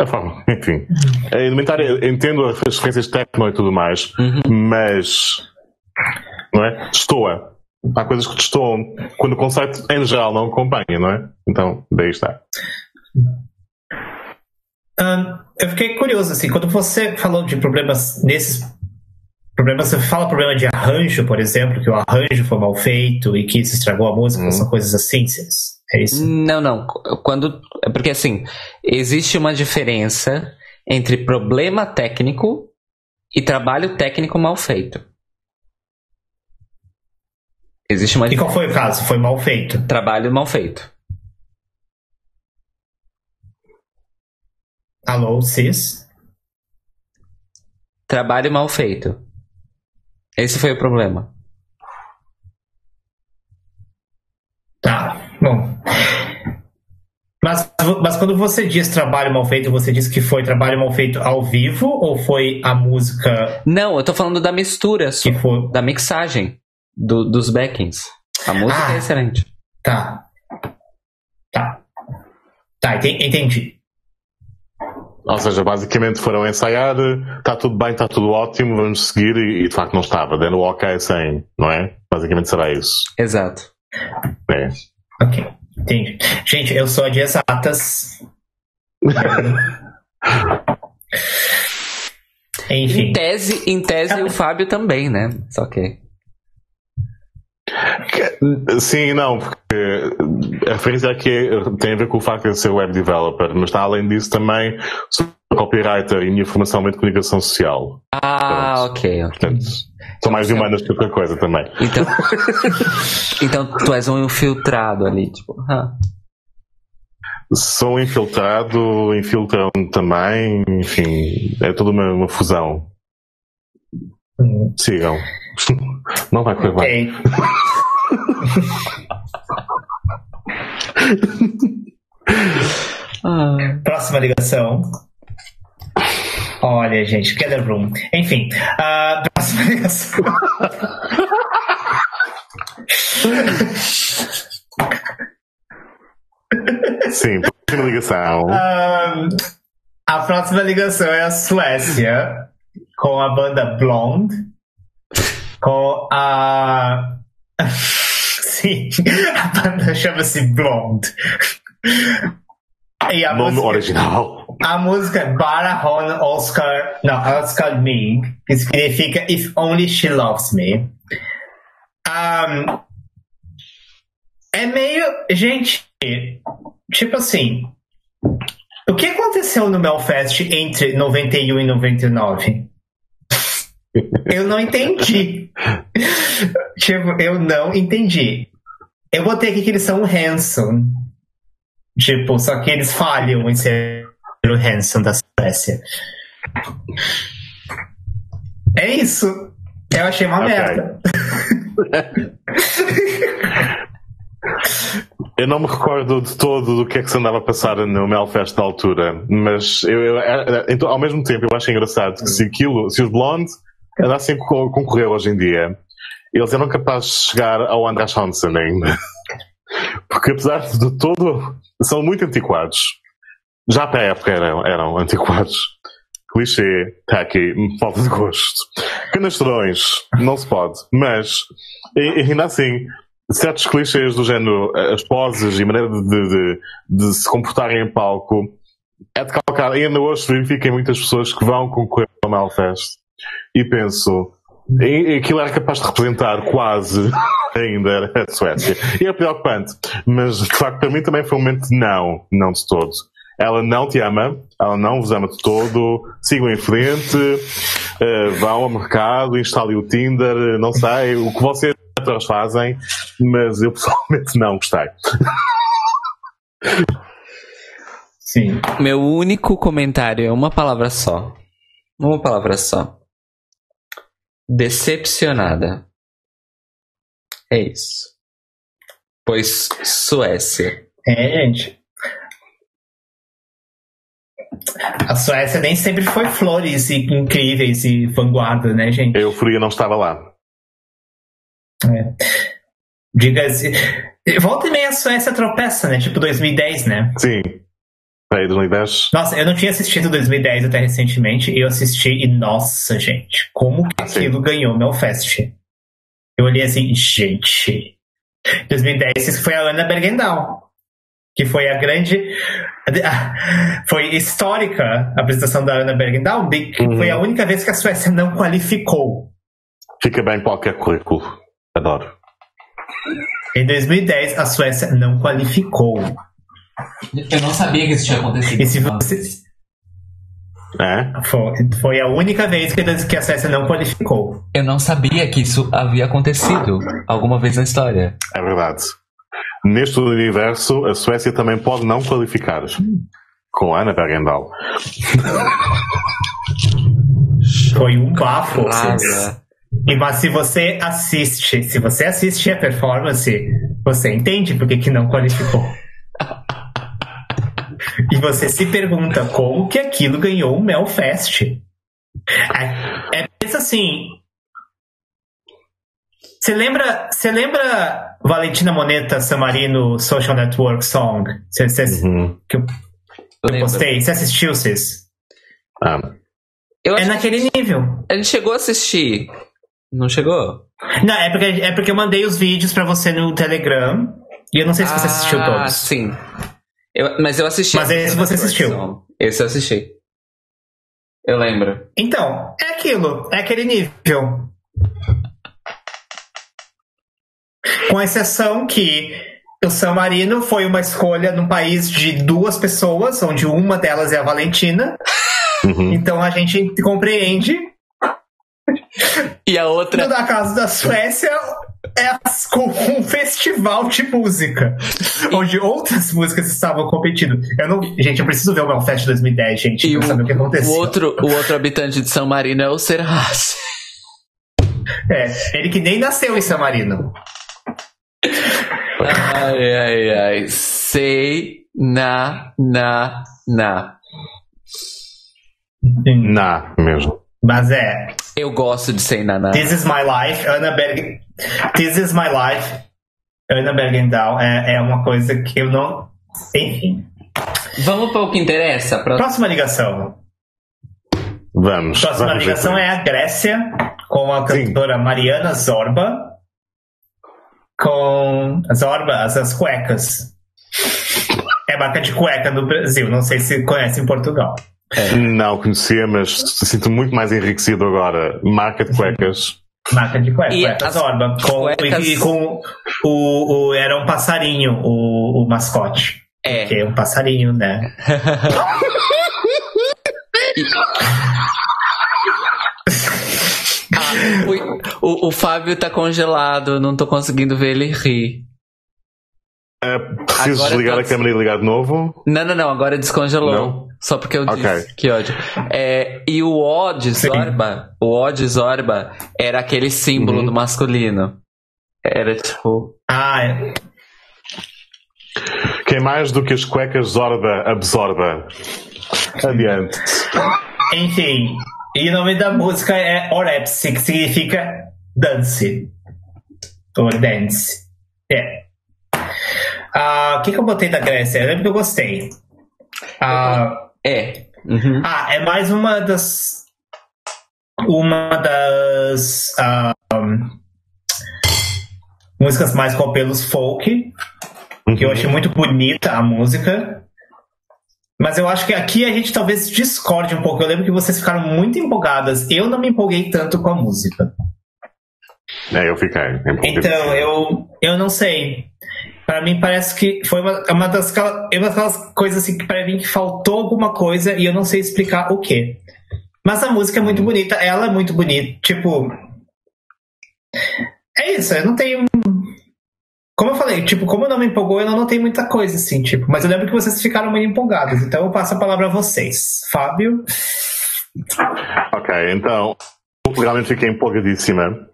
a forma, enfim. A indumentária entendo as referências techno e tudo mais, uhum. mas não é? Destoa. Há coisas que destoam quando o conceito em geral não acompanha, não é? Então, daí está. Um, eu fiquei curioso, assim, quando você falou de problemas nesses problemas, você fala problema de arranjo, por exemplo, que o arranjo foi mal feito e que isso estragou a música, hum. são coisas assim, é isso? Não, não. Quando, é porque assim, existe uma diferença entre problema técnico e trabalho técnico mal feito. Existe uma E qual foi o caso? Foi mal feito? Trabalho mal feito. Alô, Cis? Trabalho mal feito. Esse foi o problema. Tá, bom. Mas, mas quando você diz trabalho mal feito, você diz que foi trabalho mal feito ao vivo ou foi a música? Não, eu tô falando da mistura, que foi... da mixagem do, dos backings. A música ah, é excelente. Tá. Tá. Tá, entendi. Ou seja, basicamente foram ensaiar, está tudo bem, está tudo ótimo, vamos seguir e, e, de facto não estava. Dando o ok sem, não é? Basicamente será isso. Exato. É. Ok, entendi. Gente, eu sou de exatas. Enfim. Em tese, em tese o Fábio também, né? Só que. Sim, não, porque a referência aqui tem a ver com o facto de ser web developer, mas está além disso também sou copywriter e minha formação é de comunicação social. Ah, portanto, ok, ok. Portanto, sou mais de humanas que outra coisa também. Então, então tu és um infiltrado ali, tipo. Ah. Sou infiltrado, infiltram também, enfim, é toda uma, uma fusão. Hum. Sigam. Não vai correr okay. bem. Ah. Próxima ligação. Olha, gente, Gather Room. Enfim, uh, próxima ligação. Sim, próxima ligação. Uh, a próxima ligação é a Suécia, com a banda Blonde, com a. Sim, a banda chama-se Blonde. E a Nome música, original. A música é Bara Hon Oscar. Não, Oscar Me, que significa If Only She Loves Me. Um, é meio. Gente, tipo assim. O que aconteceu no Melfest entre 91 e 99? Eu não entendi. tipo, eu não entendi. Eu botei aqui que eles são o Hanson. Tipo, só que eles falham em ser o Hanson da Suécia. É isso. Eu achei uma okay. merda. Eu não me recordo de todo do que é que se andava a passar no Melfest da altura, mas eu, eu, então, ao mesmo tempo eu acho engraçado que se aquilo, se os Blonde andassem a concorrer hoje em dia, eles eram capazes de chegar ao András Hansen ainda. Porque apesar de todo, são muito antiquados. Já para a época eram, eram antiquados. Clichê, tacky, falta de gosto. Canastrões, não se pode. Mas, ainda assim, certos clichês do género, as poses e a maneira de, de, de se comportarem em palco, é de calcar. E ainda hoje verifiquem muitas pessoas que vão concorrer ao Malfest. E penso, aquilo era capaz de representar quase ainda era a Suécia. E é preocupante. Mas, de facto, para mim também foi um momento de não, não de todos. Ela não te ama, ela não vos ama de todo, sigam em frente, uh, vão ao mercado, instalem o Tinder, não sei, o que vocês fazem, mas eu pessoalmente não gostei. Sim. Meu único comentário é uma palavra só. Uma palavra só. Decepcionada. É isso. Pois Suécia. É, gente. A Suécia nem sempre foi flores e incríveis e vanguarda, né, gente? Eu fui não estava lá. É. Diga assim. Volta e meia a Suécia tropeça, né? Tipo 2010, né? Sim. Aí, 2010. Nossa, eu não tinha assistido 2010 até recentemente. Eu assisti e, nossa, gente, como que ah, aquilo ganhou Melfest? Eu olhei assim, gente. 2010 foi a Ana Bergendahl, que foi a grande. Foi histórica a apresentação da Ana Bergendahl, que uhum. foi a única vez que a Suécia não qualificou. Fica bem qualquer currículo. Adoro. Em 2010, a Suécia não qualificou. Eu não sabia que isso tinha acontecido. E se você... É? Foi, foi a única vez que a Suécia não qualificou. Eu não sabia que isso havia acontecido alguma vez na história. É verdade. Neste universo, a Suécia também pode não qualificar. Com Ana Bergendahl. Foi um bafo. E, mas se você assiste, se você assiste a performance, você entende por que, que não qualificou. E você se pergunta como que aquilo ganhou o Melfest. É, é pensa assim. Você lembra, você lembra Valentina Moneta Samarino Social Network Song? Cê, cê, uhum. Que eu, eu postei. Você assistiu, Cis? Ah. é naquele nível. Ele chegou a assistir. Não chegou? Não, é porque, é porque eu mandei os vídeos para você no Telegram. E eu não sei se você assistiu ah, todos. Sim. Eu, mas eu assisti. Mas esse você assistiu. Esse eu assisti. Eu lembro. Então, é aquilo. É aquele nível. Com exceção que o San Marino foi uma escolha num país de duas pessoas, onde uma delas é a Valentina. Uhum. Então a gente compreende e a outra. Da casa da Suécia é um festival de música. onde outras músicas estavam competindo. Eu não, gente, eu preciso ver o Melfest 2010, gente, e pra o, saber o que aconteceu. O outro, o outro habitante de São Marino é o Serras. É, ele que nem nasceu em São Marino. Ai, ai, ai. Sei na, na, na. Na mesmo. Mas é. Eu gosto de ser Naná. This is my life, Anna Berg. This is my life, Anna Bergendahl. É, é uma coisa que eu não. Enfim. Vamos para o que interessa? Pra... Próxima ligação. Vamos. Próxima vamos ligação é a Grécia, com a cantora Sim. Mariana Zorba. Com. Zorba, as, as cuecas. É marca de cueca no Brasil, não sei se conhece em Portugal. É. Não conhecia, mas sinto muito mais enriquecido agora. Marca de cuecas. Marca de cuecas, e cuecas Orba. Com, cuecas... E com o, o, Era um passarinho, o, o mascote. É. Que é um passarinho, né? ah, o, o, o Fábio tá congelado, não tô conseguindo ver ele rir. É, preciso agora desligar a câmera e ligar de novo? Não, não, não, agora descongelou. Não? Só porque eu okay. disse. Que ódio. É, e o O de Zorba, Sim. o O de Zorba era aquele símbolo uhum. do masculino. Era tipo. Ah, é. Quem mais do que as cuecas Zorba absorba? Adiante. Enfim, e o nome da música é Orepsi, que significa dance. Ou dance. É. Ah, o que, que eu botei da Grécia? Eu lembro que eu gostei. Ah, é. Uhum. Ah, é mais uma das. Uma das. Um, músicas mais com folk. Uhum. Que eu achei muito bonita a música. Mas eu acho que aqui a gente talvez discorde um pouco. Eu lembro que vocês ficaram muito empolgadas. Eu não me empolguei tanto com a música. É, eu fiquei. Então, eu, eu não sei. Para mim parece que foi uma, uma, das, uma daquelas coisas assim que para mim que faltou alguma coisa e eu não sei explicar o que. Mas a música é muito bonita, ela é muito bonita. Tipo. É isso, eu não tenho. Como eu falei, tipo, como não me empolgou, eu não tenho muita coisa, assim, tipo. Mas eu lembro que vocês ficaram muito empolgados, então eu passo a palavra a vocês. Fábio. Ok, então. Realmente fiquei empolgadíssima.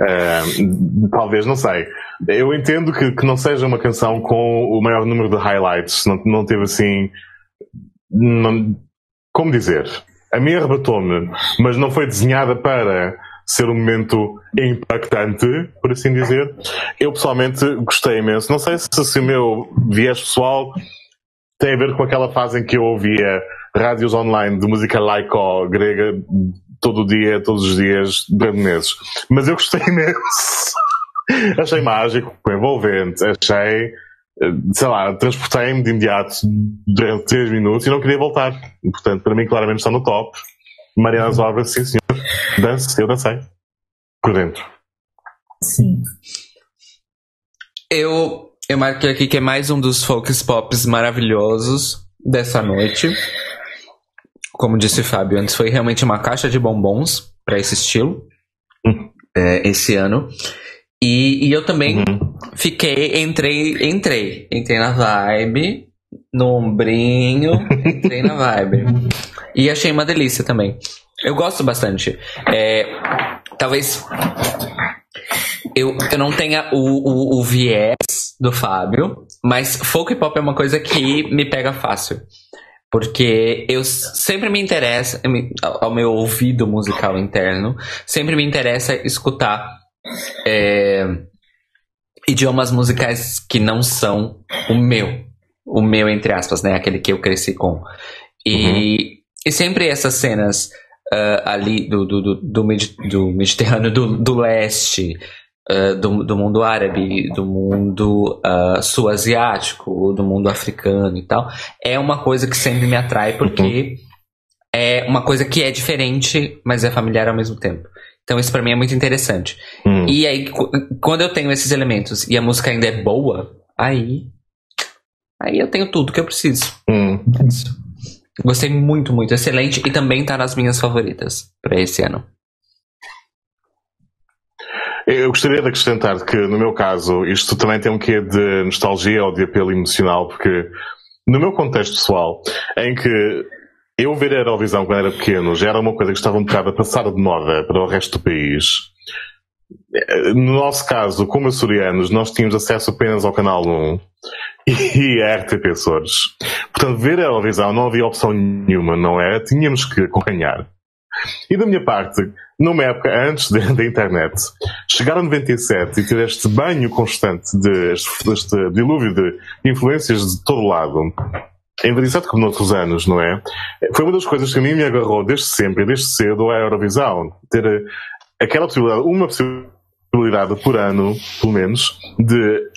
Uh, talvez, não sei. Eu entendo que, que não seja uma canção com o maior número de highlights. Não, não teve assim. Não, como dizer? A minha arrebatou-me, mas não foi desenhada para ser um momento impactante, por assim dizer. Eu pessoalmente gostei imenso. Não sei se, se o meu viés pessoal tem a ver com aquela fase em que eu ouvia rádios online de música laico grega todo dia, todos os dias, durante meses. Mas eu gostei imenso. Achei mágico, envolvente, achei, sei lá, transportei-me de imediato durante 3 minutos e não queria voltar. Portanto, para mim, claramente está no top. Mariana Zorba, sim senhor. Dance, eu dancei. Por dentro. Sim. Eu, eu marquei aqui que é mais um dos folks pops maravilhosos dessa noite. Como disse Fábio antes, foi realmente uma caixa de bombons para esse estilo hum. é, esse ano. E, e eu também uhum. fiquei, entrei, entrei, entrei na vibe, no ombrinho, entrei na vibe. E achei uma delícia também. Eu gosto bastante. É, talvez eu, eu não tenha o, o, o, viés do Fábio, mas folk pop é uma coisa que me pega fácil. Porque eu sempre me interessa, ao meu ouvido musical interno, sempre me interessa escutar é, idiomas musicais que não são o meu. O meu, entre aspas, né? Aquele que eu cresci com. E, uhum. e sempre essas cenas uh, ali do, do, do, do, do Mediterrâneo, do, do leste, uh, do, do mundo árabe, do mundo uh, sul-asiático, do mundo africano e tal, é uma coisa que sempre me atrai porque uhum. é uma coisa que é diferente, mas é familiar ao mesmo tempo. Então isso para mim é muito interessante. Hum. E aí, quando eu tenho esses elementos e a música ainda é boa, aí. Aí eu tenho tudo que eu preciso. Hum. É isso. Gostei muito, muito. Excelente. E também tá nas minhas favoritas para esse ano. Eu gostaria de acrescentar que, no meu caso, isto também tem um quê de nostalgia ou de apelo emocional, porque no meu contexto pessoal, em que eu ver a Eurovisão quando era pequeno já era uma coisa que estava um bocado a passar de moda para o resto do país. No nosso caso, como açorianos, nós tínhamos acesso apenas ao canal 1 e a RTP Açores. Portanto, ver a Eurovisão não havia opção nenhuma, não é? Tínhamos que acompanhar. E da minha parte, numa época antes da internet, chegar a 97 e ter este banho constante de, este dilúvio de influências de todo lado, em 27 como noutros anos, não é? Foi uma das coisas que a mim me agarrou desde sempre, desde cedo, à Eurovisão. Ter eh, aquela possibilidade, uma possibilidade por ano, pelo menos, de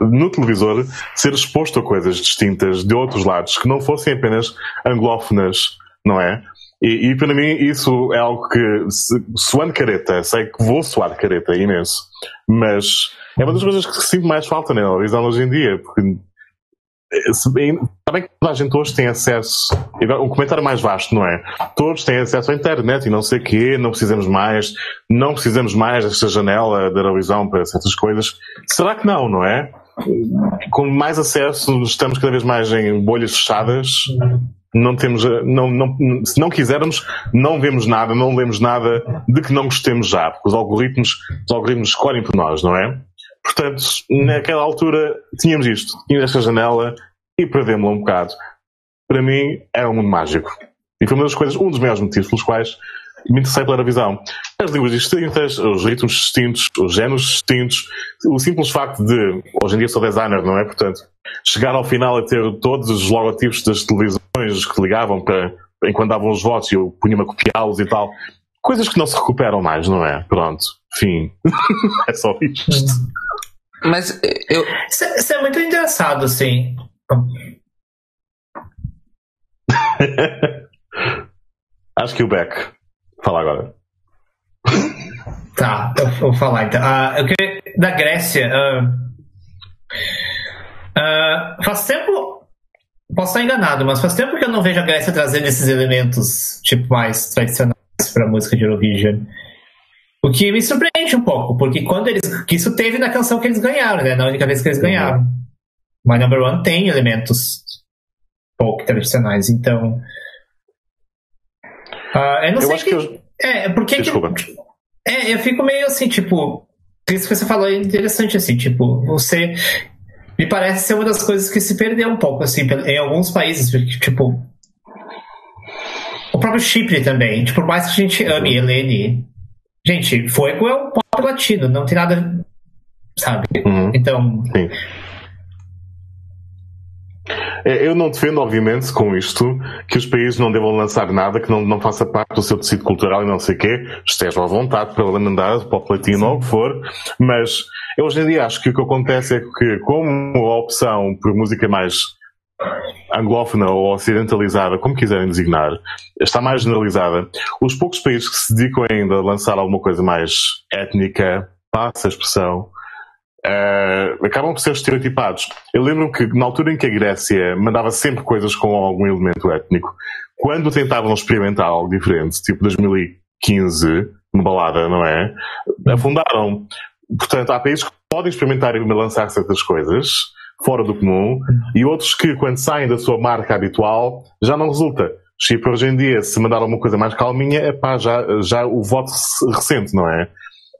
no televisor ser exposto a coisas distintas de outros lados, que não fossem apenas anglófonas, não é? E, e para mim isso é algo que, se, soando careta, sei que vou soar careta imenso, mas é uma das coisas que sinto mais falta na Eurovisão hoje em dia, porque Está bem que toda a gente hoje tem acesso. Um comentário mais vasto, não é? Todos têm acesso à internet e não sei o quê, não precisamos mais, não precisamos mais desta janela da Eurovisão para certas coisas. Será que não, não é? Com mais acesso, estamos cada vez mais em bolhas fechadas. Não temos, não, não, se não quisermos, não vemos nada, não lemos nada de que não gostemos já, porque os algoritmos, os algoritmos escolhem por nós, não é? Portanto, naquela altura tínhamos isto, tínhamos esta janela e perdemos-la um bocado. Para mim, era um mundo mágico. E foi uma das coisas, um dos maiores motivos pelos quais me interessei pela visão. As línguas distintas, os ritmos distintos, os géneros distintos, o simples facto de, hoje em dia sou designer, não é? Portanto, chegar ao final a ter todos os logotipos das televisões que ligavam para, enquanto davam os votos e eu punha-me a copiá-los e tal. Coisas que não se recuperam mais, não é? Pronto. Fim. é só isto. Mas eu. Isso, é, isso é muito engraçado, assim. Acho que o Beck. Fala agora. Tá, eu vou falar então. Uh, eu queria, da Grécia. Uh, uh, faz tempo. Posso estar enganado, mas faz tempo que eu não vejo a Grécia trazendo esses elementos tipo mais tradicionais para música de Eurovision. O que me surpreende um pouco, porque quando eles. Que isso teve na canção que eles ganharam, né? Na única vez que eles ganharam. My Number One tem elementos folk tradicionais, então. Uh, eu não eu sei que, que eu... É, porque Desculpa. Que, é, eu fico meio assim, tipo. Isso que você falou é interessante, assim, tipo, você. Me parece ser uma das coisas que se perdeu um pouco, assim, em alguns países, tipo. O próprio Chipre também. Tipo, por mais que a gente ame Helene, Gente, Fuego é um pop latino, não tem nada. Sabe? Uhum. Então. Sim. É, eu não defendo, obviamente, com isto, que os países não devam lançar nada que não, não faça parte do seu tecido cultural e não sei o quê. Estejam à vontade para mandar pop latino ou o que for, mas eu hoje em dia acho que o que acontece é que, como a opção por música mais anglófona ou ocidentalizada, como quiserem designar, está mais generalizada. Os poucos países que se dedicam ainda a lançar alguma coisa mais étnica, passa a expressão, uh, acabam por ser estereotipados. Eu lembro que na altura em que a Grécia mandava sempre coisas com algum elemento étnico, quando tentavam experimentar algo diferente, tipo 2015, uma balada, não é? Afundaram. Portanto, há países que podem experimentar e lançar certas coisas, fora do comum, e outros que, quando saem da sua marca habitual, já não resulta. Chipre hoje em dia, se mandar alguma coisa mais calminha, é pá, já, já o voto recente, não é?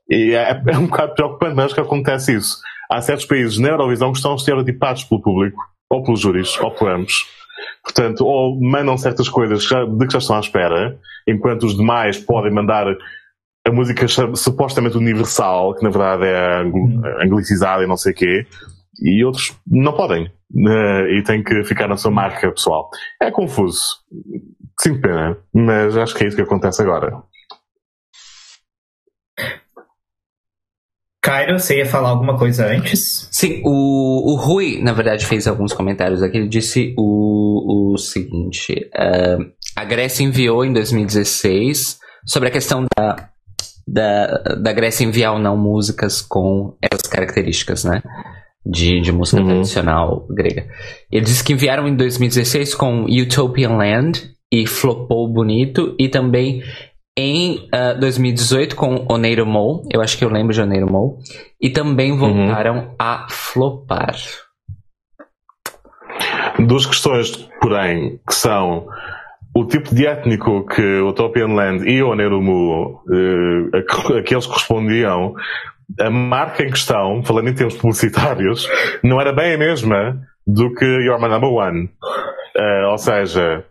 E é, é um bocado preocupante, mas que acontece isso. Há certos países na Eurovisão que estão estereotipados pelo público, ou pelos júris, ou por ambos. Portanto, ou mandam certas coisas de que já estão à espera, enquanto os demais podem mandar a música supostamente universal, que na verdade é anglicizada e não sei o quê, e outros não podem. Uh, e têm que ficar na sua marca pessoal. É confuso. Sim, pena. Mas acho que é isso que acontece agora. Cairo, você ia falar alguma coisa antes? Sim, o, o Rui, na verdade, fez alguns comentários aqui. Ele disse o, o seguinte: uh, a Grécia enviou em 2016 sobre a questão da, da, da Grécia enviar ou não músicas com essas características, né? De, de música uhum. tradicional grega. Eles disse que enviaram em 2016 com Utopian Land e flopou bonito, e também em uh, ah, 2018 com Oneiro Mo, eu acho que eu lembro de Oneiro Mo, e também uhum. voltaram uhum. a flopar. Duas questões, porém, que são o tipo de étnico que Utopian Land e Oneiro Mo, uh, a, a que eles correspondiam, a marca em questão, falando em termos publicitários, não era bem a mesma do que You're My Number One. Uh, ou seja,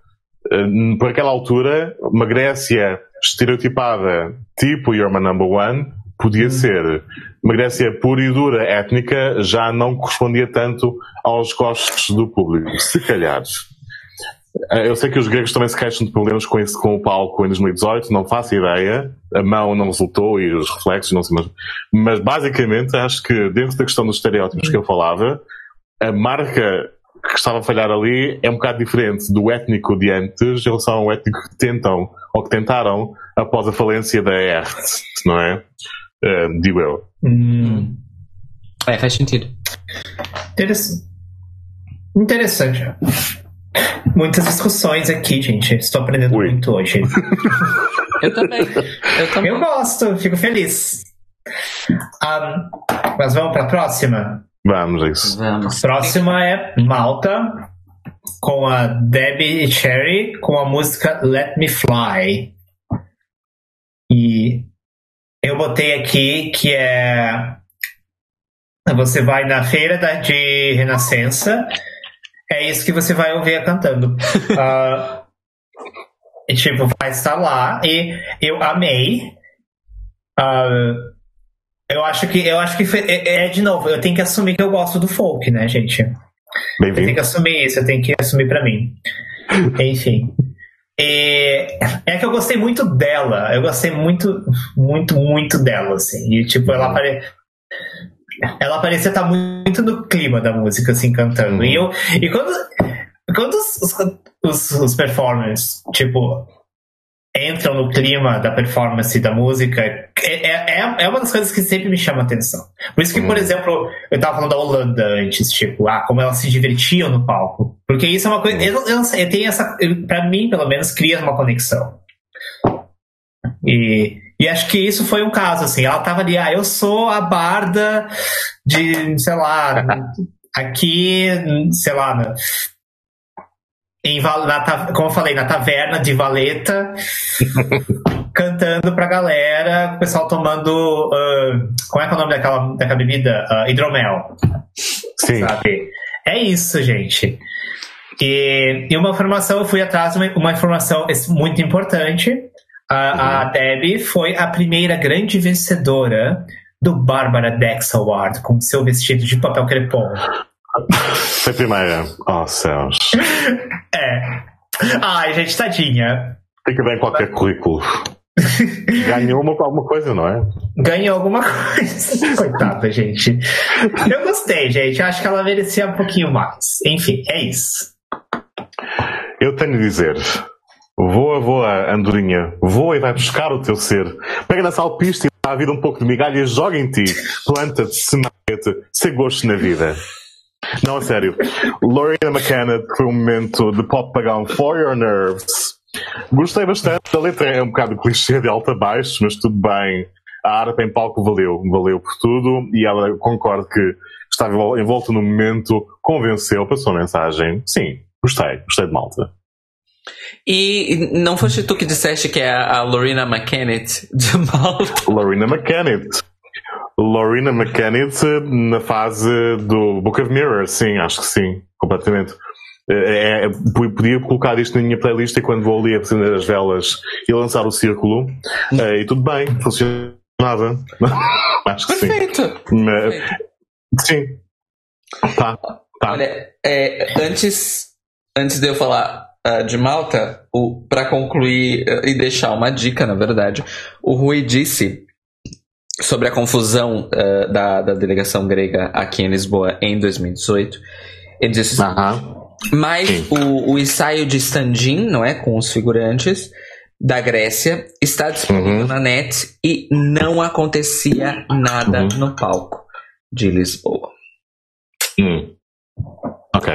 uh, por aquela altura, uma Grécia estereotipada tipo You're My Number One podia ser. Uma Grécia pura e dura, étnica, já não correspondia tanto aos gostos do público. Se calhar. Eh, eu sei que os gregos também se queixam de problemas com isso com o palco em 2018, não faço ideia. A mão não resultou e os reflexos não sei mais. Mas basicamente acho que dentro da questão dos estereótipos que eu falava, a marca que estava a falhar ali é um bocado diferente do étnico de antes em relação ao étnico que tentam ou que tentaram após a falência da ERT, não é? Uh, digo eu. Hum. É, faz sentido. Interessante. Interessante. Muitas discussões aqui, gente. Estou aprendendo Ui. muito hoje. eu também. Eu também. Eu gosto, fico feliz. Um, mas vamos para a próxima? Vamos, é isso. Vamos. Próxima é Malta, com a Debbie Cherry, com a música Let Me Fly. E eu botei aqui que é. Você vai na feira da, de Renascença é isso que você vai ouvir cantando. uh, e, tipo, vai estar lá. E eu amei. Uh, eu acho que eu acho que foi, é, é, de novo, eu tenho que assumir que eu gosto do folk, né, gente? Eu tenho que assumir isso, eu tenho que assumir para mim. Enfim. E é que eu gostei muito dela. Eu gostei muito, muito, muito dela, assim. E, tipo, ela apare ela parecia estar muito no clima da música, assim, cantando. Uhum. E, eu, e quando, quando os, os, os, performers, tipo, entram no clima da performance da música é, é, é, é uma das coisas que sempre me chama a atenção. Por isso que, por hum. exemplo, eu tava falando da Holanda antes, tipo, ah, como elas se divertiam no palco. Porque isso é uma coisa. Eu, eu, eu tenho essa. Pra mim, pelo menos, cria uma conexão. E, e acho que isso foi um caso, assim. Ela tava ali, ah, eu sou a barda de, sei lá, aqui, sei lá, em, na, como eu falei, na taverna de Valeta, cantando pra galera, o pessoal tomando. Uh, como é que é o nome daquela, daquela bebida? Uh, hidromel. Sim. Sabe? É isso, gente. E, e uma informação, eu fui atrás de uma, uma informação muito importante. A, uhum. a Debbie foi a primeira grande vencedora do Barbara Dex Award com seu vestido de papel crepom. Foi primeira. Oh, céus. É. Ai, gente, tadinha. Fica bem qualquer currículo. Ganhou uma, alguma coisa, não é? Ganhou alguma coisa. Coitada, gente. Eu gostei, gente. acho que ela merecia um pouquinho mais. Enfim, é isso. Eu tenho de dizer. Voa, voa, andorinha. Voa e vai buscar o teu ser. Pega na salpista e dá a vida um pouco de migalha joga em ti. Planta-te, semeia-te, sem gosto na vida. Não, a sério. Lorena McKenna foi um momento de pop pagão for your nerves. Gostei bastante. A letra é um bocado clichê de alta a baixo, mas tudo bem. A harpa em palco valeu, valeu por tudo e ela concorda que estava envolta no momento, convenceu, passou a mensagem. Sim, gostei, gostei de malta. E não foste tu que disseste que é a Lorena McKennett de Malta? Lorena McKennett. Lorena McKennitt na fase do Book of Mirrors, sim, acho que sim, completamente. É, é, podia colocar isto na minha playlist e quando vou ali acender as velas e lançar o círculo, é, e tudo bem, funcionava. acho que Perfeito. sim. Perfeito. Sim. Tá. tá. Olha, é, antes, antes de eu falar uh, de Malta, para concluir uh, e deixar uma dica, na verdade, o Rui disse sobre a confusão uh, da, da delegação grega aqui em Lisboa em 2018. Ele disse assim, mas o, o ensaio de stand-in, não é, com os figurantes da Grécia está disponível uhum. na net e não acontecia nada uhum. no palco de Lisboa. Hum. Ok.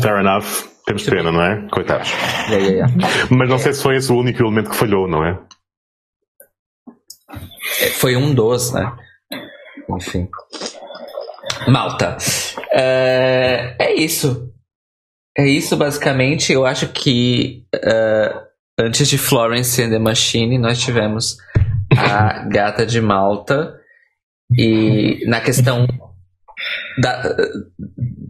Fair enough. Temos pena, não é? Coitados. Yeah, yeah, yeah. Mas não sei se foi esse o único elemento que falhou, não é? Foi um dos, né? Enfim. Malta. É, é isso. É isso, basicamente. Eu acho que uh, antes de Florence and the Machine, nós tivemos a Gata de Malta. E na questão da.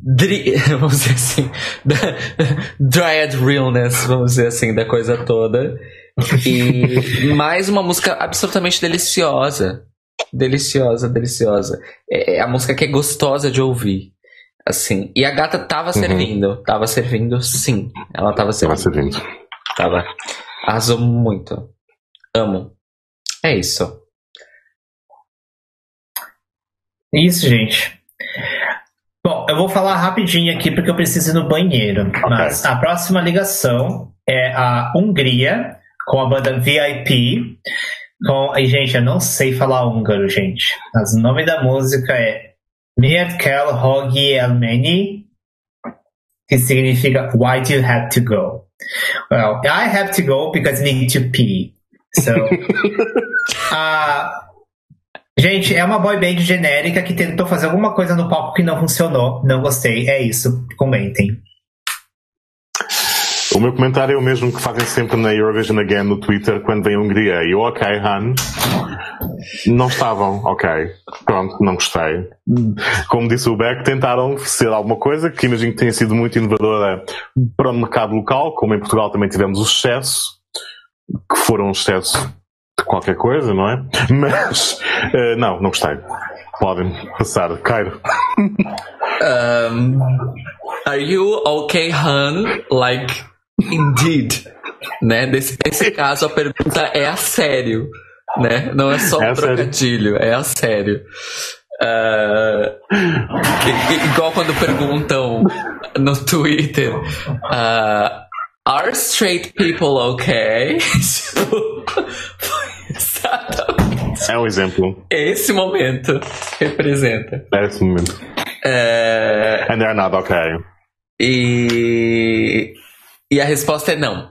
Dri, vamos dizer assim. Da Dryad Realness, vamos dizer assim, da coisa toda. E mais uma música absolutamente deliciosa. Deliciosa, deliciosa. É, é a música que é gostosa de ouvir. Assim. E a gata tava uhum. servindo. Tava servindo, sim. Ela tava servindo. Tava servindo. Tava. Arrasou muito. Amo. É isso. Isso, gente. Eu vou falar rapidinho aqui porque eu preciso ir no banheiro. Okay. Mas a próxima ligação é a Hungria com a banda VIP. Com, e, gente, eu não sei falar húngaro, gente. Mas o nome da música é Miért Hogi Elmeni, que significa Why do you have to go? Well, I have to go because I need to pee. So, uh, gente, é uma boy band genérica que tentou fazer alguma coisa no palco que não funcionou. Não gostei. É isso. Comentem. O meu comentário é o mesmo que fazem sempre na Eurovision Again no Twitter quando vem a Hungria. E eu, ok, Han. Não estavam, ok. Pronto, não gostei. Como disse o Beck, tentaram ser alguma coisa que imagino que tenha sido muito inovadora para o mercado local, como em Portugal também tivemos o excesso, que foram um excesso de qualquer coisa, não é? Mas, uh, não, não gostei. Podem passar, Cairo. Um, are you okay, Han? Like, Indeed. Né? Nesse, nesse caso, a pergunta é a sério. Né? Não é só é um trocadilho, sério. é a sério. Uh, igual quando perguntam no Twitter uh, Are straight people okay? Exatamente. É um exemplo. Esse momento representa. É esse momento. É... And they're not okay. E. E a resposta é não.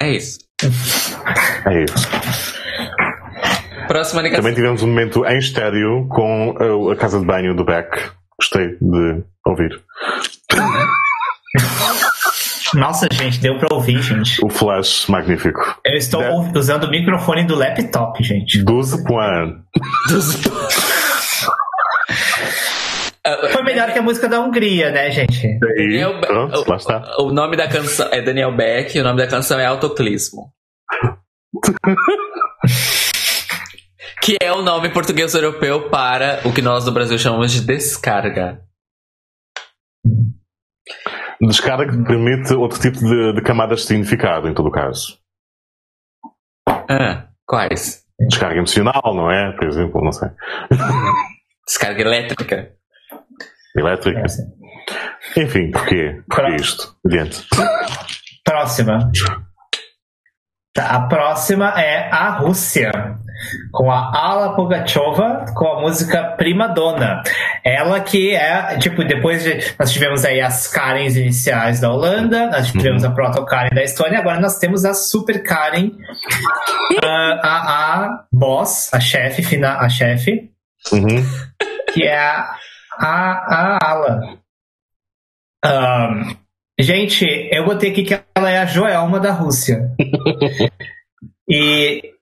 É isso. É isso. Próxima ligação. Também tivemos um momento em estéreo com a, casa de banho do Beck. Gostei de ouvir. Nossa, gente, deu pra ouvir, gente. O flash magnífico. Eu estou usando o microfone do laptop, gente. 12 points. 12 Foi melhor que a música da Hungria, né, gente? Daniel Pronto, lá está. O, o nome da canção é Daniel Beck e o nome da canção é Autoclismo. que é o nome português europeu para o que nós no Brasil chamamos de descarga. Descarga que permite outro tipo de, de camadas de significado, em todo o caso. Ah, quais? Descarga emocional, não é? Por exemplo, não sei. Descarga elétrica. Elétrica. É, Enfim, porquê? Porquê isto? Adiante. Próxima. Tá, a próxima é a Rússia, com a Ala Pugacheva, com a música Prima Donna. Ela que é, tipo, depois de. Nós tivemos aí as Karens iniciais da Holanda, nós tivemos uhum. a Proto Karen da Estônia, agora nós temos a Super Karen, a, a, a boss, a chefe, a chefe, uhum. que é a, a, a Ala. Um, Gente, eu botei aqui que ela é a Joelma da Rússia. e.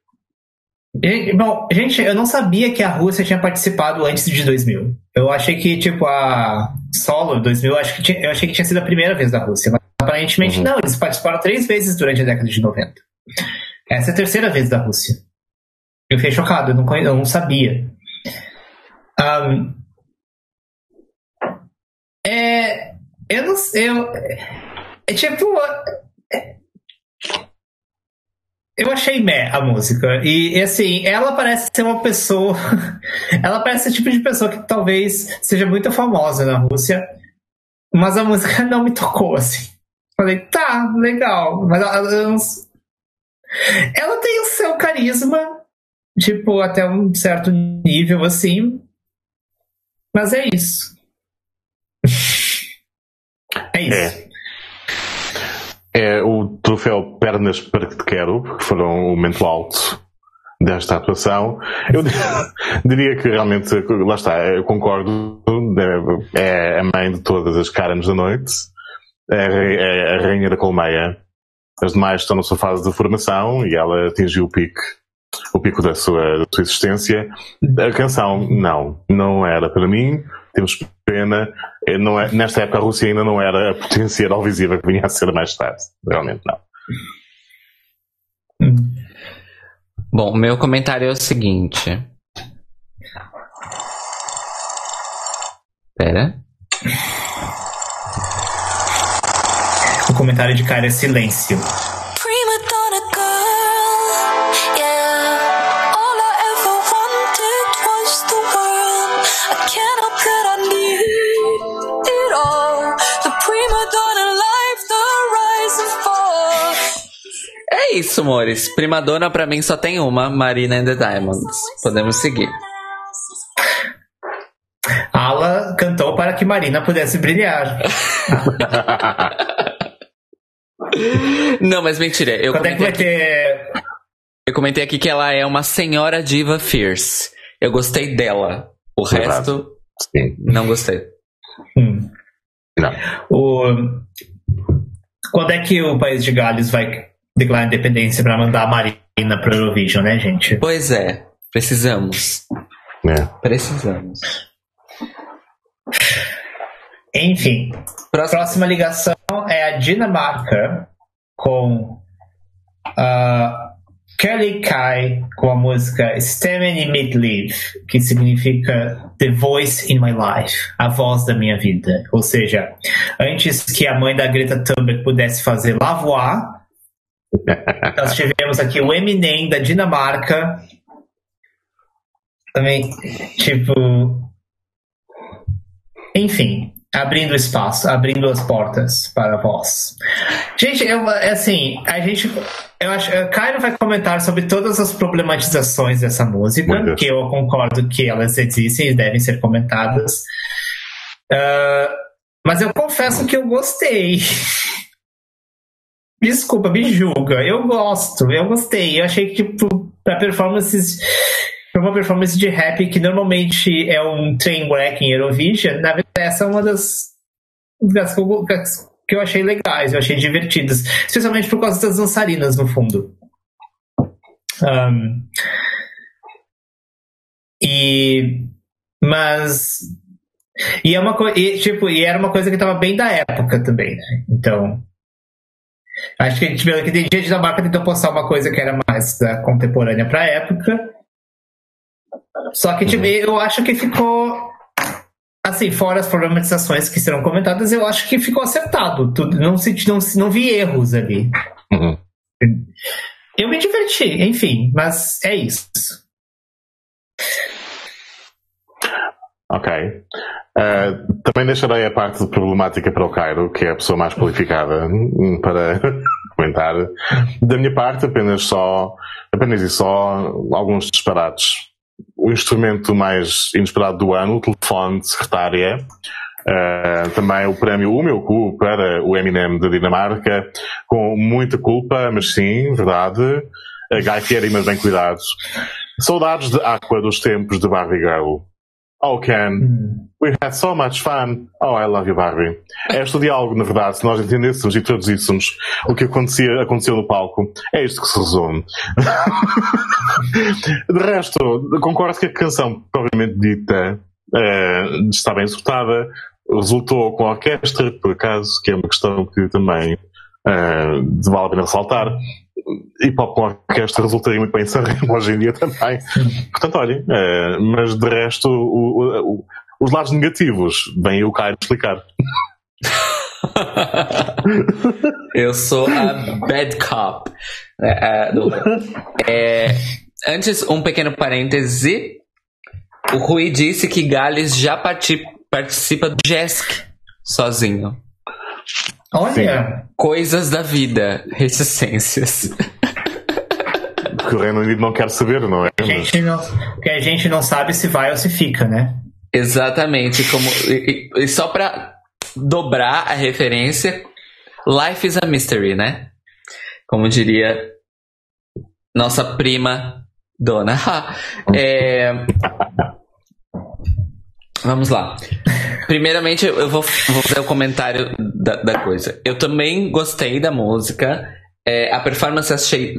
Bom, gente, eu não sabia que a Rússia tinha participado antes de 2000. Eu achei que, tipo, a Solo 2000, eu, acho que tinha, eu achei que tinha sido a primeira vez da Rússia. Mas aparentemente uhum. não, eles participaram três vezes durante a década de 90. Essa é a terceira vez da Rússia. Eu fiquei chocado, eu não, eu não sabia. Um, é, eu não sei. Eu, é tipo. Eu achei meh a música. E, e, assim, ela parece ser uma pessoa. ela parece ser o tipo de pessoa que talvez seja muito famosa na Rússia. Mas a música não me tocou, assim. Falei, tá, legal. Mas ela, ela, ela tem o seu carisma, tipo, até um certo nível, assim. Mas é isso. É isso. É. é o troféu Pernas para que te quero, que foram o momento alto desta atuação. Eu diria que realmente, lá está, eu concordo, é, é a mãe de todas as caras da noite, é, é a rainha da colmeia. As demais estão na sua fase de formação e ela atingiu o pico, o pico da sua, da sua existência. A canção, não, não era para mim temos pena. Eh, não é, nesta época a Rússia ainda não era a potência visível que vinha a ser mais tarde. Realmente não. Bom, meu comentário é o seguinte. Pera. O comentário de cara é silêncio. É isso, amores. Primadona pra mim só tem uma, Marina and the Diamonds. Podemos seguir. Ala cantou para que Marina pudesse brilhar. Não, mas mentira. Eu Quando é que vai aqui, ter. Eu comentei aqui que ela é uma senhora diva fierce. Eu gostei dela. O resto, Sim. não gostei. Hum. Não. O... Quando é que o País de Gales vai declarar independência para mandar a Marina para Eurovision, né, gente? Pois é, precisamos. É. Precisamos. Enfim, próxima. próxima ligação é a Dinamarca com uh, Kelly Kai com a música Stemmen i mitt liv, que significa The Voice in My Life, a voz da minha vida. Ou seja, antes que a mãe da Greta Thunberg pudesse fazer La Voix, nós tivemos aqui o Eminem da Dinamarca. Também, tipo. Enfim. abrindo espaço, abrindo as portas para vós. Gente, eu, assim, a gente, eu acho, Caio vai comentar sobre todas as problematizações dessa música, que eu concordo que elas existem e devem ser comentadas. Uh, mas eu confesso que eu gostei. Desculpa, me julga. Eu gosto, eu gostei. Eu achei que, tipo, pra performances. Pra uma performance de rap que normalmente é um train wreck em Eurovision, na verdade, essa é uma das, das eu, que eu achei legais, eu achei divertidas. Especialmente por causa das dançarinas, no fundo. Um, e. Mas. E, é uma tipo, e era uma coisa que estava bem da época também, né? Então. Acho que a gente viu que tem gente da marca tentou postar uma coisa que era mais da contemporânea para a época. Só que tipo, uhum. eu acho que ficou assim, fora as problematizações que serão comentadas, eu acho que ficou acertado. Tudo, não, se, não, não vi erros ali. Uhum. Eu me diverti, enfim, mas é isso. Ok. Uh, também deixarei a parte problemática para o Cairo, que é a pessoa mais qualificada hum, para comentar. Da minha parte, apenas só, apenas e só alguns disparates. O instrumento mais inesperado do ano, o telefone de secretária. Uh, também o prémio O Meu Cu para o Eminem da Dinamarca, com muita culpa, mas sim, verdade. Uh, Guy Fieri, mas bem cuidados. Saudades de Aqua dos tempos de Barbie Girl. Oh, Ken, hum. we had so much fun. Oh, I love you, Barbie. É este diálogo, na verdade, se nós entendêssemos e traduzíssemos o que acontecia, aconteceu no palco, é isto que se resume. De resto, concordo que a canção, propriamente dita, é, está bem executada, resultou com a orquestra, por acaso, que é uma questão que também é, vale a pena ressaltar hip hop com orquestra resultaria muito bem em Sanremo hoje em dia também. Portanto, olhem, é, mas de resto, o, o, o, os lados negativos, vem o Caio explicar. Eu sou a bad cop. É, é, antes, um pequeno parêntese. O Rui disse que Gales já participa do JESC sozinho. Olha! Coisas da vida, reticências. Que o Reino Unido não quer saber, não é? A gente não, que a gente não sabe se vai ou se fica, né? Exatamente. Como, e, e só pra dobrar a referência, Life is a Mystery, né? Como diria nossa prima Dona. é, vamos lá. Primeiramente, eu vou, vou fazer o comentário da, da, coisa. Eu também gostei da música. É, a performance achei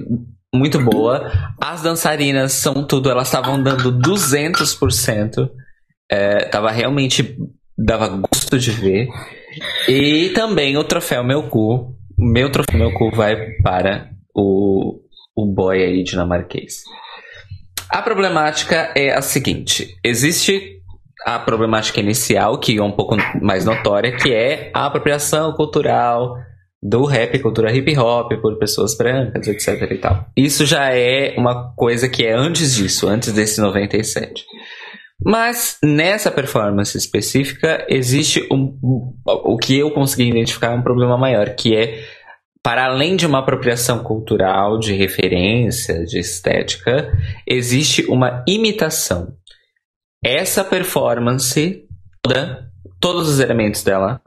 muito boa. As dançarinas são tudo, elas estavam dando 200%. É, tava realmente. dava gosto de ver. E também o troféu Meu Cu. Meu troféu Meu Cu vai para o, o boy aí dinamarquês. A problemática é a seguinte: existe a problemática inicial, que é um pouco mais notória, que é a apropriação cultural do rap, cultura hip hop, por pessoas brancas, etc e tal. Isso já é uma coisa que é antes disso, antes desse 97. Mas nessa performance específica existe um, o que eu consegui identificar um problema maior, que é para além de uma apropriação cultural, de referência, de estética, existe uma imitação essa performance toda, todos os elementos dela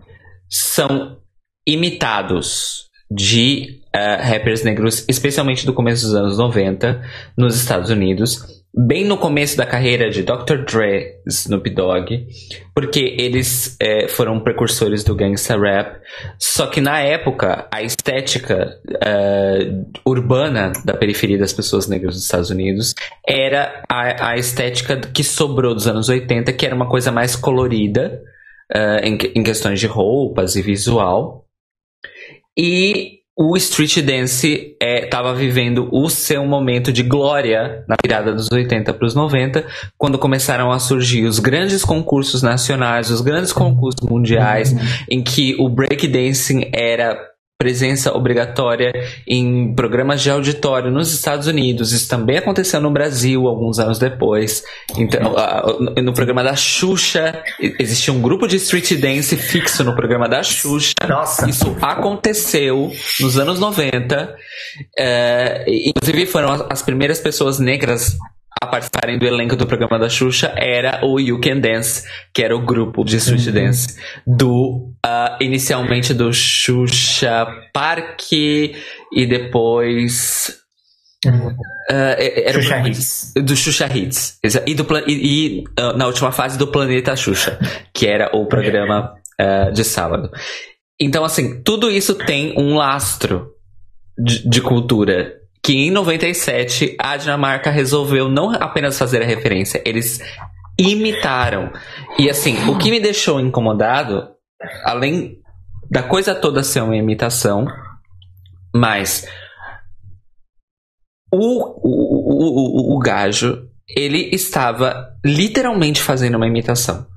são imitados de uh, rappers negros, especialmente do começo dos anos 90, nos Estados Unidos, bem no começo da carreira de Dr. Dre, Snoop Dogg, porque eles é, foram precursores do gangsta rap. Só que na época, a estética uh, urbana da periferia das pessoas negras dos Estados Unidos era a, a, estética que sobrou dos anos 80, que era uma coisa mais colorida uh, em, em questões de roupas e visual. E o street dance estava é, vivendo o seu momento de glória na virada dos 80 para os 90, quando começaram a surgir os grandes concursos nacionais, os grandes concursos mundiais, uhum. em que o breakdancing era presença obrigatória em programas de auditório nos Estados Unidos. Isso também aconteceu no Brasil alguns anos depois. Então, no programa da Xuxa, existia um grupo de street dance fixo no programa da Xuxa. Nossa. Isso aconteceu nos anos 90. É, inclusive, foram as primeiras pessoas negras a participarem do elenco do programa da Xuxa era o You Can Dance, que era o grupo de street uhum. dance do uh, inicialmente do Xuxa Parque e depois uhum. uh, era Xuxa um, Hits. do Xuxa Hits e, do, e, e uh, na última fase do Planeta Xuxa, que era o programa de sábado. Então assim, tudo isso tem um lastro de, de cultura que em 97 a Dinamarca resolveu não apenas fazer a referência, eles imitaram. E assim, o que me deixou incomodado, além da coisa toda ser uma imitação, mas o, o, o, o, gajo, ele estava literalmente fazendo uma imitação.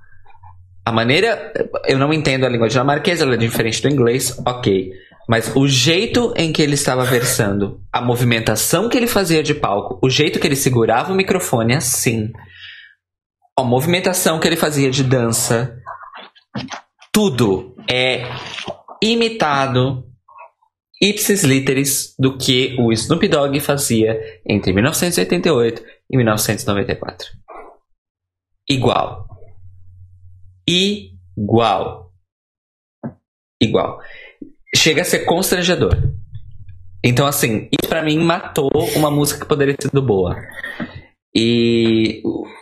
A maneira. Eu não entendo a língua dinamarquesa, ela é diferente do inglês, ok. Mas o jeito em que ele estava versando, a movimentação que ele fazia de palco, o jeito que ele segurava o microfone assim, a movimentação que ele fazia de dança, tudo é imitado ipsis literis do que o Snoop Dogg fazia entre 1988 e 1994. Igual. Igual. Igual chega a ser constrangedor. Então, assim, isso pra mim matou uma música que poderia ter sido boa. E.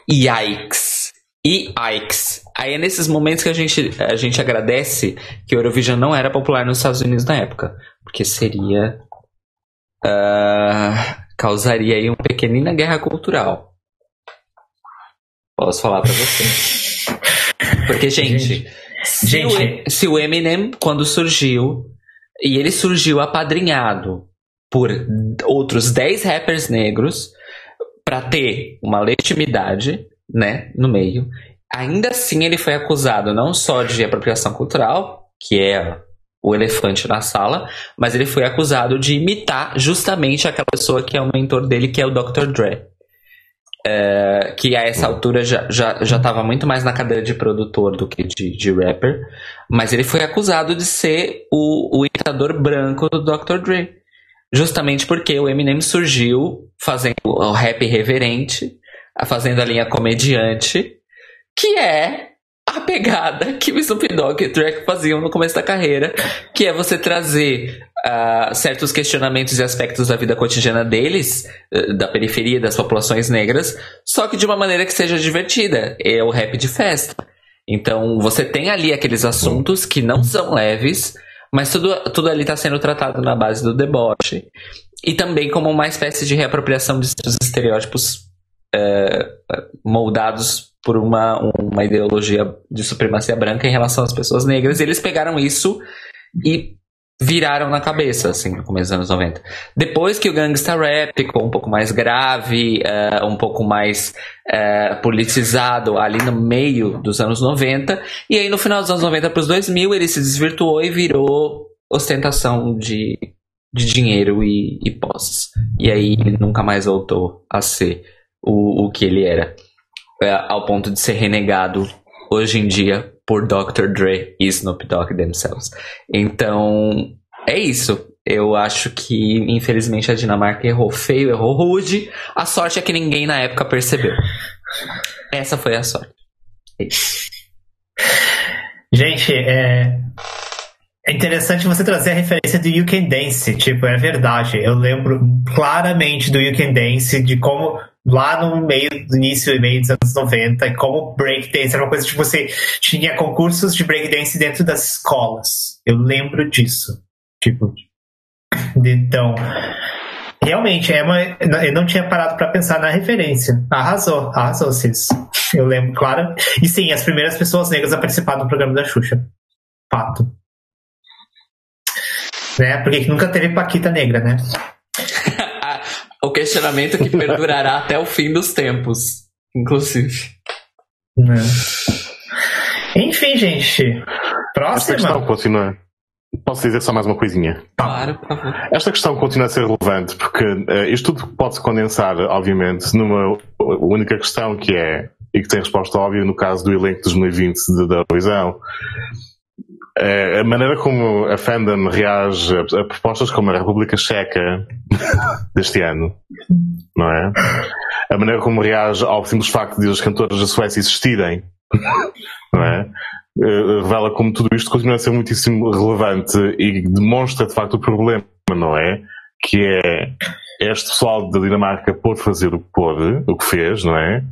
Yikes. E yikes. Aí é nesses momentos que a gente, a gente agradece que o Eurovision não era popular nos Estados Unidos na época. Porque seria. Uh, causaria aí uma pequenina guerra cultural. Posso falar pra você. Porque, gente. gente. Se, gente. O, se o Eminem, quando surgiu, e ele surgiu apadrinhado por outros 10 rappers negros para ter uma legitimidade, né, no meio. Ainda assim, ele foi acusado não só de apropriação cultural, que é o elefante na sala, mas ele foi acusado de imitar justamente aquela pessoa que é o mentor dele, que é o Dr. Dre. É, que a essa altura já, já, já estava muito mais na cadeira de produtor do que de, de rapper, mas ele foi acusado de ser o, o imitador branco do Dr. Dre. Justamente porque o Eminem surgiu fazendo o rap reverente, fazendo a linha comediante, que é a pegada que o Snoop Dogg e o Drake faziam no começo da carreira, que é você trazer uh, certos questionamentos e aspectos da vida cotidiana deles, uh, da periferia, das populações negras, só que de uma maneira que seja divertida. É o rap de festa. Então você tem ali aqueles assuntos que não são leves, mas tudo, tudo ali está sendo tratado na base do deboche. E também como uma espécie de reapropriação de estereótipos uh, moldados por uma, uma ideologia de supremacia branca em relação às pessoas negras. E eles pegaram isso e viraram na cabeça, assim, no começo dos anos 90. Depois que o Gangsta Rap ficou um pouco mais grave, uh, um pouco mais uh, politizado ali no meio dos anos 90, e aí no final dos anos 90 para os 2000 ele se desvirtuou e virou ostentação de, de dinheiro e, e posses. E aí ele nunca mais voltou a ser o, o que ele era, uh, ao ponto de ser renegado hoje em dia por Dr. Dre e Snoop Dogg themselves. Então, é isso. Eu acho que, infelizmente, a Dinamarca errou feio, errou rude. A sorte é que ninguém na época percebeu. Essa foi a sorte. É isso. Gente, é... é interessante você trazer a referência do You Can Dance. Tipo, é verdade. Eu lembro claramente do You Can Dance, de como lá no meio do início e meio dos anos 90, como breakdance era uma coisa que você tinha concursos de breakdance dentro das escolas. Eu lembro disso. Tipo, então, realmente é uma, eu não tinha parado para pensar na referência. Arrasou, arrasou, Cis. Eu lembro, claro. E sim, as primeiras pessoas negras a participar do programa da Xuxa. Fato. Né? Porque nunca teve Paquita negra, né? O questionamento que perdurará até o fim dos tempos, inclusive. É. Enfim, gente. Próxima. Questão, continua. Posso dizer só mais uma coisinha? Claro, por favor. Esta questão continua a ser relevante porque uh, isto tudo pode-se condensar, obviamente, numa única questão que é, e que tem resposta óbvia no caso do elenco de 2020 da Eurovisão. Uh, a maneira como a fandom reage a, propostas como a República Checa deste ano, não é? A maneira como reage ao simples facto de as cantoras da Suécia existirem, não é? Eh, revela como tudo isto continua a ser muitíssimo relevante e demonstra de facto o problema, não é? Que é este pessoal da Dinamarca pôde fazer o que pôde, o que fez, não é?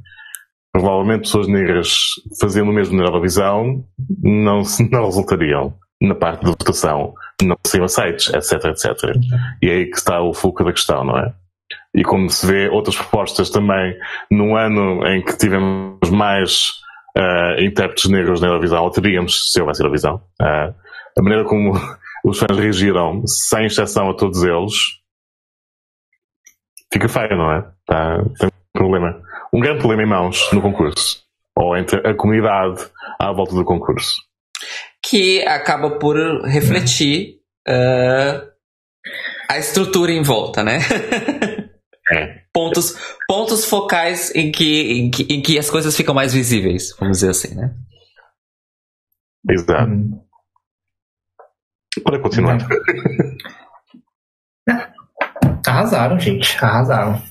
Provavelmente pessoas negras fazendo o mesmo na Eurovisão não, não resultariam na parte da votação, não seriam aceitos, etc, etc. E é aí que está o foco da questão, não é? E como se vê outras propostas também, num ano em que tivemos mais uh, intérpretes negros na Eurovisão, ou teríamos se houvesse Eurovisão. Uh, a maneira como os fãs reagiram, sem exceção a todos eles, fica feio, não é? Tá, tem um problema. Um grande problema em mãos no concurso. Ou entre a comunidade à volta do concurso. Que acaba por refletir uh, a estrutura em volta, né? é. pontos, pontos focais em que, em, que, em que as coisas ficam mais visíveis, vamos dizer assim, né? Exato. Hum. Pode continuar. Arrasaram, gente. Arrasaram.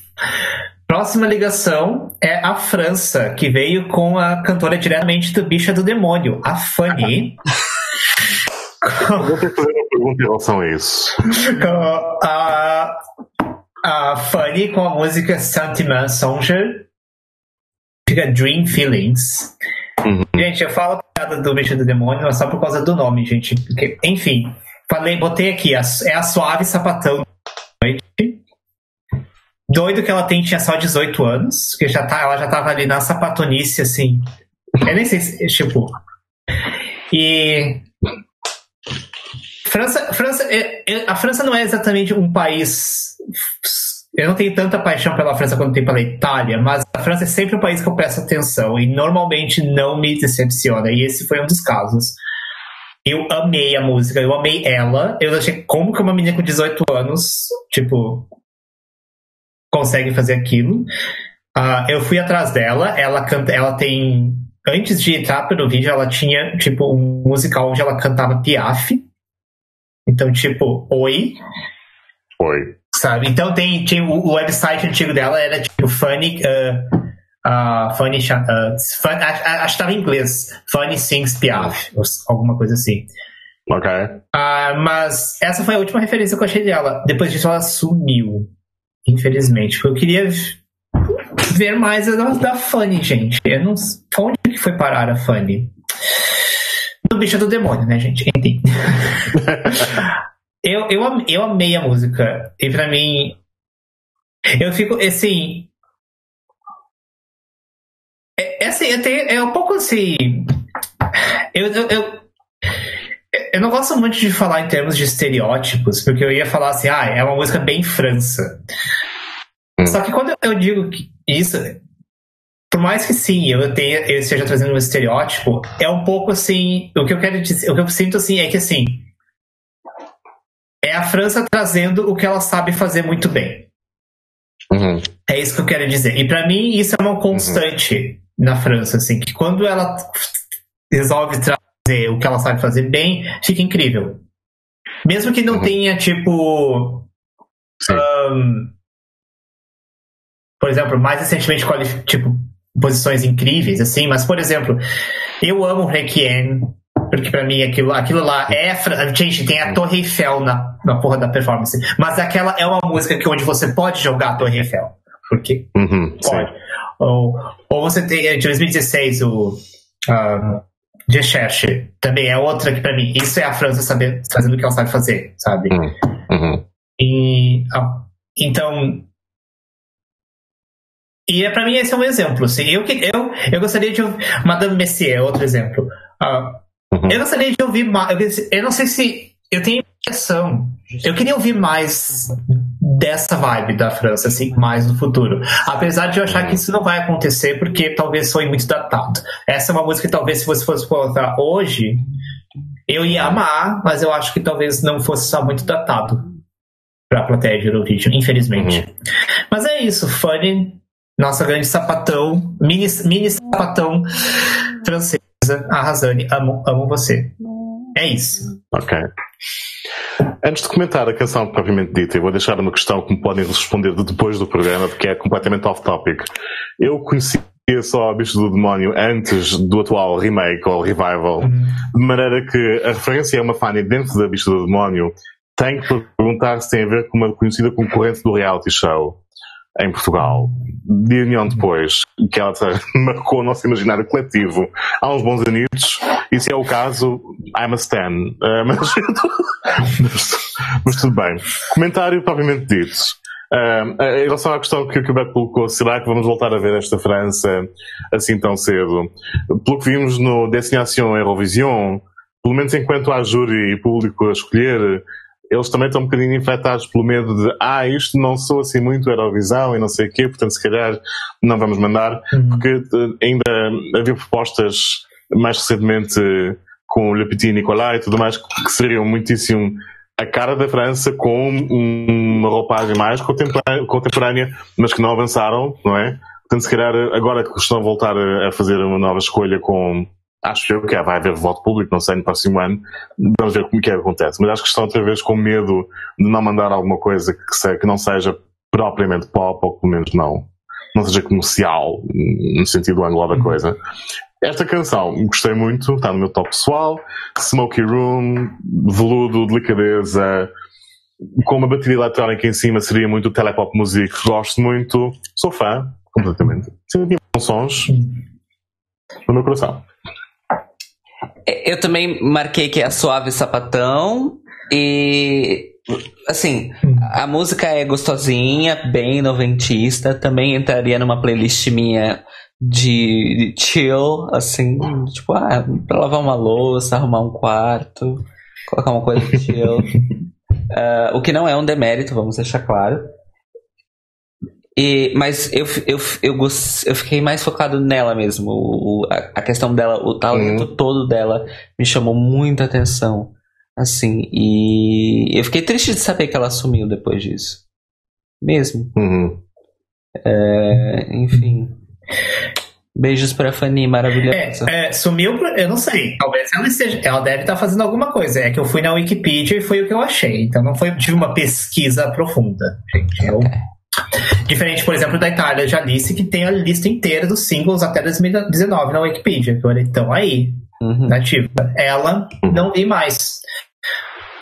Próxima ligação é a França, que veio com a cantora diretamente do Bicha do Demônio, a Fanny. Eu vou ter que fazer uma pergunta em relação a isso. a, a Fanny com a música Sentiment Songer. Fica Dream Feelings. Uhum. Gente, eu falo piada do bicho do demônio só por causa do nome, gente. Enfim, falei, botei aqui, é a suave sapatão Doido que ela tem, tinha só 18 anos, que já tá, ela já tava ali na sapatonice, assim. Eu nem sei se, tipo. E. França, França, a França não é exatamente um país eu não tenho tanta paixão pela França quanto tenho pela Itália, mas a França é sempre um país que eu presto atenção e normalmente não me decepciona. E esse foi um dos casos. Eu amei a música, eu amei ela. Eu achei como que uma menina com 18 anos, tipo, consegue fazer aquilo. Uh, eu fui atrás dela, ela canta, ela tem. Antes de entrar pelo vídeo, ela tinha, tipo, um musical onde ela cantava Piaf. Então, tipo, oi. Oi sabe? Então tem, tinha o, website antigo dela era tipo Funny. Uh, uh, funny uh, fun, acho, que estava em inglês. Funny Sings Piaf, ou alguma coisa assim. Ok. Uh, mas essa foi a última referência que eu achei dela. Depois disso ela sumiu. Infelizmente. Eu queria ver mais da, da Funny, gente. Eu não Onde que foi parar a Funny? Do bicho do demônio, né, gente? Enfim. Eu, eu, eu amei a música. E pra mim. Eu fico, assim. É, é assim, eu tenho, é um pouco assim. Eu, eu, eu, eu, não gosto muito de falar em termos de estereótipos, porque eu ia falar assim, ah, é uma música bem França. Hum. Só que quando eu digo isso, por mais que sim, eu tenha, eu esteja trazendo um estereótipo, é um pouco assim, o que eu quero dizer, o que eu sinto assim é que assim, é a França trazendo o que ela sabe fazer muito bem. Uhum. É isso que eu quero dizer. E para mim isso é uma constante uhum. na França, assim, que quando ela resolve trazer o que ela sabe fazer bem, fica incrível. Mesmo que não uhum. tenha tipo, um, por exemplo, mais recentemente tipo posições incríveis, assim. Mas por exemplo, eu amo Requiem porque pra mim aquilo, aquilo lá é. Gente, tem a Torre Eiffel na, na porra da performance. Mas aquela é uma música que onde você pode jogar a Torre Eiffel. Porque uhum, pode. Ou, ou você tem de 2016 o. de Cherche também é outra que para mim isso é a França saber, fazendo o que ela sabe fazer sabe uhum. uhum. e então e é para mim esse é um exemplo assim, eu eu eu gostaria de Madame Messier outro exemplo uh, Uhum. Eu gostaria de ouvir mais. Eu não sei se. Eu tenho impressão. Eu queria ouvir mais dessa vibe da França, assim, mais no futuro. Apesar de eu achar que isso não vai acontecer, porque talvez foi muito datado. Essa é uma música que talvez se você fosse colocar hoje, eu ia amar, mas eu acho que talvez não fosse só muito datado para a plateia de Eurovision, infelizmente. Uhum. Mas é isso, Funny, nossa grande sapatão, mini, mini sapatão francesa, arrasane, amo, amo você. É isso. Ok. Antes de comentar a canção propriamente dita, eu vou deixar uma questão que me podem responder depois do programa, porque é completamente off-topic. Eu conhecia só a Bicho do Demónio antes do atual remake ou revival, uhum. de maneira que a referência a uma Fanny dentro da Bicho do Demónio tem que perguntar se tem a ver com uma conhecida concorrente do reality show em Portugal, de união depois, que ela marcou o nosso imaginário coletivo há uns bons anitos, e se é o caso, I'm a Stan. Uh, mas, mas, mas, tudo bem. Comentário propriamente dito. Uh, em relação à questão que, o Beto colocou, será que vamos voltar a ver esta França assim tão cedo? Pelo que vimos no Destination Eurovision, pelo menos enquanto há júri e público a escolher, eles também estão um bocadinho infectados pelo medo de ah, isto não sou assim muito Eurovisão e não sei o quê, portanto se calhar não vamos mandar, uhum. porque eh, ainda havia propostas mais recentemente com o Le Petit Nicolas e tudo mais que seriam muitíssimo a cara da França com uma roupagem mais contemporânea, mas que não avançaram, não é? Portanto, se calhar agora que estão a voltar a fazer uma nova escolha com acho eu que vai haver voto público, não sei, no próximo ano, vamos ver como é que acontece. Mas acho que estão outra vez com medo de não mandar alguma coisa que, se, que não seja propriamente pop, ou pelo menos não, não seja comercial, no sentido ângulo da uhum. coisa. Esta canção, gostei muito, está no meu top pessoal. Smoky Room, veludo, delicadeza, com uma bateria eletrónica em cima seria muito telepop music, gosto muito, sou fã, completamente. Sim, sons no meu coração. Eu também marquei que é suave sapatão e assim, a música é gostosinha, bem noventista, também entraria numa playlist minha de, de chill, assim, tipo, ah, pra lavar uma louça, arrumar um quarto, colocar uma coisa de chill. uh, o que não é um demérito, vamos deixar claro. E, mas eu, eu, eu, eu fiquei mais focado nela mesmo. O, a, a, questão dela, o talento uhum. todo dela me chamou muita atenção. Assim, e eu fiquei triste de saber que ela sumiu depois disso. Mesmo. Uhum. É, enfim. Beijos pra Fanny, maravilhosa. É, é, sumiu, eu não sei. Talvez ela esteja. Ela deve estar fazendo alguma coisa. É que eu fui na Wikipedia e foi o que eu achei. Então não foi de uma pesquisa profunda, gente. Eu. Okay. Diferente, por exemplo, da Itália, já disse que tem a lista inteira dos singles até 2019 na Wikipedia. Que então aí, uhum. nativa. Ela não vi mais.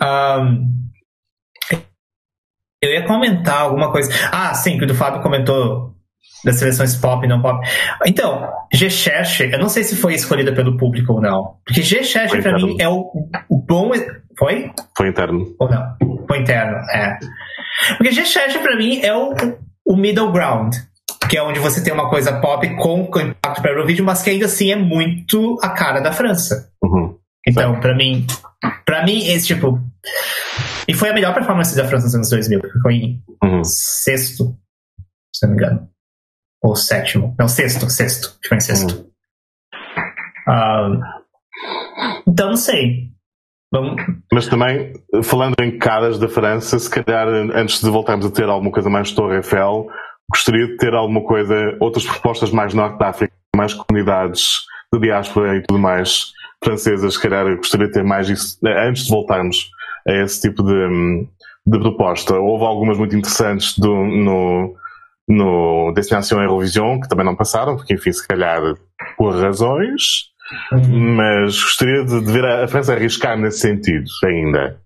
Um, eu ia comentar alguma coisa. Ah, sim, que o do Fábio comentou das seleções pop e não pop. Então, G-Cherche, eu não sei se foi escolhida pelo público ou não. Porque G-Cherche, pra mim, é o, o bom. Foi? Foi interno. Ou não? Foi interno, é. Porque G-Chat pra mim é o, o middle ground. Que é onde você tem uma coisa pop com impacto para Eurovision, mas que ainda assim é muito a cara da França. Uhum. Então, para mim, para mim, esse tipo. E foi a melhor performance da França nos anos 2000, porque foi em uhum. sexto, se não me engano. Ou sétimo. Não, sexto, sexto. Foi em sexto. Uhum. Uh, então, não sei. Mas também, falando em caras da França, se calhar antes de voltarmos a ter alguma coisa mais Torre Eiffel, gostaria de ter alguma coisa, outras propostas mais Norte da África, mais comunidades de diáspora e tudo mais francesas, se calhar gostaria de ter mais isso antes de voltarmos a esse tipo de, de proposta. Houve algumas muito interessantes do, no, no Destinação Eurovision, que também não passaram, porque enfim, se calhar por razões. Mas gostaria de, ver a França arriscar nesse sentido, ainda.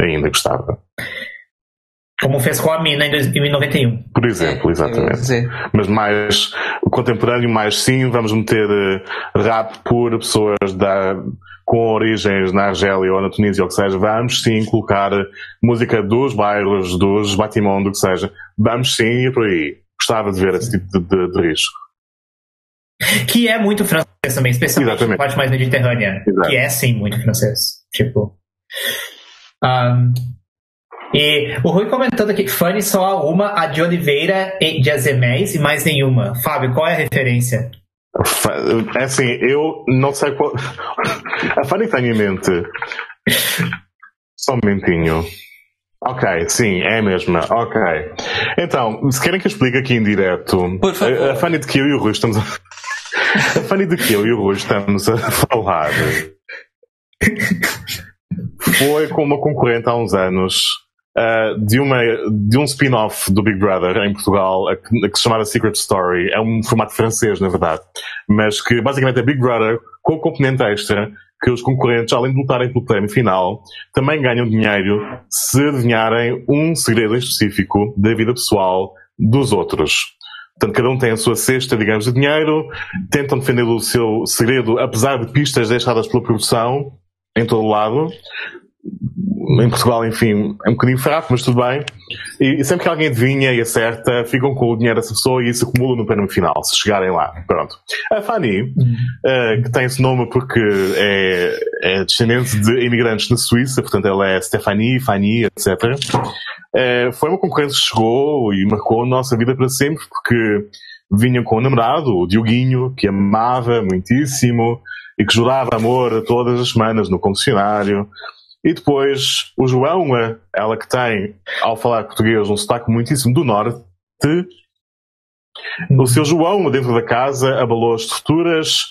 Ainda gostava. Como fez com a Mina em 1991. Por exemplo, é, exatamente. Mas mais contemporâneo, mais sim, vamos meter uh, rap por pessoas da, com origens na Argélia ou na Tunísia, ou que seja. Vamos sim colocar música dos bairros, dos Batimão, do que seja. Vamos sim ir por aí. Gostava de ver esse tipo de, de, de risco. Que é muito francês também, especialmente Exatamente. na parte mais mediterrânea. Exato. Que é sim muito francês. Tipo. Um, e o Rui comentando aqui, Fanny só há uma, a de Oliveira e de Azeméis e mais nenhuma. Fábio, qual é a referência? É assim, eu não sei qual. A Fanny tem em mente. Só um momentinho. Ok, sim, é a mesma. Ok. Então, se querem que eu explique aqui em direto, a, a Fanny de que eu e o Rui estamos a. a Fanny de que eu e o Rui estamos a falar foi com uma concorrente há uns anos uh, de, uma, de um spin-off do Big Brother em Portugal, a, que, a que se chamava Secret Story. É um formato francês, na verdade. Mas que basicamente é Big Brother com o componente extra que os concorrentes, além de lutarem pelo prémio final, também ganham dinheiro se adivinharem um segredo específico da vida pessoal dos outros. Portanto, cada um tem a sua cesta, digamos, de dinheiro, tentam defender o seu segredo, apesar de pistas deixadas pela produção, em todo lado. Em Portugal, enfim, é um bocadinho fraco, mas tudo bem. E, sempre que alguém adivinha e acerta, ficam com o dinheiro dessa pessoa e isso acumula no prémio final, se chegarem lá. Pronto. A Fanny, uh, que tem esse nome porque é, é, descendente de imigrantes na Suíça, portanto ela é Stephanie, Fanny, etc. Uh, eh, foi uma concorrente que chegou e marcou a nossa vida para sempre porque vinham com o namorado, o Dioguinho, que amava muitíssimo, e que jurava amor todas as semanas no confessionário. E depois o João, ela que tem, ao falar português, um sotaque muitíssimo do norte, o seu João, dentro da casa, abalou as estruturas.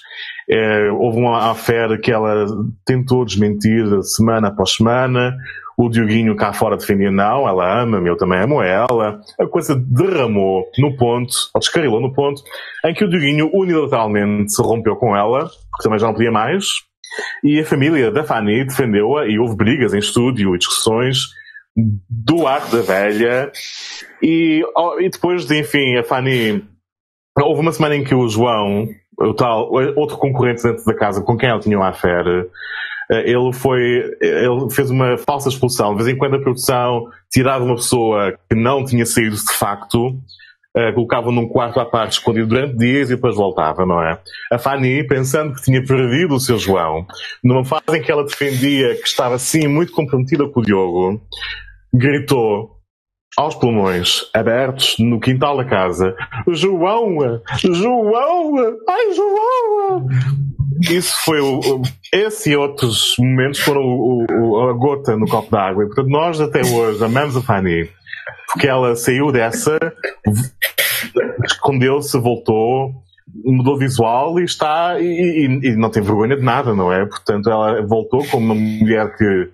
É, houve uma affair que ela tentou desmentir semana após semana. O Dioguinho cá fora defendia não, ela ama-me, eu também amo ela. A coisa derramou no ponto, ou descarrilou no ponto, em que o Dioguinho unilateralmente se rompeu com ela, porque também já não podia mais, e a família da Fanny defendeu-a e houve brigas em estúdio e discussões do arco da velha. E, e depois de, enfim, a Fanny. Houve uma semana em que o João, o tal, outro concorrente dentro da casa com quem ela tinha uma affair, eh, ele foi, ele fez uma falsa expulsão. De vez em quando a produção tirava uma pessoa que não tinha saído de facto, uh, colocava num quarto à parte escondido durante dias e depois voltava, não é? A Fanny, pensando que tinha perdido o seu João, numa fase em que ela defendia que estava assim muito comprometida com o Diogo, gritou aos pulmões, abertos no quintal da casa: João! João! Ai, João! Isso foi o, o, esse e outros momentos foram o, a gota no copo d'água. Portanto, nós até hoje amamos a Fanny porque ela saiu dessa, escondeu-se, voltou, mudou visual e está e, e, e, não tem vergonha de nada, não é? Portanto, ela voltou como uma mulher que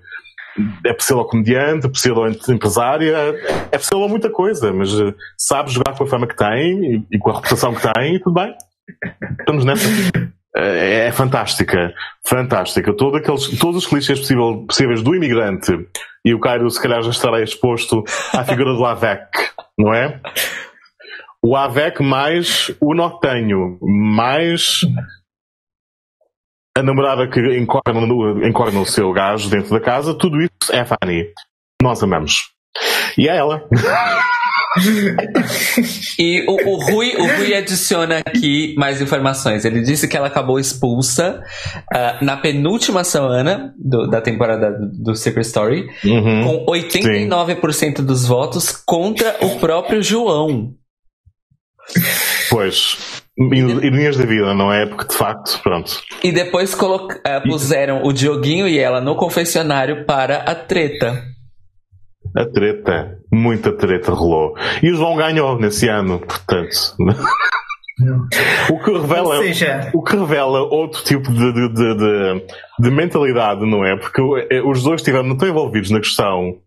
é pseudo-comediante, pseudo-empresária, é pseudo muita coisa, mas sabe jogar com a fama que tem e, e com a reputação que tem e tudo bem. Estamos nessa. É, é fantástica, fantástica. Todo aqueles, todos os clichês possível, possíveis do imigrante, e o Cairo se calhar já estará exposto à figura do AVEC, não é? O AVEC mais o Nortenho, mais a namorada que encorna no, o seu gajo dentro da casa, tudo isso é Fanny. Nós amamos. E é ela. e o, o, Rui, o Rui adiciona aqui mais informações. Ele disse que ela acabou expulsa uh, na penúltima semana do, da temporada do, do Secret Story, uhum, com 89% sim. dos votos contra o próprio João. Pois. Ironias da vida, não é? Porque de facto, pronto. E depois uh, puseram o Dioguinho e ela no confessionário para a treta. A treta, muita treta rolou. E o João ganhou nesse ano, portanto. o, que revela, seja... o que revela outro tipo de, de, de, de, mentalidade, não é? Porque eh, os dois estiveram tão envolvidos na questão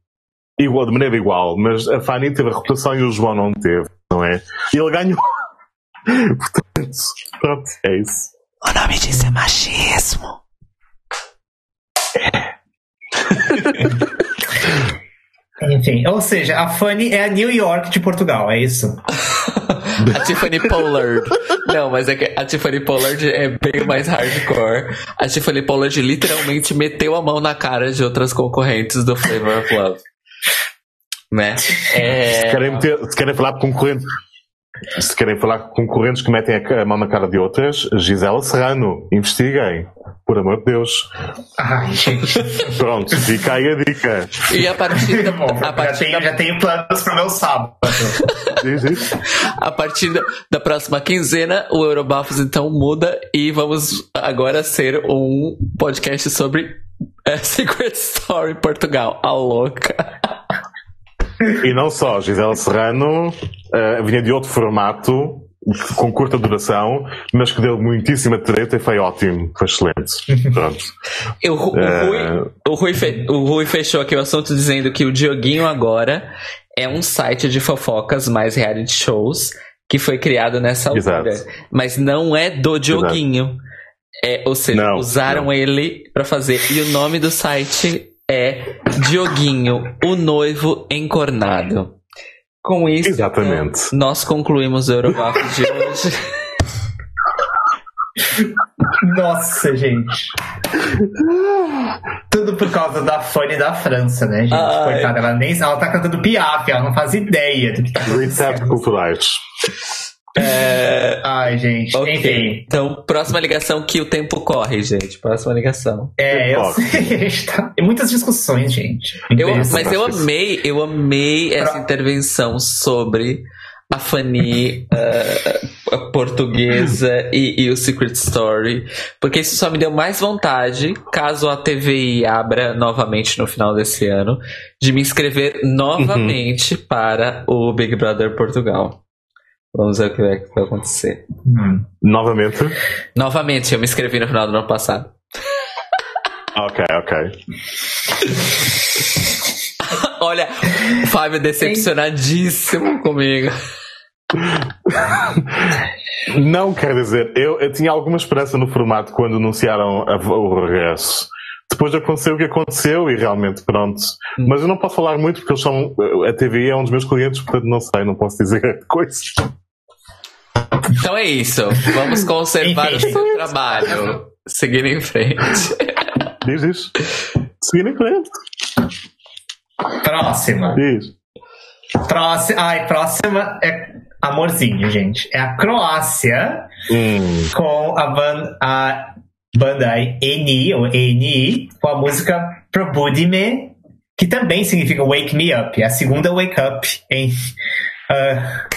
igual, de maneira igual, mas a Fanny teve a reputação e o João não teve, não é? E ele ganhou. portanto, pronto, é isso. O nome disso é machismo. É. Enfim, ou seja, a Fanny é a New York de Portugal, é isso? a Tiffany Pollard. Não, mas é que a Tiffany Pollard é bem mais hardcore. A Tiffany Pollard literalmente meteu a mão na cara de outras concorrentes do Flavor of Love. Né? É... Se, querem meter, se querem falar de concorrente se querem falar com concorrentes que metem a mão na cara de outras, Gisela Serrano, investiguem. Por amor de Deus. Ai, gente. Pronto, fica aí a dica. E a partir da. a partir já, tenho, da... já tenho planos para o meu sábado. Diz. A partir da, da próxima quinzena, o Eurobafos então muda e vamos agora ser um podcast sobre é, Secret Story Portugal. A louca. E não só, Gisela Serrano uh, vinha de outro formato, com curta duração, mas que deu muitíssima treta e foi ótimo, foi excelente. Pronto. Eu, o, uh... Rui, o, Rui fe, o Rui fechou aqui o assunto dizendo que o Dioguinho agora é um site de fofocas mais reality shows que foi criado nessa altura. Exato. Mas não é do Dioguinho. É, ou seja, não, usaram não. ele para fazer. E o nome do site é Dioguinho, o noivo encornado. Com isso, Exatamente. nós concluímos o Eurobafo de hoje. Nossa, gente. Tudo por causa da Fanny da França, né, gente? Ai. Coitada, ela nem ela tá cantando piaf, ela não faz ideia do que tá acontecendo. culturais. É... Ai, gente. Okay. Enfim. Então, próxima ligação que o tempo corre, gente. Próxima ligação. É, eu sei. Tá... Muitas discussões, gente. Eu, mas eu amei, eu amei essa Pro... intervenção sobre a Fanny uh, portuguesa e, e, o Secret Story, porque isso só me deu mais vontade, caso a TVI abra novamente no final desse ano, de me inscrever novamente uhum. para o Big Brother Portugal. Vamos ver o que vai, vai acontecer. Hum. Novamente? Novamente, eu me inscrevi no final do ano passado. ok, ok. Olha, o Fábio decepcionadíssimo comigo. Não quer dizer, eu, eu, tinha alguma esperança no formato quando anunciaram a, o regresso. Depois aconteceu o que aconteceu e realmente pronto. Hum. Mas eu não posso falar muito porque eles são. A TV é um dos meus clientes, portanto não sei, não posso dizer coisas. Então é isso. Vamos conservar o seu trabalho. Seguir em frente. Diz isso. Seguir em frente. Próxima. Diz. Próxima. Ai, próxima é amorzinho, gente. É a Croácia hum. com a, ban a banda NI, ou NI, com a música Probudi Me, que também significa Wake Me Up. É a segunda Wake Up em uh,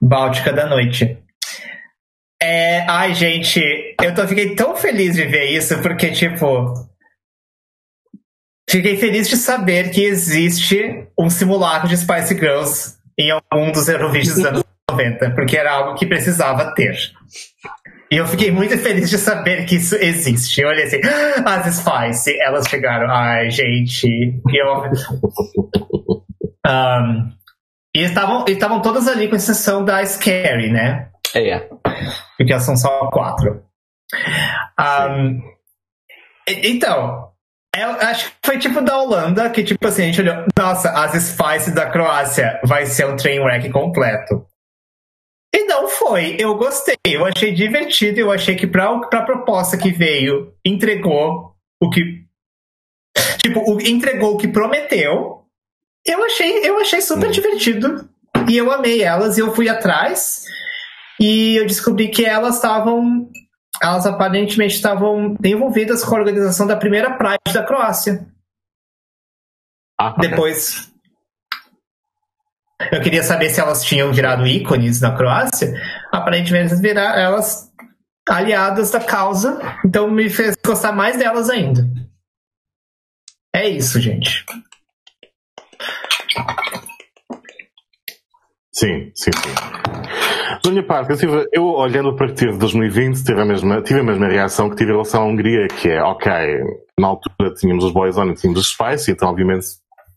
Báltica da Noite. É, ai, gente, eu tô, fiquei tão feliz de ver isso, porque, tipo. Fiquei feliz de saber que existe um simulacro de Spice Girls em algum dos Eurovisions dos anos 90, porque era algo que precisava ter. E eu fiquei muito feliz de saber que isso existe. Eu olhei assim, ah, as Spice, elas chegaram. Ai, gente. Eu... Um, e estavam, estavam todas ali com exceção da Scary, né? É. Porque elas são só quatro. Um, então, eu acho que foi tipo da Holanda, que tipo assim, a gente olhou, nossa, as Spice da Croácia vai ser um train wreck completo. E não foi. Eu gostei, eu achei divertido, eu achei que pra, pra proposta que veio, entregou o que. Tipo, o, entregou o que prometeu eu achei, eu achei super hum. divertido. E eu amei elas e eu fui atrás. E eu descobri que elas estavam. Elas aparentemente estavam envolvidas com a organização da primeira Pride da Croácia. Ah, Depois. Eu queria saber se elas tinham virado ícones na Croácia. Aparentemente elas viraram elas aliadas da causa. Então me fez gostar mais delas ainda. É isso, gente. Sim, sim, sim. Da minha parte, eu, tive, eu olhando para ti de 2020, tive a, mesma, tive a mesma reação que tive em relação à Hungria, que é, ok, na altura tínhamos os Boyzone e tínhamos os Spice, então obviamente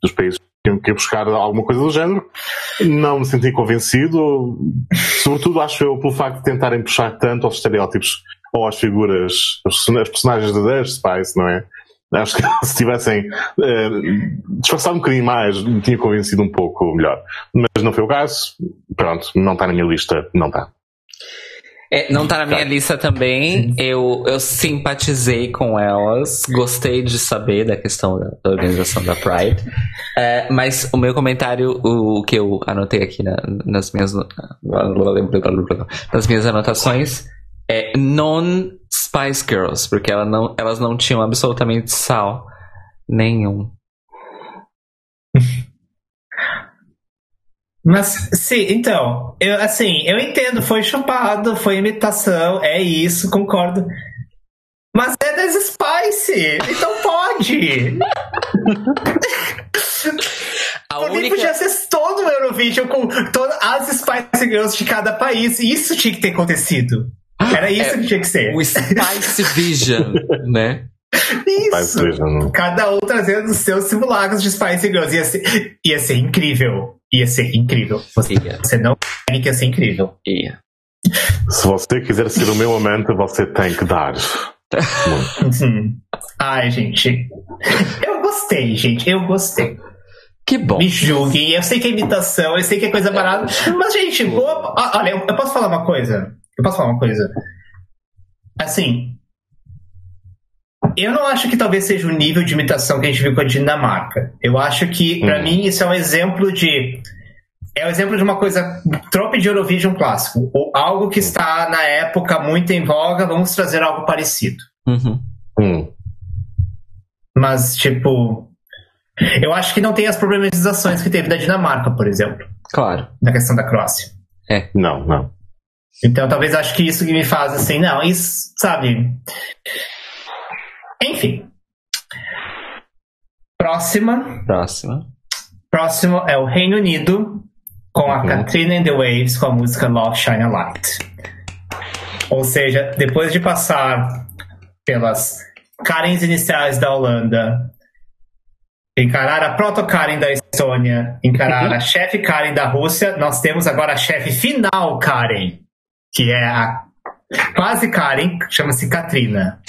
os países tinham que buscar alguma coisa do género. Não me senti convencido, sobretudo acho eu pelo facto de tentarem puxar tanto aos estereótipos ou às figuras, as personagens das Spice, não é? Acho que se tivessem uh, disfarçado um bocadinho mais, me tinha convencido um pouco melhor. Mas não foi o caso. Pronto, não está na minha lista, não está. É, não tá na minha tá. lista também. Eu, eu simpatizei com elas. Gostei de saber da questão da, da organização da Pride. É, mas o meu comentário, o, o, que eu anotei aqui na, nas minhas nas minhas anotações é non Spice Girls, porque ela não, elas não tinham absolutamente sal nenhum. Mas, sim, então, eu, assim, eu entendo, foi chupado, foi imitação, é isso, concordo. Mas é das Spice, então pode. A única... podia ser todo o Eurovision com todas as Spice Girls de cada país. Isso tinha que ter acontecido. Era isso é, que tinha que ser. O Spice Vision, né? Isso. Cada um trazendo os seus simulacros de Spice Girls. Ia ser, ia ser incrível. Ia ser incrível. Você, ia. você não quer que ia ser incrível. Ia. Se você quiser ser o meu amante, você tem que dar. Ai, gente. Eu gostei, gente. Eu gostei. Que bom. Me julguem. Eu sei que é imitação, eu sei que é coisa barata. Mas, gente, boa. Olha, eu posso falar uma coisa? Eu posso falar uma coisa? Assim. Eu não acho que talvez seja o nível de imitação que a gente viu com a Dinamarca. Eu acho que, para hum. mim, isso é um exemplo de. É um exemplo de uma coisa. Trope de Eurovision clássico. Ou algo que está na época muito em voga, vamos trazer algo parecido. Uhum. Hum. Mas, tipo. Eu acho que não tem as problematizações que teve da Dinamarca, por exemplo. Claro. Na questão da Croácia. É. Não, não. Então talvez acho que isso que me faz assim, não, isso, sabe? Enfim. Próxima. Próxima. Próximo é o Reino Unido, com a uhum. Katrina and the Waves, com a música Love Shine a Light. Ou seja, depois de passar pelas Karens iniciais da Holanda, encarar a proto-Karen da Estônia, encarar uhum. a chefe Karen da Rússia, nós temos agora a chefe final Karen que é a quase Karen, chama-se Katrina.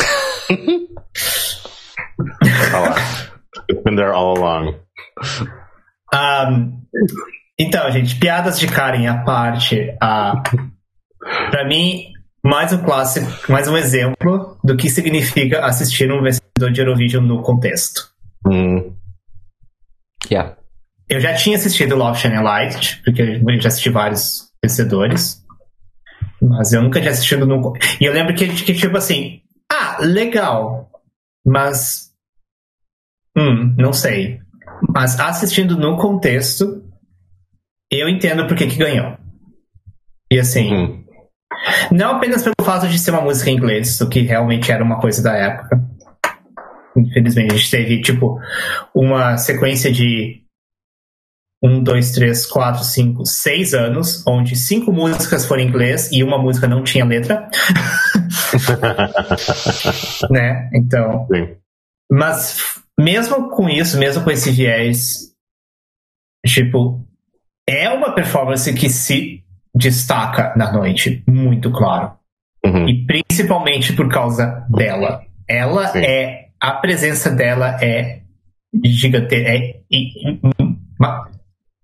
It's been there all along. Um, então, gente, piadas de Karen à parte. Uh, para mim, mais um clássico, mais um exemplo do que significa assistir um vencedor de Eurovision no contexto. Mm. Yeah. Eu já tinha assistido Love Shining Light, porque eu já assisti vários vencedores. Mas eu nunca tinha assistido no. E eu lembro que, que tipo assim, legal. Mas. Hum, não sei. Mas assistindo no contexto, eu entendo por que, que ganhou. E assim. Hum. Não apenas pelo fato de ser uma música em inglês, o que realmente era uma coisa da época. Infelizmente, a gente teve, tipo, uma sequência de um, dois, três, quatro, cinco, seis anos, onde cinco músicas foram em inglês e uma música não tinha letra. né? Então. Sim. Mas mesmo com isso, mesmo com esse viés, tipo, é uma performance que se destaca na noite, muito claro. Uhum. E principalmente por causa dela. Ela Sim. é. A presença dela é gigante. É,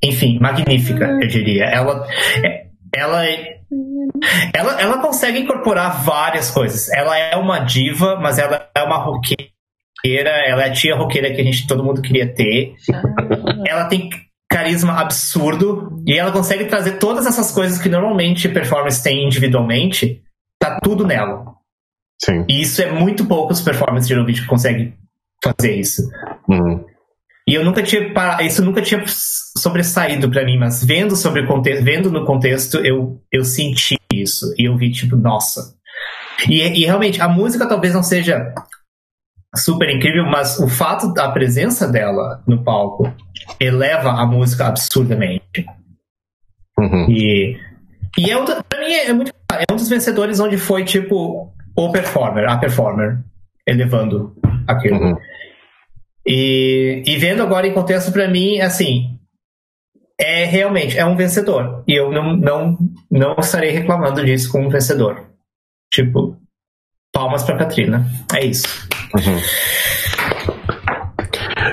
enfim, magnífica, eu diria. Ela, ela, ela, ela consegue incorporar várias coisas. Ela é uma diva, mas ela é uma roqueira. Ela é a tia roqueira que a gente todo mundo queria ter. Ela tem carisma absurdo e ela consegue trazer todas essas coisas que normalmente performance tem individualmente. Tá tudo nela. Sim. E isso é muito poucos performances de Eurovision que conseguem fazer isso. Uhum. E eu nunca tinha isso nunca tinha sobressaído para mim, mas vendo sobre o contexto, vendo no contexto, eu, eu senti isso e eu vi tipo, nossa. E, e realmente a música talvez não seja super incrível, mas o fato da presença dela no palco eleva a música absurdamente. Uhum. E, e é um, pra mim é, muito é um dos vencedores onde foi tipo o performer, a performer elevando aquilo. Uhum. E, e vendo agora em contexto, para mim, assim, é realmente é um vencedor. E eu não, não, não estarei reclamando disso como um vencedor. Tipo, palmas para Katrina. É isso. Uhum.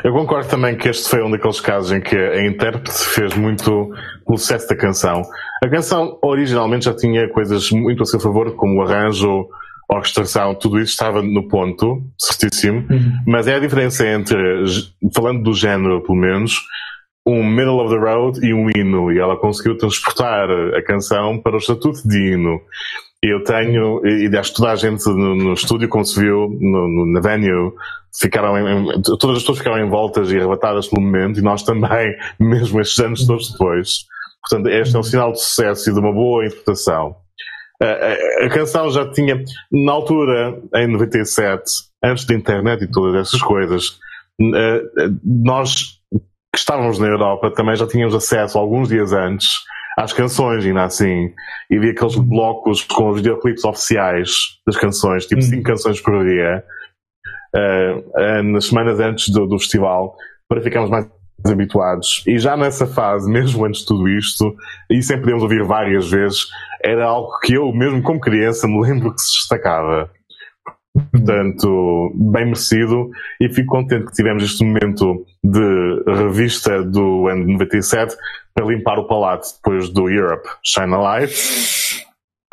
Eu concordo também que este foi um daqueles casos em que a intérprete fez muito pelo sucesso da canção. A canção originalmente já tinha coisas muito a seu favor, como o arranjo, orquestração, tudo isso estava no ponto, certíssimo. Uhum. Mas é a diferença entre, falando do género pelo menos, um middle of the road e um hino. E ela conseguiu transportar a canção para o estatuto de hino. Eu tenho, e acho que toda a gente no, no estúdio, como se viu no, no, na venue, ficaram em, todas as pessoas ficaram envoltas e arrebatadas pelo momento, e nós também, mesmo estes anos todos depois. Portanto, este é um sinal de sucesso e de uma boa interpretação. A, canção já tinha, na altura, em 97, antes da internet e todas essas coisas, nós que estávamos na Europa também já tínhamos acesso alguns dias antes às canções, ainda assim. E vi aqueles blocos com os videoclipes oficiais das canções, tipo 5 hum. canções por dia, uh, nas semanas antes do, do, festival, para ficarmos mais habituados. E já nessa fase, mesmo antes de tudo isto, e sem podermos ouvir várias vezes, era algo que eu, mesmo como criança, me lembro que se destacava. Portanto, bem merecido e fico contente que tivemos este momento de revista do ano 97 para limpar o palato depois do Europe Shine a Light.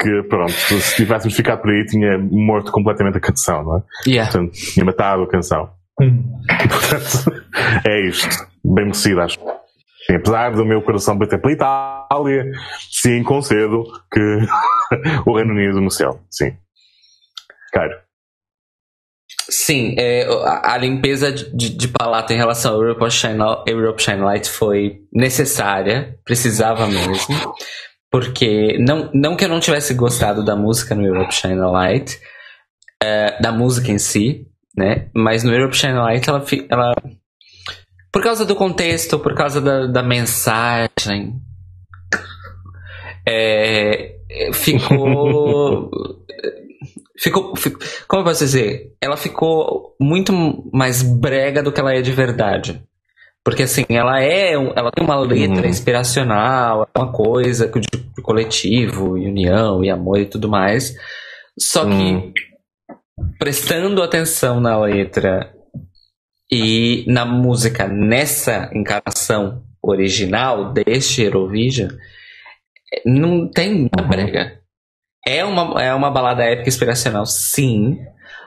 Que pronto, se tivéssemos ficado por aí tinha morto completamente a canção, não é? Yeah. Portanto, tinha matado a canção. Hum. Portanto, é isto. Bem merecido, acho. Apesar do meu coração bater pela Itália, sim, concedo que o Reino Unido no céu. Sim. Caro. Sim, é, a, limpeza de, de, palato em relação ao Europe Shine, Europe Shine Light foi necessária, precisava mesmo, porque não, não que eu não tivesse gostado da música no Europe Shine Light, é, da música em si, né? Mas no Europe Shine Light ela, ela por causa do contexto, por causa da, da mensagem, é, ficou ficou, Como eu posso dizer? Ela ficou muito mais brega do que ela é de verdade. Porque assim, ela é. Ela tem uma letra uhum. inspiracional, é uma coisa de coletivo, união e amor e tudo mais. Só que uhum. prestando atenção na letra e na música nessa encarnação original deste Eurovision, não tem uma uhum. brega. É uma, é uma balada épica inspiracional, sim.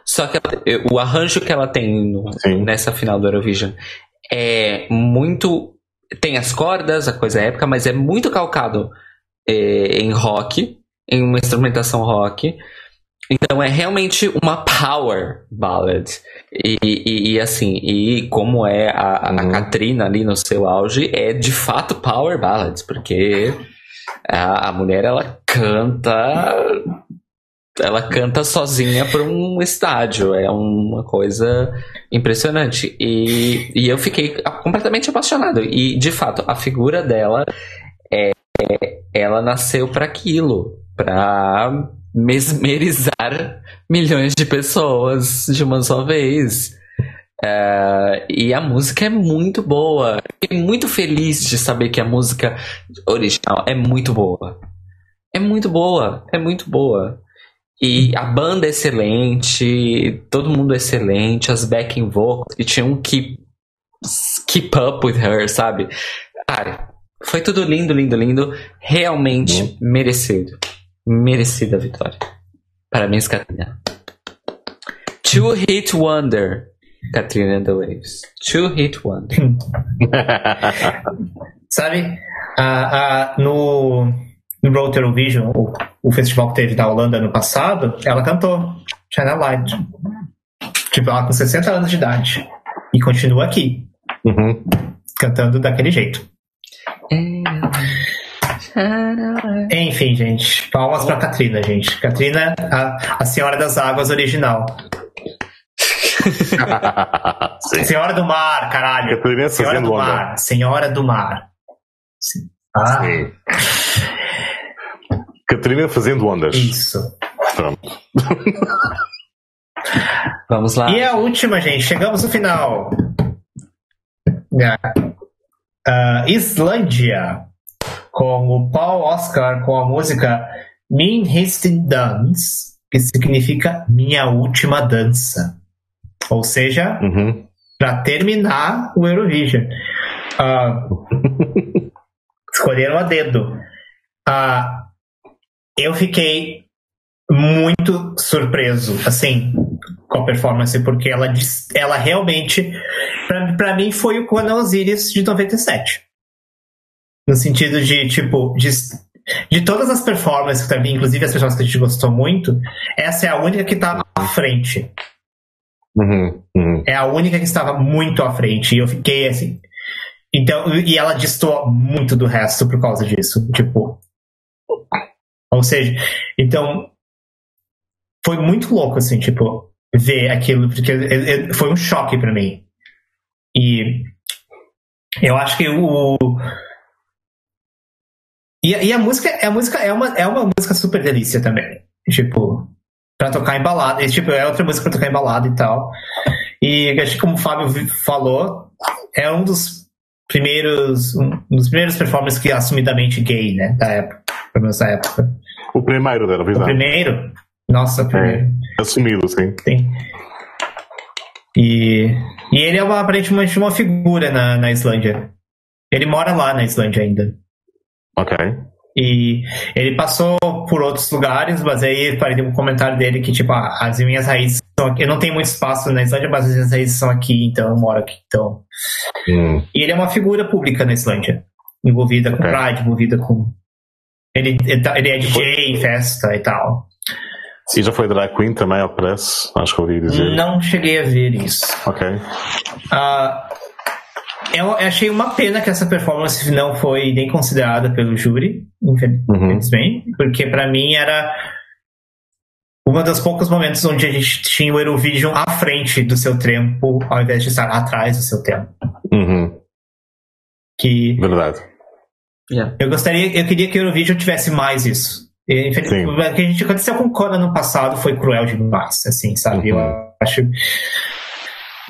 Só que ela, o arranjo que ela tem no, nessa final do Eurovision é muito. Tem as cordas, a coisa é épica, mas é muito calcado é, em rock, em uma instrumentação rock. Então é realmente uma power ballad. E, e, e assim, e como é a, a uhum. Katrina ali no seu auge, é de fato power ballad, porque a, a mulher, ela canta. Ela canta sozinha para um estádio. É uma coisa impressionante. E, e eu fiquei completamente apaixonado. E, de fato, a figura dela é. Ela nasceu para aquilo para mesmerizar milhões de pessoas de uma só vez. Uh, e a música é muito boa. Fiquei muito feliz de saber que a música original é muito boa. É muito boa, é muito boa. E a banda é excelente, todo mundo é excelente, as backing vocals que tinham que keep up with her, sabe? Cara, foi tudo lindo, lindo, lindo. Realmente uhum. merecido. Merecida vitória. Parabéns, Catarina. Two Hit Wonder. Katrina and the Waves. Two Hit Wonder. Sabe, a, a, no, no Road Eurovision, o, o festival que teve na Holanda ano passado, ela cantou China Light. Tipo, ela com 60 anos de idade. E continua aqui. Uhum. Cantando daquele jeito. Enfim, gente. Palmas pra Katrina, gente. Katrina, a, a Senhora das Águas original. Senhora do Mar, caralho. Senhora do Mar. Senhora do Mar. Ah. Sim. Catarina fazendo ondas. Isso. Pronto. Vamos lá. E a última, gente. Chegamos no final. Uh, Islândia. Com o Paul Oscar com a música Min Histin Dance, que significa Minha Última Dança. Ou seja, uhum. para terminar o Eurovision. Uh, escolheram a dedo. uh, eu fiquei muito surpreso, assim, com a performance, porque ela, ela realmente, para mim, foi o Conan Osiris de 97. No sentido de, tipo, de, de todas as performances, inclusive as performances que a gente gostou muito, essa é a única que tá à frente. Uhum, uhum. É a única que estava muito à frente. E eu fiquei assim. Então, e ela destoa muito do resto por causa disso. Tipo. Ou seja, então. Foi muito louco, assim, tipo, ver aquilo, porque foi um choque para mim. E eu acho que o. E, e, a música, a música é, uma, é uma música super delícia também. Tipo, pra tocar em balada. E, tipo, é outra música pra tocar em balada e tal. E acho que como o Fábio falou, é um dos primeiros. Um dos primeiros performances que é assumidamente gay, né? Da época. Pelo menos da época. O primeiro dela, O primeiro? Nossa, primeiro. É, assumido, sim. Sim. E, e ele é uma, aparentemente uma figura na, na Islândia. Ele mora lá na Islândia ainda. Ok. E ele passou por outros lugares, mas aí parei um comentário dele que, tipo, ah, as minhas raízes são aqui. Eu não tenho muito espaço na Islândia, mas as minhas raízes são aqui, então eu moro aqui. Então. Hum. E ele é uma figura pública na Islândia. Envolvida com okay. Pride, envolvida com. Ele, ele é DJ em festa e tal. E já foi drag queen também, ao parece? Acho que ouvi dizer. Não cheguei a ver isso. Ok. Uh, eu achei uma pena que essa performance não foi nem considerada pelo júri, infelizmente, uhum. porque para mim era um dos poucos momentos onde a gente tinha o Eurovision à frente do seu tempo, ao invés de estar atrás do seu tempo. Uhum. Que verdade. Eu gostaria, eu queria que o Eurovision tivesse mais isso. Infelizmente, o que a gente aconteceu com o Conan no passado foi cruel demais, assim, sabe? Uhum. Eu acho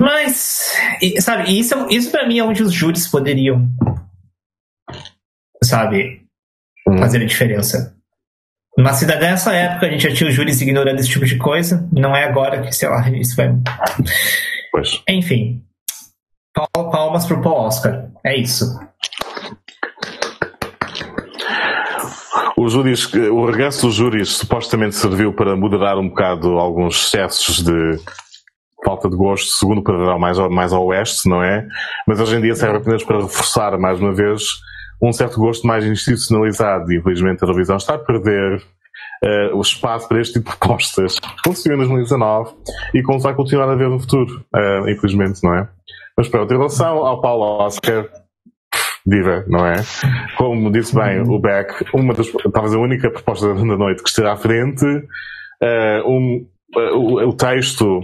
mas, sabe, isso, isso para mim é onde os júris poderiam, sabe, hum. fazer a diferença. Numa cidade dessa época, a gente já tinha os júris ignorando esse tipo de coisa. Não é agora que, sei lá, isso vai. Pois. Enfim. Palmas pro Paul Oscar. É isso. O, júris, o regresso dos júris supostamente serviu para moderar um bocado alguns excessos de falta de gosto, segundo o padrão mais mais ao oeste, não é? Mas hoje em dia serve apenas para reforçar, mais uma vez, um certo gosto mais institucionalizado. E infelizmente a televisão está a perder uh, o espaço para este tipo de propostas. Conseguiu em 2019 e como vai continuar a ver no futuro, uh, infelizmente, não é? Mas pronto, em relação ao Paulo Oscar, diva, não é? Como disse bem o Beck, uma das, talvez a única proposta da noite que esteja à frente, uh, um, o, o texto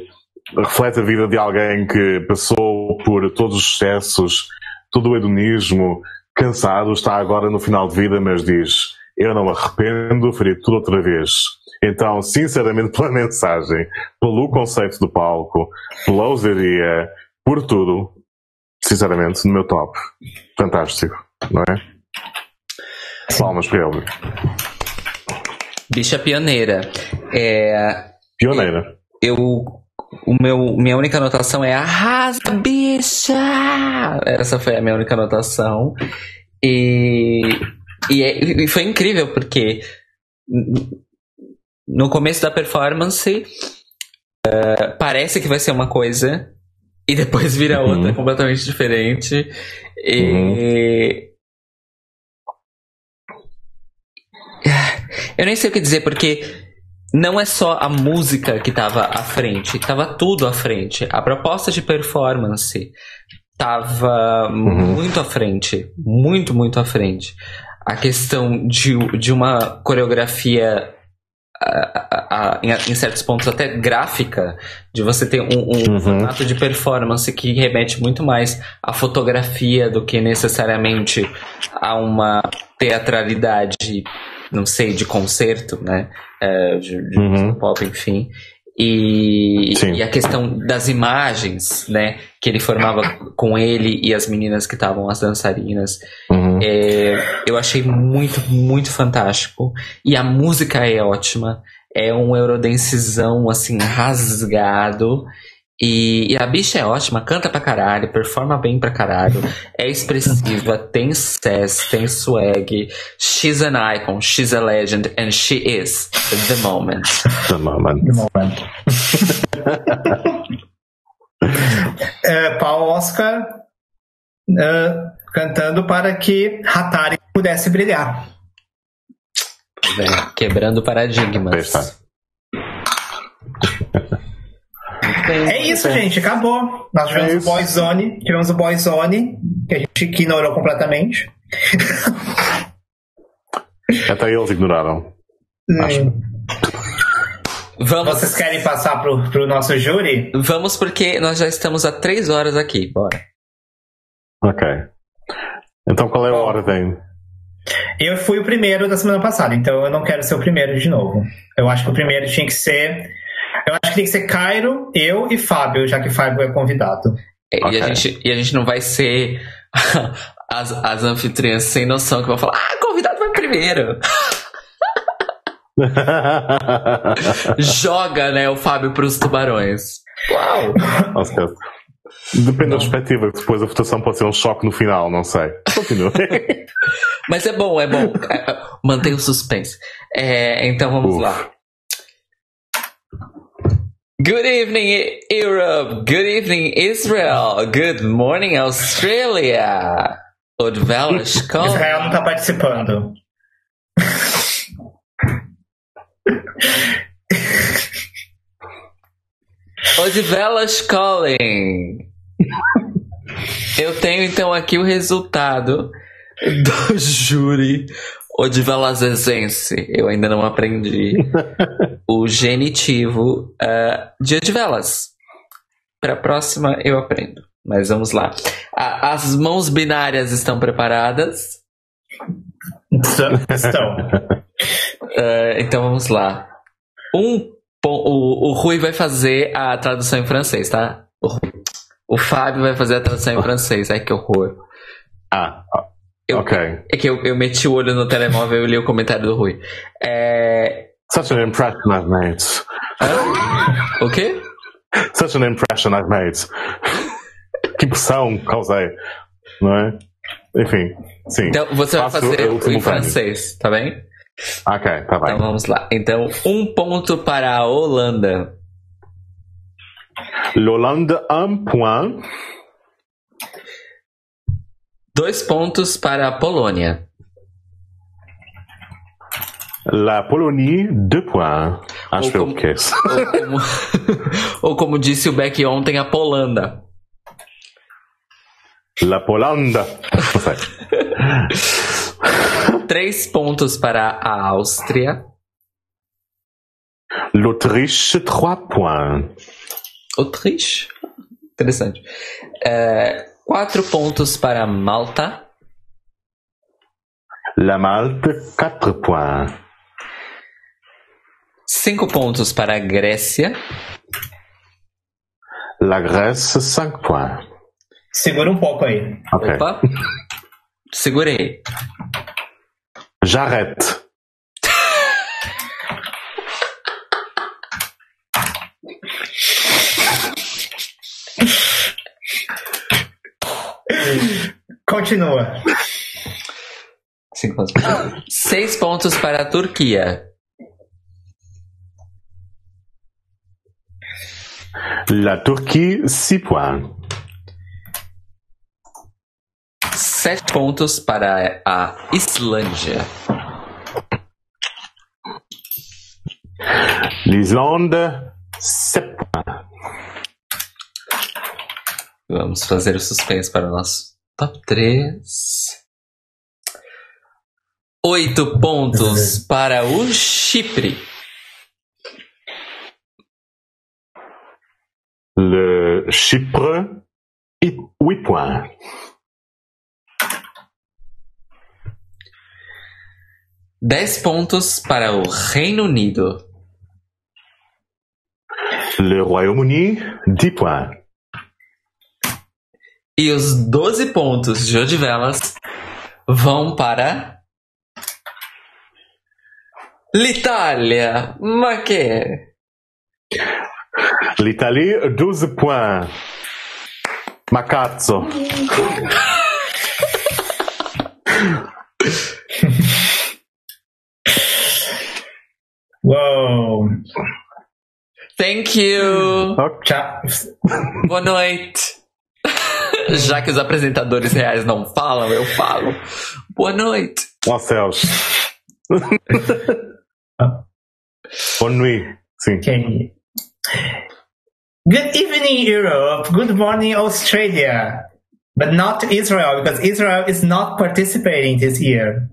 reflete a vida de alguém que passou por todos os excessos, todo o hedonismo, cansado, está agora no final de vida, mas diz: Eu não me arrependo, faria tudo outra vez. Então, sinceramente, pela mensagem, pelo conceito do palco, pela ousadia, por tudo, sinceramente, no meu top. Fantástico, não é? Palmas para ele. Bicha pioneira. É... Pioneira. Eu o meu, minha única anotação é arrasa, bicha! Essa foi a minha única anotação. E, e, é, e foi incrível, porque no começo da performance uh, parece que vai ser uma coisa e depois vira uhum. outra completamente diferente. E. Uhum. Eu nem sei o que dizer, porque não é só a música que estava à frente, estava tudo à frente. A proposta de performance estava uhum. muito à frente, muito, muito à frente. A questão de, de uma coreografia a, a, em, em, certos pontos até gráfica, de você ter um, um uhum. formato de performance que remete muito mais à fotografia do que necessariamente a uma teatralidade não sei, de concerto, né? É, de, de uhum. pop, enfim. E, e, a questão das imagens, né, que ele formava com ele e as meninas que estavam as dançarinas, uhum. é, eu achei muito, muito fantástico. E a música é ótima, é um eurodensizão assim rasgado E, e, a bicha é ótima, canta pra caralho, performa bem pra caralho, é expressiva, tem sass, tem swag. She's an icon, she's a legend, and she is the moment. The moment. The moment. uh, Paul Oscar uh, cantando para que Hatari pudesse brilhar. Quebrando paradigmas. É isso, gente, acabou. Nós tivemos é o Boyzone, tivemos o Boyzone, que a gente ignorou completamente. Até eles ignoraram. Hum. Acho. Vamos... Vocês querem passar pro, pro nosso júri? Vamos, porque nós já estamos há três horas aqui. Bora. Ok. Então qual é a Bom, ordem? Eu fui o primeiro da semana passada, então eu não quero ser o primeiro de novo. Eu acho que o primeiro tinha que ser eu acho que tem que ser Cairo, eu e Fábio, já que Fábio é convidado. É, okay. e, a gente, e a gente não vai ser as, as anfitriãs sem noção que vão falar: ah, convidado vai primeiro. Joga, né, o Fábio para os tubarões. Uau! Nossa, Depende não. da perspectiva, depois a votação pode ser um choque no final, não sei. Continua. Mas é bom, é bom. Mantém o suspense. É, então vamos Uf. lá. Good evening, Europe. Good evening, Israel. Good morning, Australia. Odvela Escola. Israel não tá participando. Odivelas Calling. Eu tenho então aqui o resultado do júri Odivelazezense. Eu ainda não aprendi o genitivo uh, de Odivelas. Para a próxima eu aprendo. Mas vamos lá. A, as mãos binárias estão preparadas? Estão. Uh, então vamos lá. Um, o, o Rui vai fazer a tradução em francês, tá? O, o Fábio vai fazer a tradução em francês. Ai que horror. Ah, eu, ok. É que eu, eu meti o olho no telemóvel e li o comentário do Rui. É... Such an impression I've made. Hã? O quê? Such an impression I've made. que impressão causei. Não é? Enfim, sim. Então você vai fazer em francês, tá bem? Ok, tá bem. Então vamos lá. Então, um ponto para a Holanda. L'Hollande, un point. Dois pontos para a Polônia. La Polonie, deux points. Acho ou como, que é ou como, ou como disse o Beck ontem, a Polanda. La Polanda. Três pontos para a Áustria. L'Autriche, trois points. Autriche? Interessante. É, Quatro pontos para Malta. La Malte, quatro points. Cinco pontos para a Grécia. La Grèce, cinq points. Segura um pouco aí. Okay. Opa. Segurei. J'arrête. Continua. pontos. Seis pontos para a Turquia. La Turquie, six points. Sete pontos para a Islândia. L'Islande, sept points. Vamos fazer o suspense para o nosso top 3. Oito pontos para o Chipre. Le Chypre, 8 points. Dez pontos para o Reino Unido. Le Royaume-Uni, 10 points. E os 12 pontos de Odivelas vão para. L'Italia! Ma che? L'Italie, 12 points. Macazzo. Whoa. Thank you. Tchau. Boa noite. Já que os apresentadores reais não falam, eu falo. Boa noite. Ó oh, céus. Boa nuit. Sim. Okay. Good evening, Europe. Good morning, Australia. But not Israel, because Israel is not participating this year.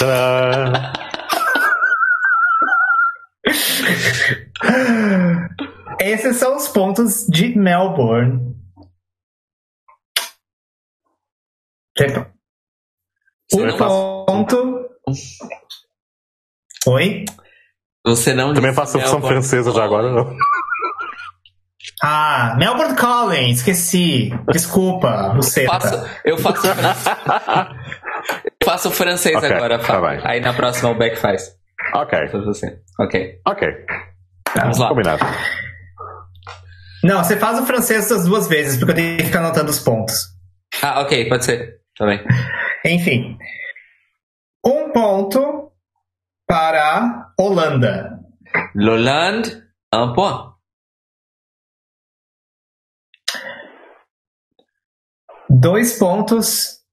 Esses são os pontos de Melbourne. Um ponto. Oi? Você não Também faço opção francesa já agora, não? Ah, Melbourne Calling, esqueci. Desculpa, você. Eu faço, eu faço, eu faço francês okay, agora, tá Aí na próxima o Beck faz. Ok. Você. Ok. Ok. Vamos lá. Combinado. Não, você faz o francês das duas vezes, porque eu tenho que ficar anotando os pontos. Ah, ok, pode ser. Bem. Enfim. Um ponto para Holanda. L'Hollande, un point. Dois pontos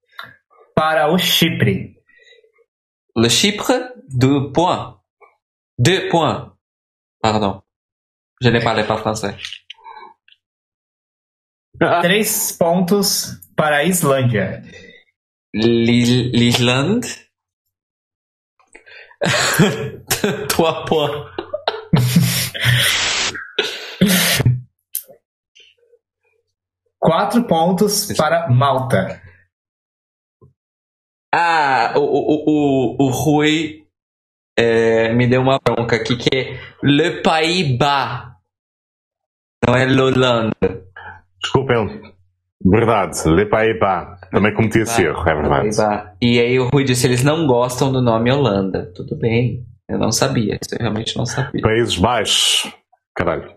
para o Chipre. Le Chypre, deux points. Deux points. Pardon. Je ne parlais pas français. Três pontos para a Islândia. L'Islande. Trois points. Quatro pontos para Malta. Ah, o, o, o, o Rui é, me deu uma bronca aqui que é Le Pays Bas. Não é L'Hollande. Desculpem. Verdade, Le Pays Bas. Também cometi esse erro, é verdade. E aí o Rui disse: eles não gostam do nome Holanda. Tudo bem. Eu não sabia. Eu realmente não sabia. Países Baixos. Caralho.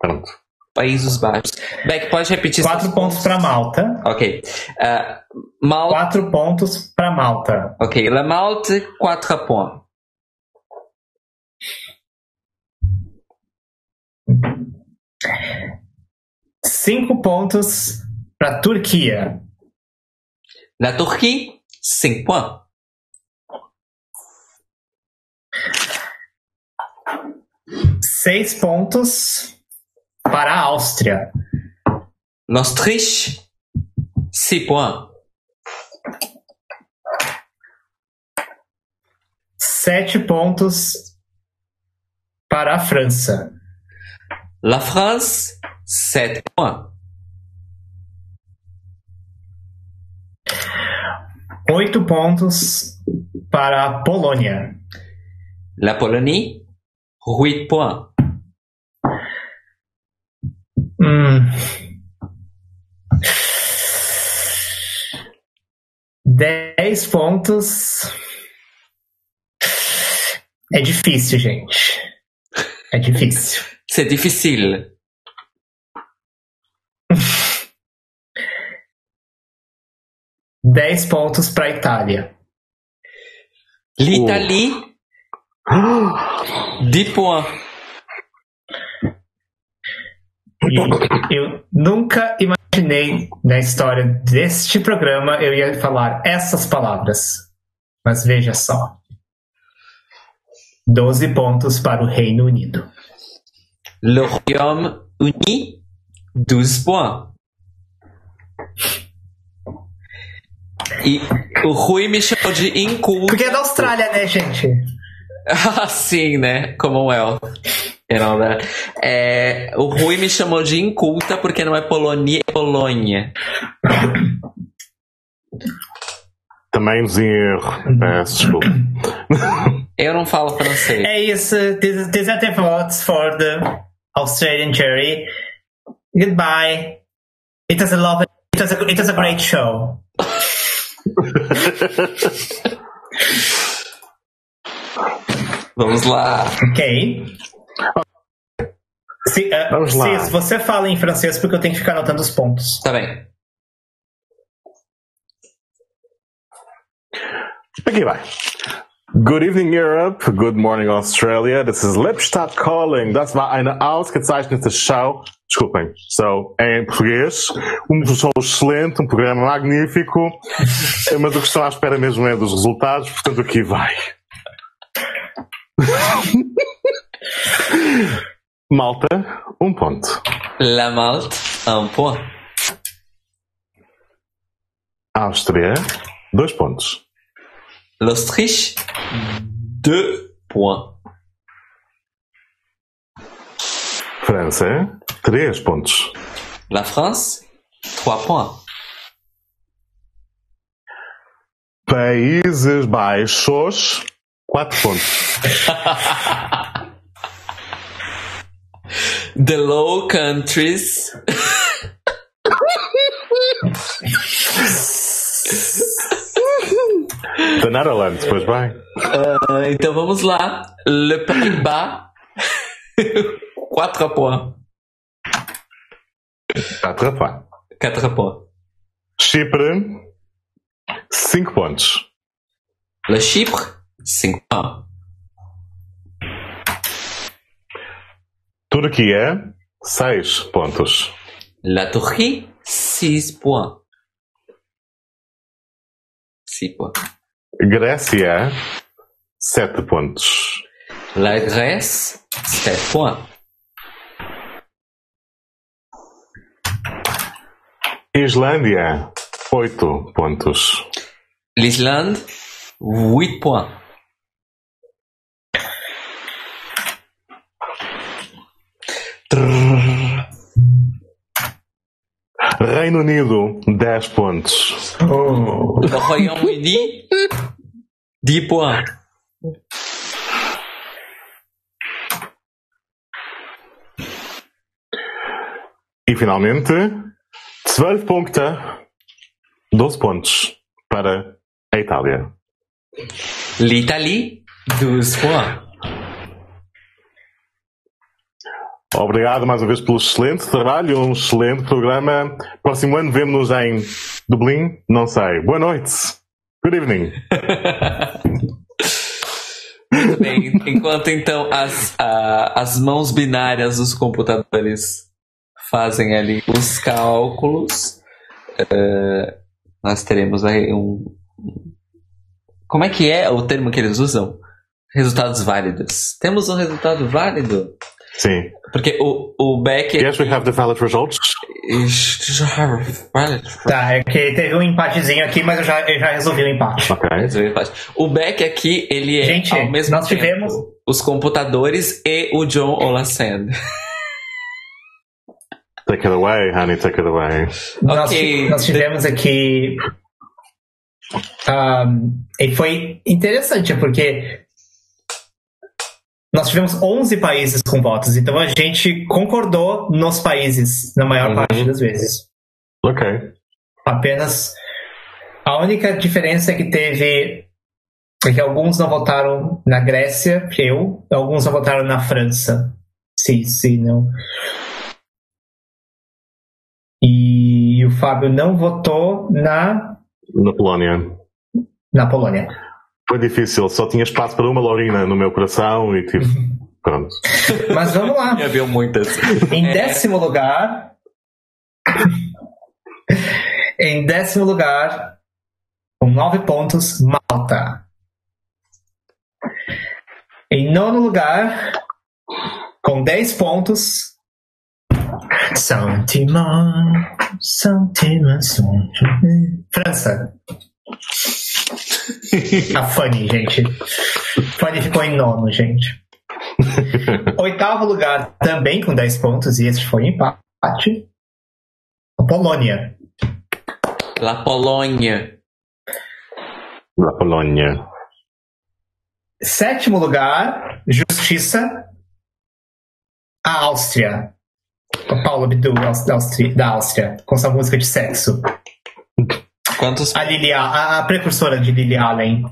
Pronto. Países Baixos. Beck, pode repetir Quatro pontos para Malta. Ok. Uh, Mal... Quatro pontos para Malta. Ok. La Malte, quatro pontos. Cinco pontos para Turquia. La Turquia, cinco pontos. Seis pontos para a Áustria. L'Autriche, 6 points. Sete pontos para a França. La France, 7 points. Oito pontos para a Polônia. La Pologne, 8 points. Hum. Dez pontos. É difícil, gente. É difícil. C'est difficile. Dez pontos para a Itália. L'Italie, oh. 10 points. E eu nunca imaginei na história deste programa eu ia falar essas palavras. Mas veja só. 12 pontos para o Reino Unido. Le Royaume-Uni, 12 points. E o Rui me chamou de inculto. Porque é da Austrália, né, gente? ah, sim, né? Commonwealth. Não, né? É, o Rui me chamou de inculta porque não é Polonia, é Polônia. Também nos erro. Peço desculpa. Eu não falo francês. É isso. These are the votes for the Australian jury. Goodbye. It was a love. It was a, it was a great show. Vamos lá. Ok. Se, uh, Vamos lá. Você fala em francês, porque eu tenho que ficar anotando os pontos. Tá bem. Aqui vai. Good evening Europe, good morning Australia. This is Lipstadt calling. Das war eine ausgezeichnete Show. Desculpem. So, em português, um show excelente, um programa magnífico, mas o que estou à espera mesmo é dos resultados, portanto aqui vai. Malta, um ponto. La Malte, um ponto. Áustria, dois pontos. L'Autriche, deux points. França, três pontos. La France, trois points. Países Baixos, quatro pontos. The Low Countries. The Netherlands, pois bem. Uh, então vamos lá. Le Pays-Bas. 4 points. 4 points. 4 points. Chipre. 5 pontos. Le Chypre. 5 points. Turquia. 6 pontos. La Turquie. 6 points. 6 points. Grécia, 7 pontos. La Grèce, 7 points. Islândia, 8 pontos. L'Islande, 8 points. Reino Unido, 10 pontos. Oh. Royaume-Uni, 10 points. E finalmente, 12 pontos, 12 pontos para a Itália. L'Italie, 12 points. Obrigado mais uma vez pelo excelente trabalho, um excelente programa. Próximo ano vemos-nos em Dublin, não sei. Boa noite. Good evening. Muito bem. Enquanto então as, as mãos binárias dos computadores fazem ali os cálculos, uh, nós teremos aí um. Como é que é o termo que eles usam? Resultados válidos. Temos um resultado válido? Sim. Porque o, o Beck. Yes, we have the valid results. Tá, é que teve um empatezinho aqui, mas eu já, eu já resolvi o empate. Ok. O Beck aqui, ele é Gente, ao mesmo nós tempo tivemos os computadores e o John Olasand. Take it away, honey, take it away. Nós, okay. nós tivemos aqui. Um, e foi interessante, porque nós tivemos 11 países com votos, então a gente concordou nos países, na maior uhum. parte das vezes. Ok. Apenas. A única diferença é que teve. É que alguns não votaram na Grécia, eu, alguns não votaram na França. Sim, sim, não. E o Fábio não votou na. Na Polônia. Na Polônia. Foi difícil, só tinha espaço para uma Laurina no meu coração e tipo. Pronto. Mas vamos lá. Havia muitas. Em décimo lugar. em décimo lugar, com nove pontos, Malta. Em nono lugar, com dez pontos, São Timão, São Timão, França. A Fanny, gente. Fanny ficou em nono, gente. Oitavo lugar, também com 10 pontos, e esse foi empate. A Polônia. La Polônia. La Polônia. Sétimo lugar, Justiça. A Áustria. O Paulo Abdu da Áustria, da Áustria, com sua música de sexo. Quantos? A, Lily, a, a precursora de Lily Allen.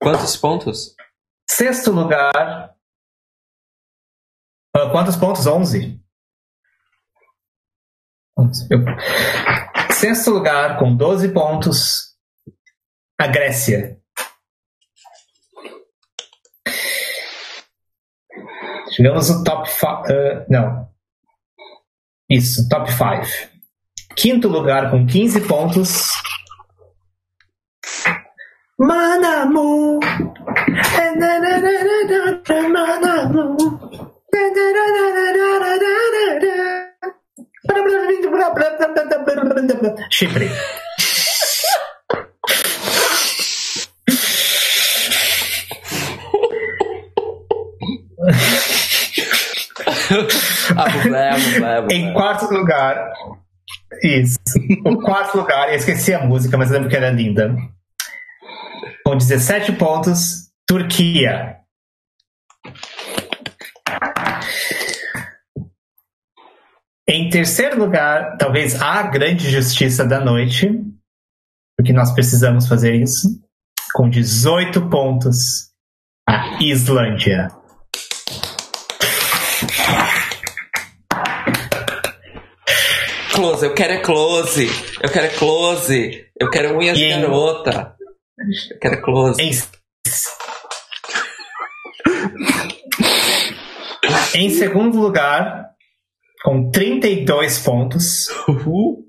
Quantos pontos? Sexto lugar, Uh, quantos pontos? 11? 11. Eu... Sexto lugar, com 12 pontos, a Grécia. Chegamos no top 5. Uh, não. Isso, top 5. Quinto lugar com 15 pontos. Manamu. Manamu. Chipre. ah, em quarto lugar. Isso. O quarto lugar, eu esqueci a música, mas eu lembro que era linda. Com 17 pontos, Turquia. Em terceiro lugar, talvez a grande justiça da noite, porque nós precisamos fazer isso, com 18 pontos, a Islândia. Close, eu quero é close. Eu quero é close. Eu quero unhas de garota. Eu quero é close. Em... em segundo lugar, com 32 pontos. Uhul.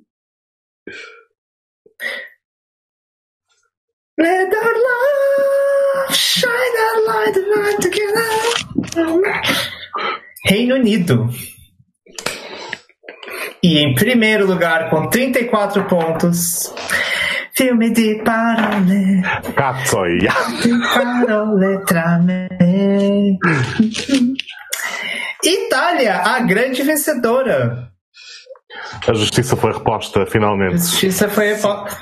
Let our love shine light together. Reino Unido. E em primeiro lugar, com 34 pontos, filme de parole. Cazzoia. Parole tra me. Itália, a grande vencedora. A justiça foi reposta, finalmente. A justiça foi reposta.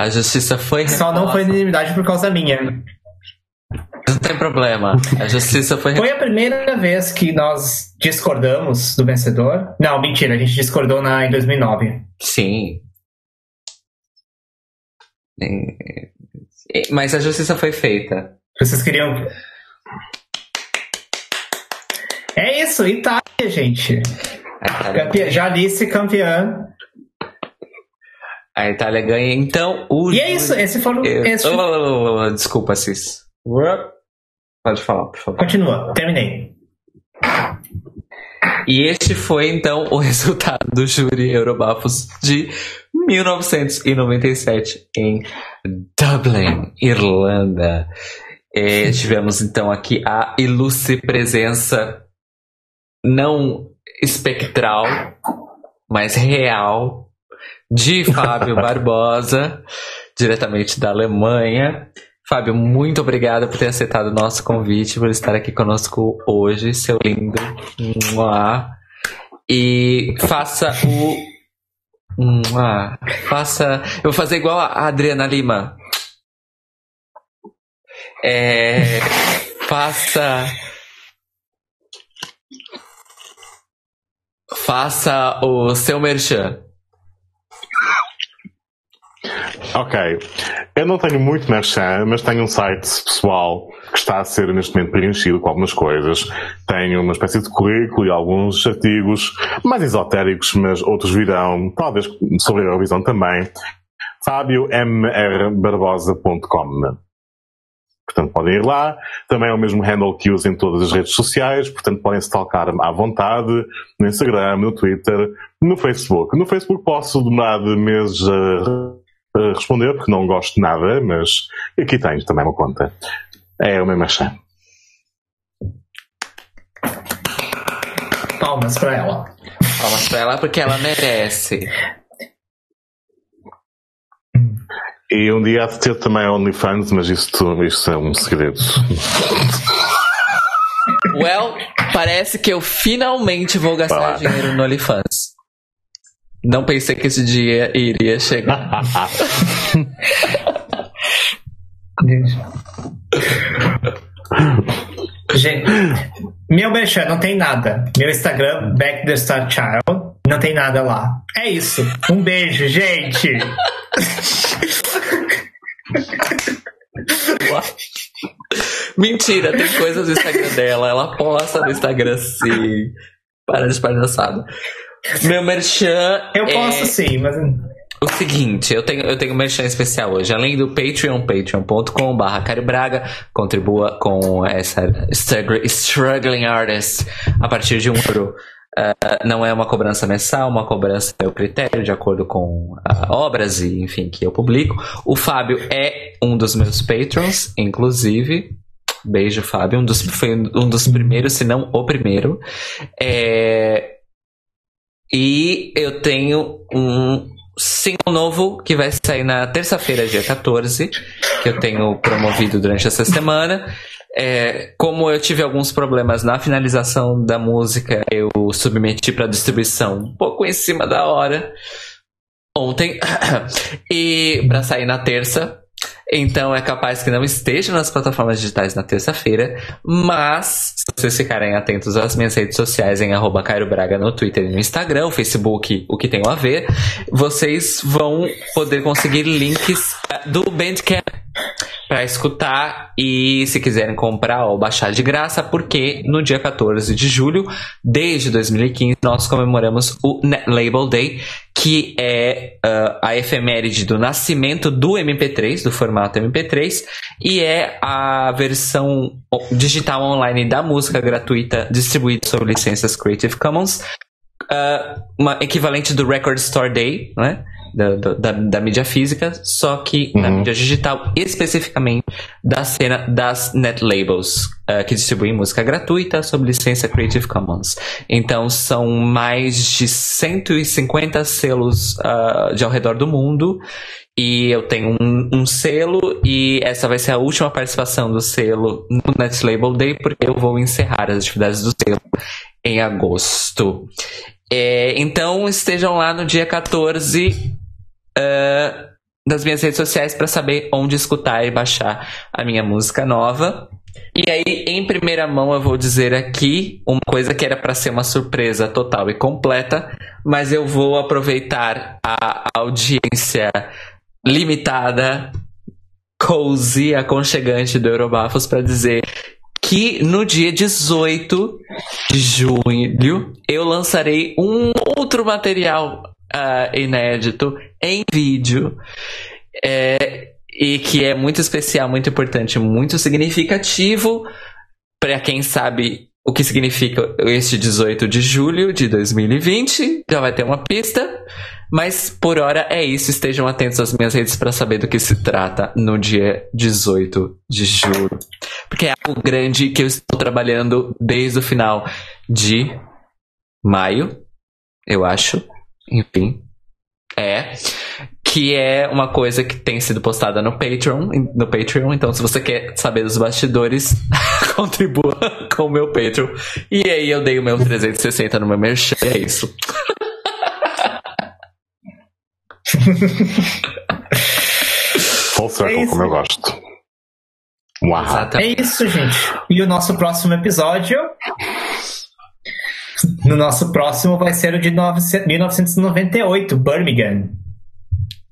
A justiça foi reposta. Só não foi unanimidade por causa minha. Não tem problema. A justiça foi. Foi a primeira vez que nós discordamos do vencedor? Não, mentira, a gente discordou na, em 2009. Sim. Mas a justiça foi feita. Vocês queriam. É isso, Itália, gente. Campeã, Jalice campeã. A Itália ganha, então o. E é isso, esse foi o. Esse... Desculpa, Cis. Pode falar, por favor. Continua, terminei. E este foi então o resultado do júri Eurobafos de 1997 em Dublin, Irlanda. E tivemos então aqui a ilustre presença não espectral, mas real de Fábio Barbosa, diretamente da Alemanha. Fábio, muito obrigado por ter aceitado o nosso convite, por estar aqui conosco hoje, seu lindo. E faça o. Faça. Eu vou fazer igual a Adriana Lima. É, faça. Faça o seu merchan. Ok. Eu não tenho muito merchan, mas tenho um site pessoal que está a ser neste momento preenchido com algumas coisas. Tenho uma espécie de currículo e alguns artigos mais esotéricos, mas outros virão, talvez sobre a Eurovisão também. FábioMRBarbosa.com Portanto, podem ir lá. Também é o mesmo handle que uso em todas as redes sociais. Portanto, podem stalkar à vontade no Instagram, no Twitter, no Facebook. No Facebook posso demorar de meses a responder, porque não gosto de nada, mas aqui tens também uma conta. É o mesmo achar. Palmas para ela. Palmas para ela porque ela merece. E um dia há de ter também OnlyFans, mas isto, isto é um segredo. Well, parece que eu finalmente vou gastar dinheiro no OnlyFans. Não pensei que esse dia iria chegar. Gente, meu merchan não tem nada. Meu Instagram, Back the Star Child, não tem nada lá. É isso. Um beijo, gente. Mentira, tem coisas no Instagram dela. Ela posta no Instagram sim. Para de palhaçada. Meu merchan. Eu posso é... sim, mas. O seguinte, eu tenho, eu tenho um merchan especial hoje. Além do Patreon, patreon.com.br Caio Braga, contribua com essa struggling artist a partir de um euro. Uh, não é uma cobrança mensal, uma cobrança é o critério de acordo com uh, obras e enfim que eu publico. O Fábio é um dos meus patrons, inclusive. Beijo, Fábio. Um dos, foi um dos primeiros, se não o primeiro. É... E eu tenho um single novo que vai sair na terça-feira, dia 14, que eu tenho promovido durante essa semana. É, como eu tive alguns problemas na finalização da música, eu submeti para distribuição um pouco em cima da hora ontem e para sair na terça. Então é capaz que não esteja nas plataformas digitais na terça-feira, mas se vocês ficarem atentos às minhas redes sociais em arroba Cairo Braga no Twitter e no Instagram, Facebook, o que tem a ver, vocês vão poder conseguir links eh, do Bandcamp para escutar e se quiserem comprar ou baixar de graça, porque no dia 14 de julho, desde 2015, nós comemoramos o Net Label Day, que é uh, a efeméride do nascimento do MP3, do formato MP3, e é a versão digital online da música gratuita distribuída sob licenças Creative Commons, uh, uma equivalente do Record Store Day, né? Da, da, da, mídia física, só que uhum. na mídia digital, especificamente da cena das net labels, uh, que distribuem música gratuita sob licença Creative Commons. Então são mais de 150 selos uh, de ao redor do mundo. E eu tenho um, um, selo, e essa vai ser a última participação do selo no Net Label Day, porque eu vou encerrar as atividades do selo em agosto. É, então estejam lá no dia 14 uh, nas minhas redes sociais para saber onde escutar e baixar a minha música nova. E aí, em primeira mão, eu vou dizer aqui uma coisa que era para ser uma surpresa total e completa, mas eu vou aproveitar a audiência limitada, cozy, aconchegante do Eurobafos para dizer que no dia 18 de junho eu lançarei um outro material uh, inédito em vídeo. É, e que é muito especial, muito importante, muito significativo para quem sabe o que significa este 18 de julho de 2020. Já vai ter uma pista. Mas por hora é isso. Estejam atentos às minhas redes para saber do que se trata no dia 18 de julho. Porque é algo grande que eu estou trabalhando desde o final de maio, eu acho. Enfim. É. Que é uma coisa que tem sido postada no Patreon. No Patreon. Então, se você quer saber dos bastidores, contribua com o meu Patreon. E aí eu dei o meu 360 no meu merchan. É isso. Full circle, é como eu gosto. Uau. É isso, gente. E o nosso próximo episódio no nosso próximo vai ser o de 1998, Birmingham.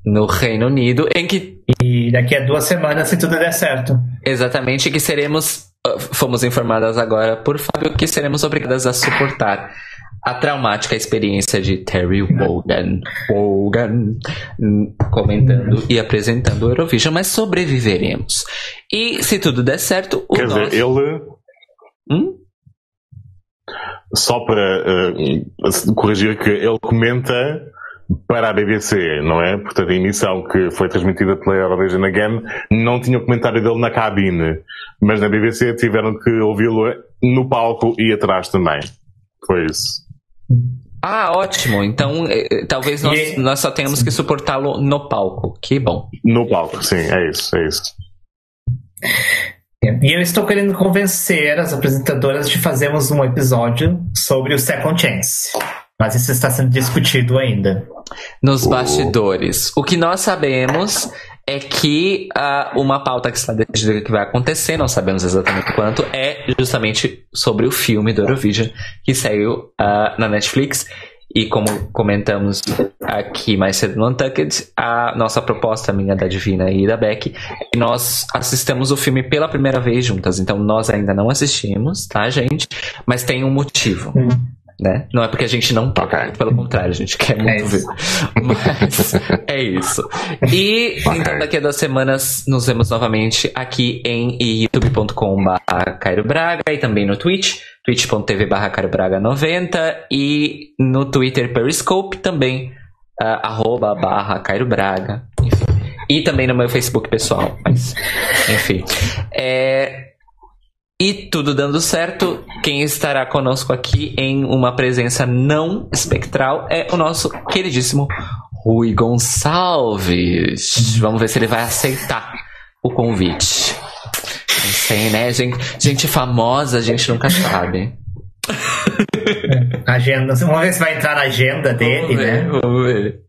No Reino Unido, em que. E daqui a duas semanas, se tudo der certo. Exatamente, que seremos. Ah, fomos informadas agora por Fábio que seremos obrigadas a suportar a traumática experiência de Terry Wogan, Wogan comentando e apresentando o Eurovision, mas sobreviveremos. E se tudo der certo, o Quer nosso... dizer, ele. Hum? só para uh, corrigir que ele comenta para a BBC, não é? Portanto, a emissão que foi transmitida pela Eurovision Again não tinha o comentário dele na cabine, mas na BBC tiveram que ouvi-lo no palco e atrás também. Foi isso. Ah, ótimo. Então, eh, eh, talvez nós, é- nós só tenhamos que suportá-lo no palco. Que bom. No palco, sim, é isso, é isso. E eu estou querendo convencer as apresentadoras de fazermos um episódio sobre o Second Chance. Mas isso está sendo discutido ainda. Nos bastidores. O que nós sabemos é que uh, uma pauta que está decidida que vai acontecer, não sabemos exatamente quanto, é justamente sobre o filme do Eurovision que saiu uh, na Netflix E como comentamos aqui mais cedo no Untucked, a nossa proposta, minha da Divina e da Beck, é que nós assistamos o filme pela primeira vez juntas. Então nós ainda não assistimos, tá, gente? Mas tem um motivo. Hum. Né? Não é porque a gente não toca, pelo contrário, a gente quer muito é ver. Mas é isso. E então daqui a duas semanas nos vemos novamente aqui em youtube.com.br Cairo Braga e também no Twitch, twitch.tv barra Cairo Braga 90 e no Twitter Periscope também, uh, arroba barra Cairo Braga. Enfim. E também no meu Facebook pessoal, mas enfim. É, e tudo dando certo, quem estará conosco aqui em uma presença não espectral é o nosso queridíssimo Rui Gonçalves. Vamos ver se ele vai aceitar o convite. Não sei, né? Gente, gente famosa, a gente nunca sabe. Agenda. Vamos ver se vai entrar na agenda dele, vamos ver, né? Vamos ver.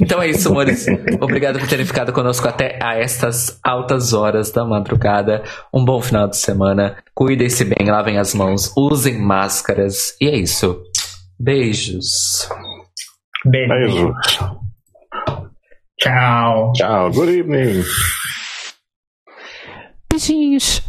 Então é isso, amores. Obrigado por terem ficado conosco até a estas altas horas da madrugada. Um bom final de semana. Cuidem-se bem, lavem as mãos, usem máscaras. E é isso. Beijos. Beijos. Tchau. Tchau. Good evening. Beijinhos.